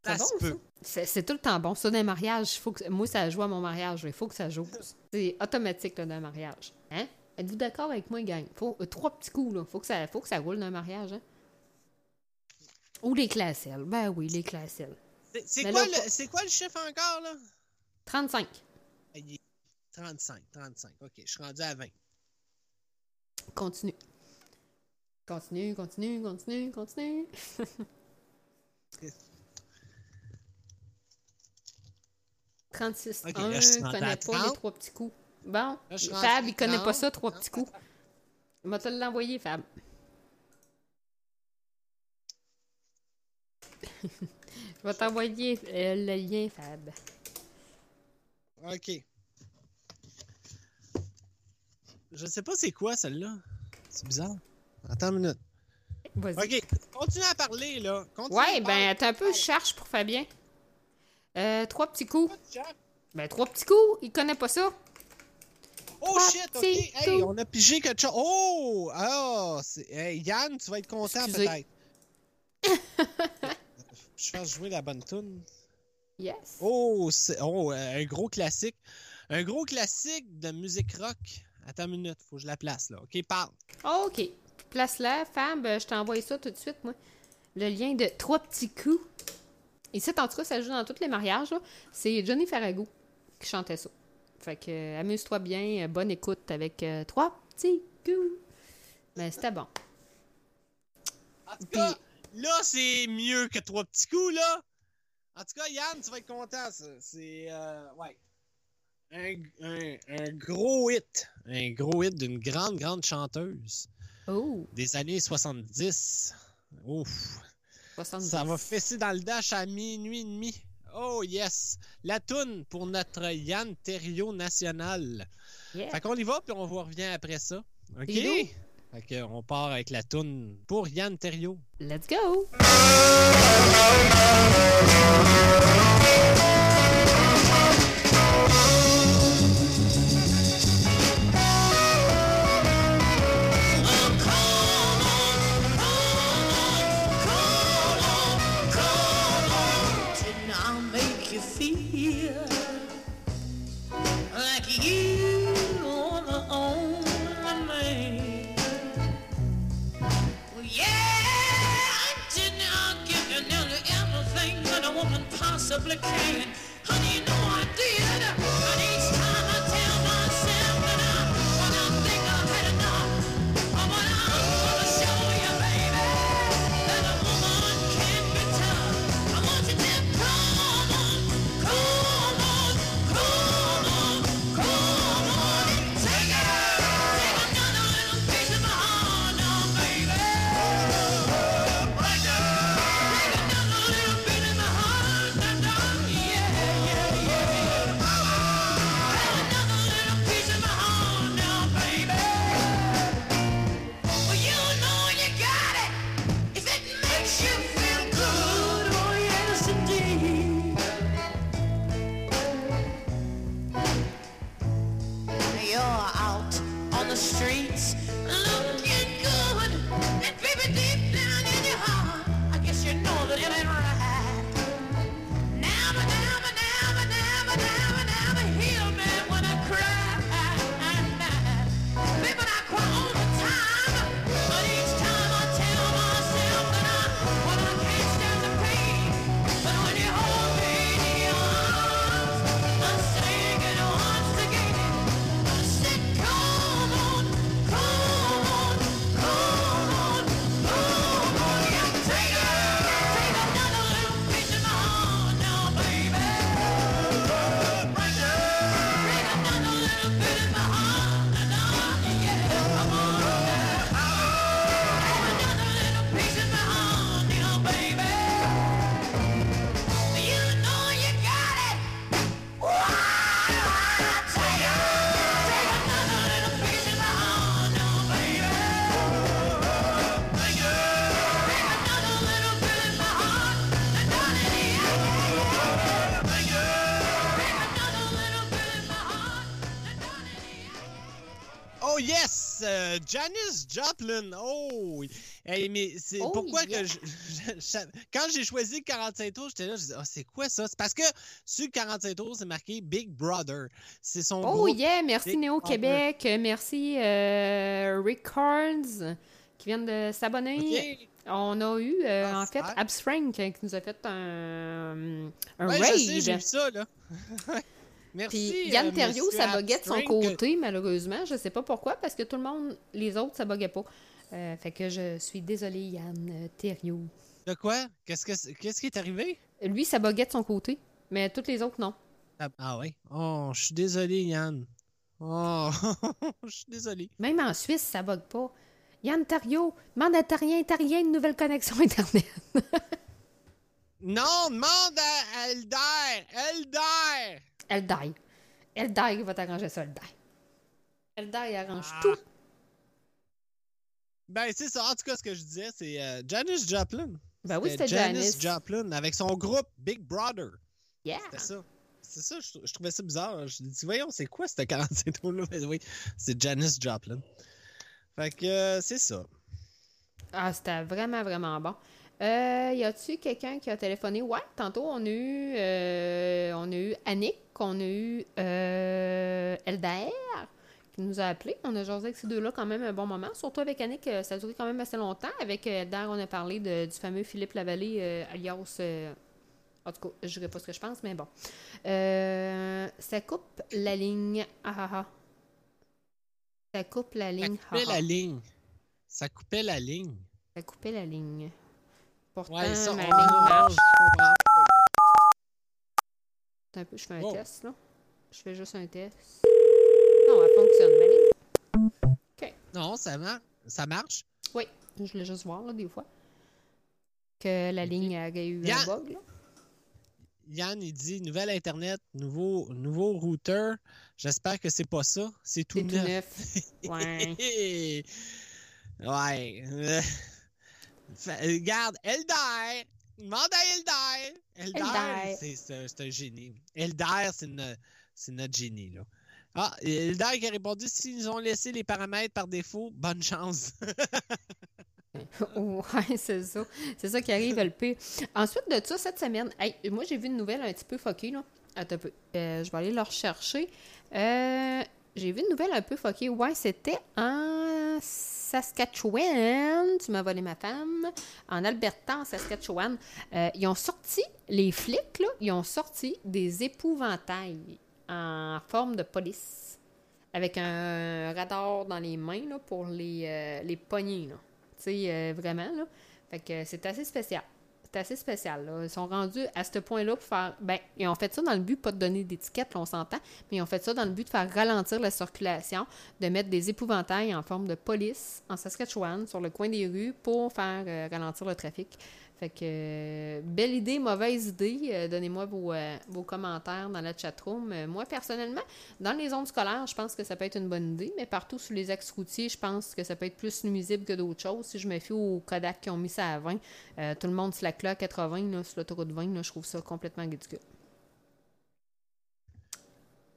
Bon. C'est c'est tout le temps bon. Ça, d'un mariage, faut que, moi, ça joue à mon mariage. Il faut que ça joue. C'est automatique là, d'un mariage. Hein? Êtes-vous d'accord avec moi, gang? Faut, euh, trois petits coups, là. Faut que ça, faut que ça roule d'un mariage, hein? Ou les classelles. Ben oui, les classelles. C'est- quoi, là, le- quoi le chiffre encore, là? 35. Ah, il est 35, 35. OK, je suis rendu à 20. Continue. Continue, continue, continue, continue. 36, okay, 1, là, je connais pas les trois petits coups. Bon, Fab, il connaît pas ça, trois petits coups. Il va te l'envoyer, Fab. je vais t'envoyer euh, le lien, Fab. OK. Je sais pas c'est quoi celle-là. C'est bizarre. Attends une minute. Vas-y. OK. Continue à parler, là. Continue Ouais, ben, attends un peu, je cherche pour Fabien. Euh, trois petits coups. Ben, trois petits coups, il connaît pas ça. Oh Trois shit, ok. Hey, on a pigé quelque chose. Oh! Ah! c'est- hey, Yann, tu vas être content Excusez. peut-être. Je fasse jouer la bonne tune. Yes. Oh, c'est oh, un gros classique. Un gros classique de musique rock. Attends une minute, faut que je la place là. Ok, parle. OK. Place-la, Fab, euh, je t'envoie ça tout de suite, moi. Le lien de trois petits coups. Ici, en tout cas, ça joue dans tous les mariages. là. C'est Johnny Farago qui chantait ça. Fait que, euh, amuse-toi bien, euh, bonne écoute avec euh, trois petits coups. Mais c'était bon. En tout cas, là, c'est mieux que trois petits coups, là. En tout cas, Yann, tu vas être content, ça. C'est, euh, ouais. Un, un- un gros hit. Un gros hit d'une grande, grande chanteuse Oh, des années 70. Ouf. 70. Ça va fesser dans le dash à minuit et demi. Oh yes! La toune pour notre Yann Terrio national. Yeah. Fait qu'on y va, puis on vous revient après ça. OK? Fait qu'on part avec la toune pour Yann Terrio. Let's go! supplicating Janis Joplin! Oh! Hey, mais c'est Oh, pourquoi yeah. que je, je- je- quand j'ai choisi le 45 tours, j'étais là, je disais, ah, c'est quoi ça? C'est parce que sur le 45 tours, c'est marqué Big Brother. C'est son Oh groupe. yeah, merci Big Néo Brother. Québec, euh, merci euh, Rick Carnes qui viennent de s'abonner. On a eu euh, Ah, en fait. Abs Frank euh, qui nous a fait un, un Ouais, je sais, j'ai vu ça, là. Merci. Puis Yann euh, Terriot, ça buguait de son côté, malheureusement. Je sais pas pourquoi, parce que tout le monde, les autres, ça buguait pas. Euh, fait que je suis désolée, Yann euh, Terriot. De quoi? Qu'est-ce, que, c'est- qu'est-ce qui est arrivé? Lui, ça buguait de son côté, mais tous les autres, non. Ah, ah ouais? Oh, je suis désolé, Yann. Oh, je suis désolé. Même en Suisse, ça bug pas. Yann Terriot, demande à Tarien, Tarien une nouvelle connexion Internet. Non, demande à, à Elder! Elder! Eldaï. Eldaï va t'arranger ça, Eldaï. Eldaï arrange Ah. tout. Ben, c'est ça. En tout cas, ce que je disais, c'est euh, Janis Joplin. Ben oui, c'était Janis. Joplin avec son groupe Big Brother. Yeah. C'était ça. C'est ça, je, je trouvais ça bizarre. Je me dis, voyons, c'est quoi cette 45 tours-là? Mais oui, c'est Janis Joplin. Fait que euh, c'est ça. Ah, c'était vraiment, vraiment bon. Euh, y a-tu quelqu'un qui a téléphoné? Ouais, tantôt, on a eu, euh, on a eu Annick, on a eu euh, qui nous a appelé. On a jasé avec ces deux-là quand même un bon moment. Surtout avec Annick, euh, ça a duré quand même assez longtemps. Avec euh, Elder, on a parlé de- du fameux Philippe Lavallée, euh, alias... euh, en tout cas, je dirais pas ce que je pense, mais bon. Euh, ça coupe la ligne. Ah, ah, ah. Ça coupe la Ça ligne. coupait ah, ah. la ligne. Ça coupait la ligne. Ça coupait la ligne. Pourtant, Ouais, ça, ma on- ligne on- marche. Un peu, je fais un test, là. Je fais juste un test. Non, elle fonctionne, ligne. Non, ça, mar- ça marche. Oui, je voulais juste voir, là, des fois. Que la ligne a eu un bug, là. Yann, il dit nouvelle Internet, nouveau, nouveau routeur. J'espère que c'est pas ça. C'est tout neuf. Ouais. ouais. euh, Regarde, Elder. Demande à Elder. Elder, Elder. c'est- un, génie. Elder, c'est no- c'est notre génie, là. Ah, Elder qui a répondu s'ils ont laissé les paramètres par défaut, bonne chance. ouais, c'est ça. C'est ça qui arrive, le pire. Ensuite de ça, cette semaine, hey, moi, j'ai vu une nouvelle un petit peu fuckée, là. Attends un peu. Euh, je vais aller la rechercher. Euh, j'ai vu une nouvelle un peu fuckée. Ouais, c'était en Saskatchewan. Tu m'as volé ma femme. En Alberta, en Saskatchewan. Euh, ils ont sorti, les flics, là, ils ont sorti des épouvantails en forme de police. Avec un radar dans les mains, là, pour les, euh, les. Tu sais, euh, vraiment, là. Fait que c'est assez spécial. Assez spécial. Ils sont rendus à ce point-là pour faire... Ben, ils ont fait ça dans le but, pas de donner d'étiquette, on s'entend, mais ils ont fait ça dans le but de faire ralentir la circulation, de mettre des épouvantails en forme de police en Saskatchewan, sur le coin des rues, pour faire euh, ralentir le trafic. Fait que, euh, belle idée, mauvaise idée. Euh, Donnez-moi vos, euh, vos commentaires dans la chatroom. Euh, moi, personnellement, dans les zones scolaires, je pense que ça peut être une bonne idée, mais partout sur les axes routiers, je pense que ça peut être plus nuisible que d'autres choses. Si je me fie au Kodak qui ont mis ça à 20, euh, tout le monde se la cloque à 80 là, sur l'autoroute 20, là, je trouve ça complètement ridicule.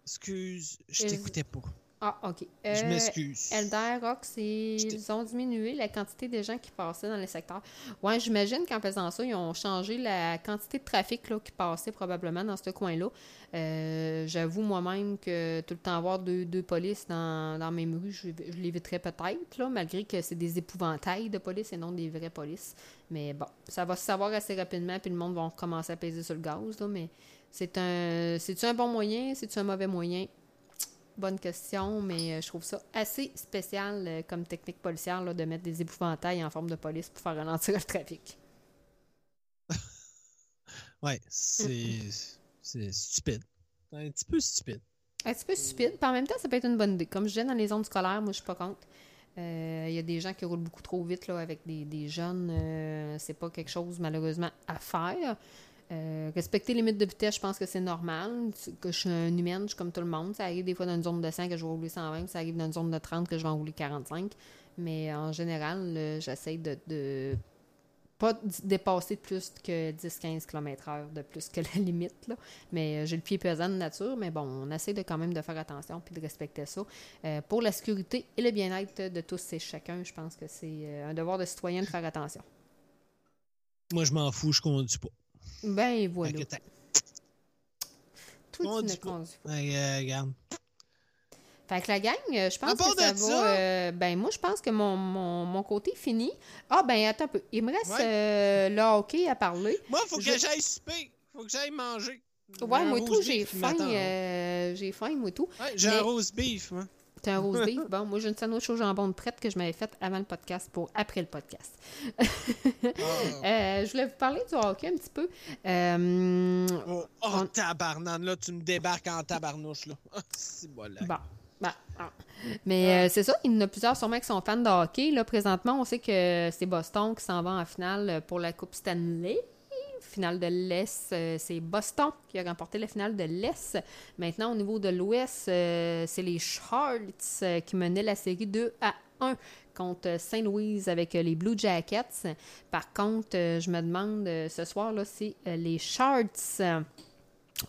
Excuse, je t'écoutais pas. Ah, OK. Je Euh, m'excuse. Elder, Rox, t'ai- ils ont diminué la quantité de gens qui passaient dans les secteurs. Ouais, j'imagine qu'en faisant ça, ils ont changé la quantité de trafic là, qui passait probablement dans ce coin-là. Euh, J'avoue moi-même que tout le temps avoir deux, deux polices dans, dans mes rues, je, je l'éviterais peut-être, là, malgré que c'est des épouvantails de police et non des vraies polices. Mais bon, ça va se savoir assez rapidement, puis le monde va commencer à peser sur le gaz, là, mais c'est un c'est-tu un bon moyen, c'est-tu un mauvais moyen? Bonne question, mais euh, je trouve ça assez spécial euh, comme technique policière là, de mettre des épouvantails en forme de police pour faire ralentir le trafic. Ouais, c'est stupide. Un petit peu stupide. Un petit peu stupide, puis en même temps, ça peut être une bonne idée. Comme je disais, dans les zones scolaires, moi, je suis pas contre. Euh, Il y a des gens qui roulent beaucoup trop vite là, avec des, des jeunes. euh, c'est pas quelque chose, malheureusement, à faire. Euh, respecter les limites de vitesse, je pense que c'est normal. Que je suis un humaine, je suis comme tout le monde. Ça arrive des fois dans une zone de 100 que je vais rouler 120, ça arrive dans une zone de 30 que je vais en rouler 45. Mais en général, j'essaie de, de pas dépasser plus que 10-15 km/h de plus que la limite. Mais euh, j'ai le pied pesant de nature, mais bon, on essaie de quand même de faire attention puis de respecter ça. Euh, pour la sécurité et le bien-être de tous et chacun, je pense que c'est un devoir de citoyen de faire attention. Moi, je m'en fous, je conduis pas. Ben voilà. Tout pas. Ouais, euh, regarde. Fait que la gang, euh, je pense que ça va. ça- euh, ben moi, je pense que mon, mon, mon côté est fini. Ah ben attends un peu. Il me reste Ouais. euh, le hockey à parler. Moi, faut Je- que j'aille souper. Faut que j'aille manger. Ouais, moi tout, j'ai faim. euh, j'ai faim, moi tout. Ouais, j'ai mais- un rose beef, moi. Un rose beef? Bon, moi, j'ai une sandwich au jambon de prête que je m'avais faite avant le podcast pour après le podcast. Euh, je voulais vous parler du hockey un petit peu. Euh, Oh, oh On- tabarnane, là, tu me débarques en tabarnouche, là. Ah, C'est voilà. Bon. Bon, ah. Mais euh, c'est ça, il y en a plusieurs sûrement qui sont fans de hockey. Là, présentement, on sait que c'est Boston qui s'en va en finale pour la Coupe Stanley. Finale de l'Est, euh, c'est Boston qui a remporté la finale de l'Est. Maintenant, au niveau de l'Ouest, euh, c'est les Sharks euh, qui menaient la série 2 à 1 contre Saint-Louis avec les Blue Jackets. Par contre, je me demande ce soir-là si euh, les Sharks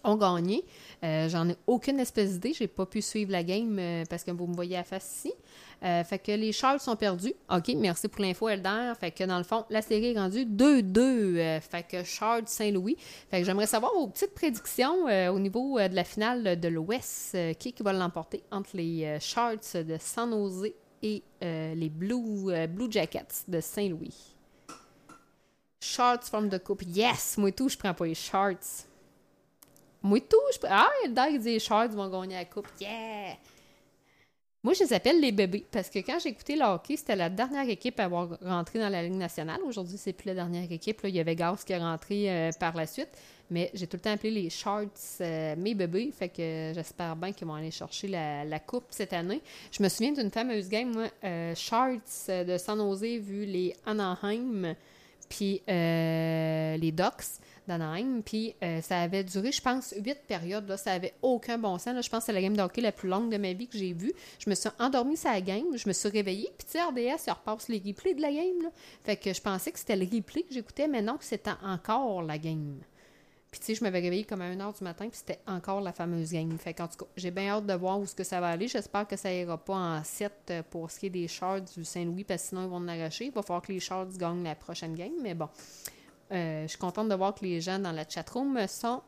ont gagné. J'en ai aucune espèce d'idée. J'ai pas pu suivre la game parce que vous me voyez à face ici. Euh, fait que les Sharks sont perdus. OK, merci pour l'info, Elder. Fait que dans le fond, la série est rendue 2-2. Euh, fait que Sharks Saint-Louis. Fait que j'aimerais savoir vos petites prédictions euh, au niveau de la finale de l'Ouest. Qui, qui va l'emporter entre les Sharks de San Jose et les Blue, Jackets de Saint-Louis? Sharks from the Coupe. Yes! Moi tout, je prends pas les Sharks. Moi tout, je prends... Ah, Elder, il dit les Sharks vont gagner la Coupe. Yeah! Moi, je les appelle les bébés parce que quand j'ai écouté le hockey, c'était la dernière équipe à avoir rentré dans la Ligue nationale. Aujourd'hui, c'est plus la dernière équipe. Là. Il y avait Gas qui est rentré euh, par la suite. Mais j'ai tout le temps appelé les Sharks euh, mes bébés. Fait que j'espère bien qu'ils vont aller chercher la, coupe cette année. Je me souviens d'une fameuse game, moi, euh, Sharks euh, de San Jose, vu les Anaheim, puis euh, les Ducks d'Anaheim. Puis euh, ça avait duré, je pense, huit périodes. Là, ça avait aucun bon sens. Là. Je pense que c'est la game de hockey la plus longue de ma vie que j'ai vue. Je me suis endormie sur la game. Je me suis réveillée. Puis, tu sais, RDS, il repasse les replays de la game. Fait que je pensais que c'était le replay que j'écoutais, mais non, que c'était encore la game. Puis, tu sais, je m'avais réveillée comme à 1h du matin, puis c'était encore la fameuse game. Fait qu'en tout cas, j'ai bien hâte de voir où ce que ça va aller. J'espère que ça ira pas en 7 pour ce qui est des Shards du Saint-Louis, parce que sinon, ils vont en arracher. Il va falloir que les Shards gagnent la prochaine game, mais bon. Euh, je suis contente de voir que les gens dans la chatroom sont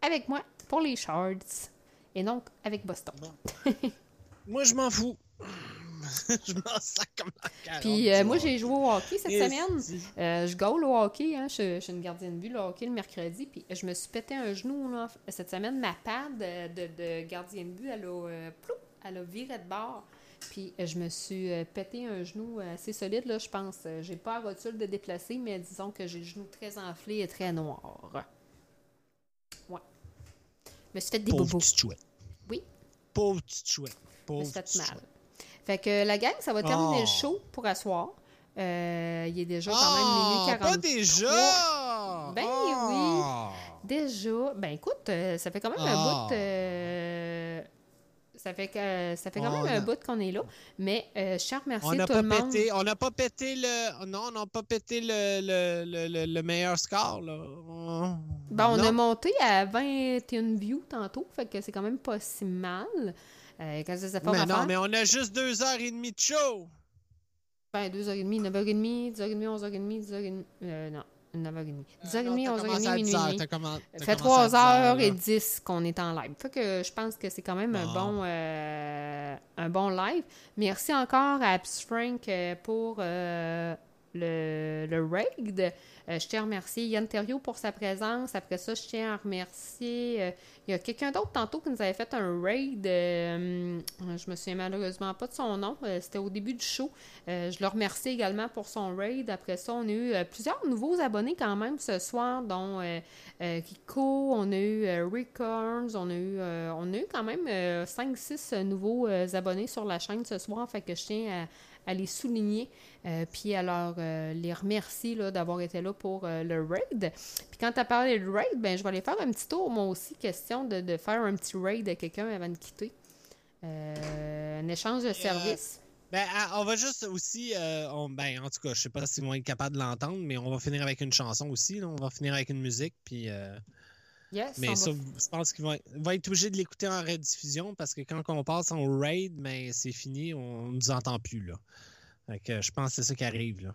avec moi pour les Shards. Et donc, avec Boston. Moi, je m'en fous. je m'en sac comme la. Puis euh, moi, j'ai joué au hockey cette Et semaine. Euh, je gaule au hockey. Hein. Je, je suis une gardienne de but, le hockey, le mercredi. Puis je me suis pété un genou là, cette semaine. Ma pad de, de gardienne de but, elle a, euh, plou, elle a viré de bord. Puis euh, je me suis euh, pété un genou assez solide, là, je pense. Euh, J'ai pas la rotule de déplacer, mais disons que j'ai le genou très enflé et très noir. Ouais. Je me suis fait des Pauvre bobos. petite chouette. Oui. Pauvre petite chouette. Me Pauvre suis fait petite mal. chouette. Fait que la gang, ça va terminer Oh. le show pour asseoir. Euh, il est déjà quand Ah, même minuit 43. pas déjà! Ben Ah! Déjà, ben écoute, euh, ça fait quand même un Ah. bout. euh, ça fait quand même un bout qu'on est là. Mais, euh, cher merci à toi. On n'a pas pété le meilleur score. On a monté à 21 view tantôt. Ça fait que c'est quand même pas si mal. Euh, quand ça s'est pas monté. Non, mais on a juste deux heures et demie de show. 2h30, 9h30, 10h30, 11h30, 10h30. Non. 9h30. 10h30, 11h30, minuit. Ça fait 3h10 qu'on est en live. Fait que je pense que c'est quand même un, bon, euh, live. Merci encore à Abs Frank euh, pour euh, le, le raid. Euh, je tiens à remercier Yann Thériault pour sa présence. Après ça, je tiens à remercier. euh, il y a quelqu'un d'autre tantôt qui nous avait fait un raid. euh, je me souviens malheureusement pas de son nom. Euh, C'était au début du show. Je le remercie également pour son raid. Après ça, on a eu plusieurs nouveaux abonnés quand même ce soir, dont Kiko, on a eu Rick Carnes, on a eu, on a eu quand même 5-6 nouveaux abonnés sur la chaîne ce soir. Fait que je tiens à, à les souligner. Euh, puis alors euh, les remercier là, d'avoir été là pour euh, le raid. Puis quand tu as parlé de raid, ben, je vais aller faire un petit tour, moi aussi, question de, de faire un petit raid à quelqu'un avant de quitter. Euh, un échange de service. Ben, ah, on va juste aussi, euh, on- ben, en tout cas, je sais pas s'ils vont être capables de l'entendre, mais on va finir avec une chanson aussi. là. On va finir avec une musique, puis. euh, Yes, mais va ça, je pense qu'ils vont, être- obligés de l'écouter en rediffusion parce que quand on passe en raid, ben, c'est fini, on ne nous entend plus là. Fait que je pense que c'est ça qui arrive là.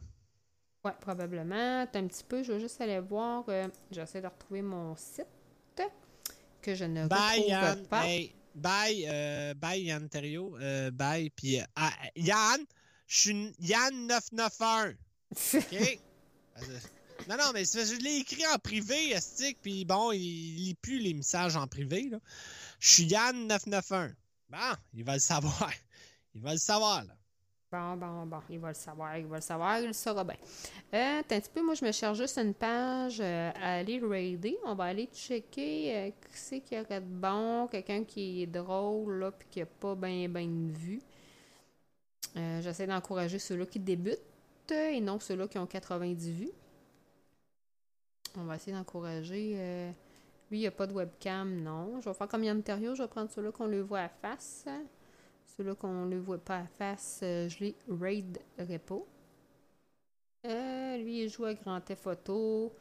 Oui, probablement. Attends un petit peu, je vais juste aller voir. euh, J'essaie de retrouver mon site que je ne Bye retrouve Yann, pas. Hey, bye, euh, bye Yann Thériault, euh, bye. Puis ah, Yann, je suis Yann 991. OK? Non, non, mais je l'ai écrit en privé, Estique, puis bon, il lit plus les messages en privé. là. Je suis Yann 991. Bon, il va le savoir. Il va le savoir, là. Bon, bon, bon, il va le savoir, il va le savoir, il le saura bien. Euh, un petit peu, moi je me cherche juste une page euh, à aller raider. On va aller checker euh, qui c'est qui aurait de bon, quelqu'un qui est drôle, là, puis qui n'a pas bien, bien de vue. Euh, J'essaie d'encourager ceux-là qui débutent et non ceux-là qui ont 90 vues. On va essayer d'encourager. euh, Lui, il n'y a pas de webcam, non. Je vais faire comme Yann Terrio, je vais prendre ceux-là qu'on le voit à face. Ceux-là qu'on ne le voit pas à face, euh, je les raiderai pas. Euh, lui, il joue à Grand Theft Photo.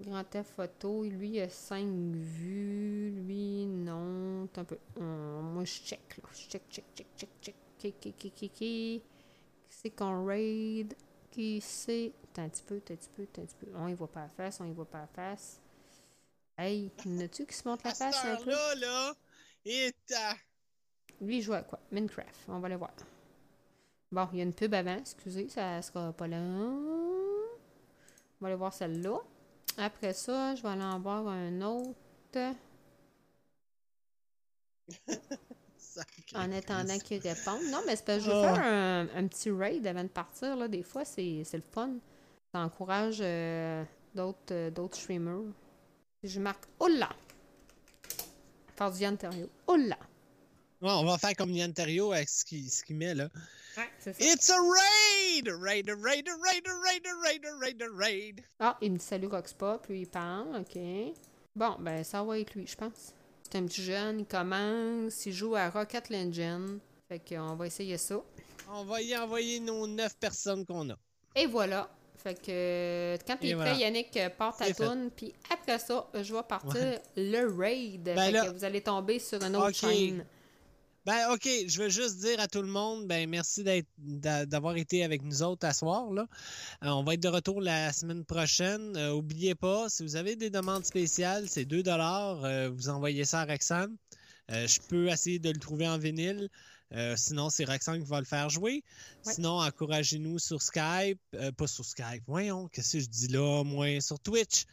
Grand Theft Photo, lui, il a 5 vues. Lui, non. Un peu. Hum, moi, je check. Je check, check, check, check, check. Qui, qui, qui, qui. Qui c'est qu'on raid? Qui c'est? T'as un petit peu, t'as un petit peu, t'as un petit peu. On y voit pas la face, on y voit pas la face. Hey, n'as-tu qui se montre la face un peu? là, et t'as- Lui, il joue à quoi? Minecraft. On va aller voir. Bon, il y a une pub avant. Excusez, ça sera pas là. On va aller voir celle-là. Après ça, je vais aller en voir un autre. En attendant qu'il réponde. Non, mais c'est parce que je veux Ah. faire un, un petit raid avant de partir. Là. Des fois, c'est le fun. Ça encourage euh, d'autres euh, d'autres streamers. Je marque là! Par du Yann Terriot. Oh là! Ouais, on va faire comme Yann Terrio avec ce qu'il met là. Ouais, c'est ça. It's a raid! Raid, raid, raid, raid, raid, raid, raid. Ah, il me dit salut Roxpa, puis il parle, ok. Bon, ben ça va être lui, je pense. C'est un petit jeune, il commence, il joue à Rocket Legend. Fait qu'on va essayer ça. On va y envoyer nos neuf personnes qu'on a. Et voilà. Fait que quand il est voilà. prêt, Yannick euh, part ta fait. toune, puis après ça, je vais partir Ouais. le raid. fait Ben là- que vous allez tomber sur une autre Ok. chaîne. Ben, OK, je veux juste dire à tout le monde, ben, merci d'avoir été avec nous autres à soir, là. Euh, on va être de retour la semaine prochaine. Euh, oubliez pas, si vous avez des demandes spéciales, c'est 2 euh, vous envoyez ça à Roxane. Euh, je peux essayer de le trouver en vinyle. Euh, sinon, c'est Roxane qui va le faire jouer. Ouais. Sinon, encouragez-nous sur Skype. Pas sur Skype. Voyons, qu'est-ce que je dis là? Moins sur Twitch?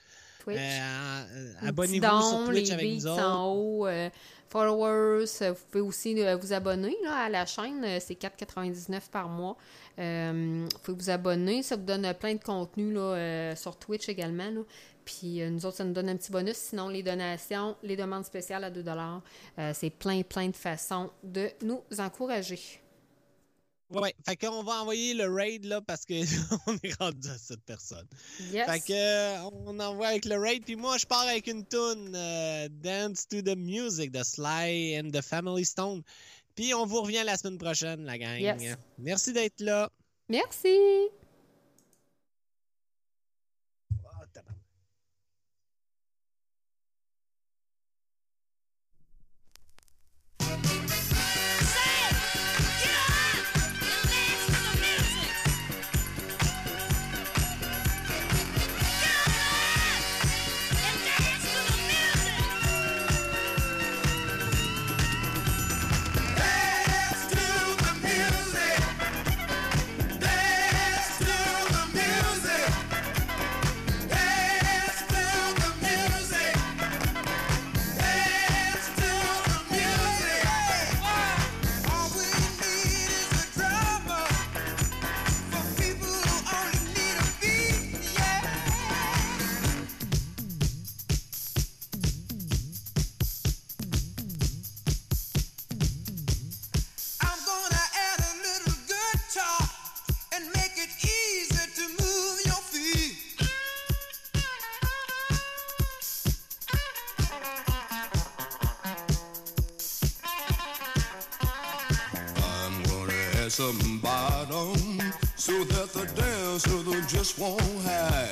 Twitch. Euh, Abonnez-vous sur Twitch les avec nous beats autres. en haut, euh, followers, euh, vous pouvez aussi vous abonner là, à la chaîne, c'est 4,99 par mois. Vous pouvez vous abonner, ça vous donne plein de contenu là, sur Twitch également. là. Puis euh, nous autres, ça nous donne un petit bonus. Sinon, les donations, les demandes spéciales à 2 euh, c'est plein, plein de façons de nous encourager. Ouais, fait qu'on va envoyer le raid là parce que on est rendu à cette personne. Yes. Fait que euh, on envoie avec le raid puis moi je pars avec une tune euh, Dance to the Music de Sly and the Family Stone. Puis on vous revient la semaine prochaine la gang. Yes. Merci d'être là. Merci. Just won't hide.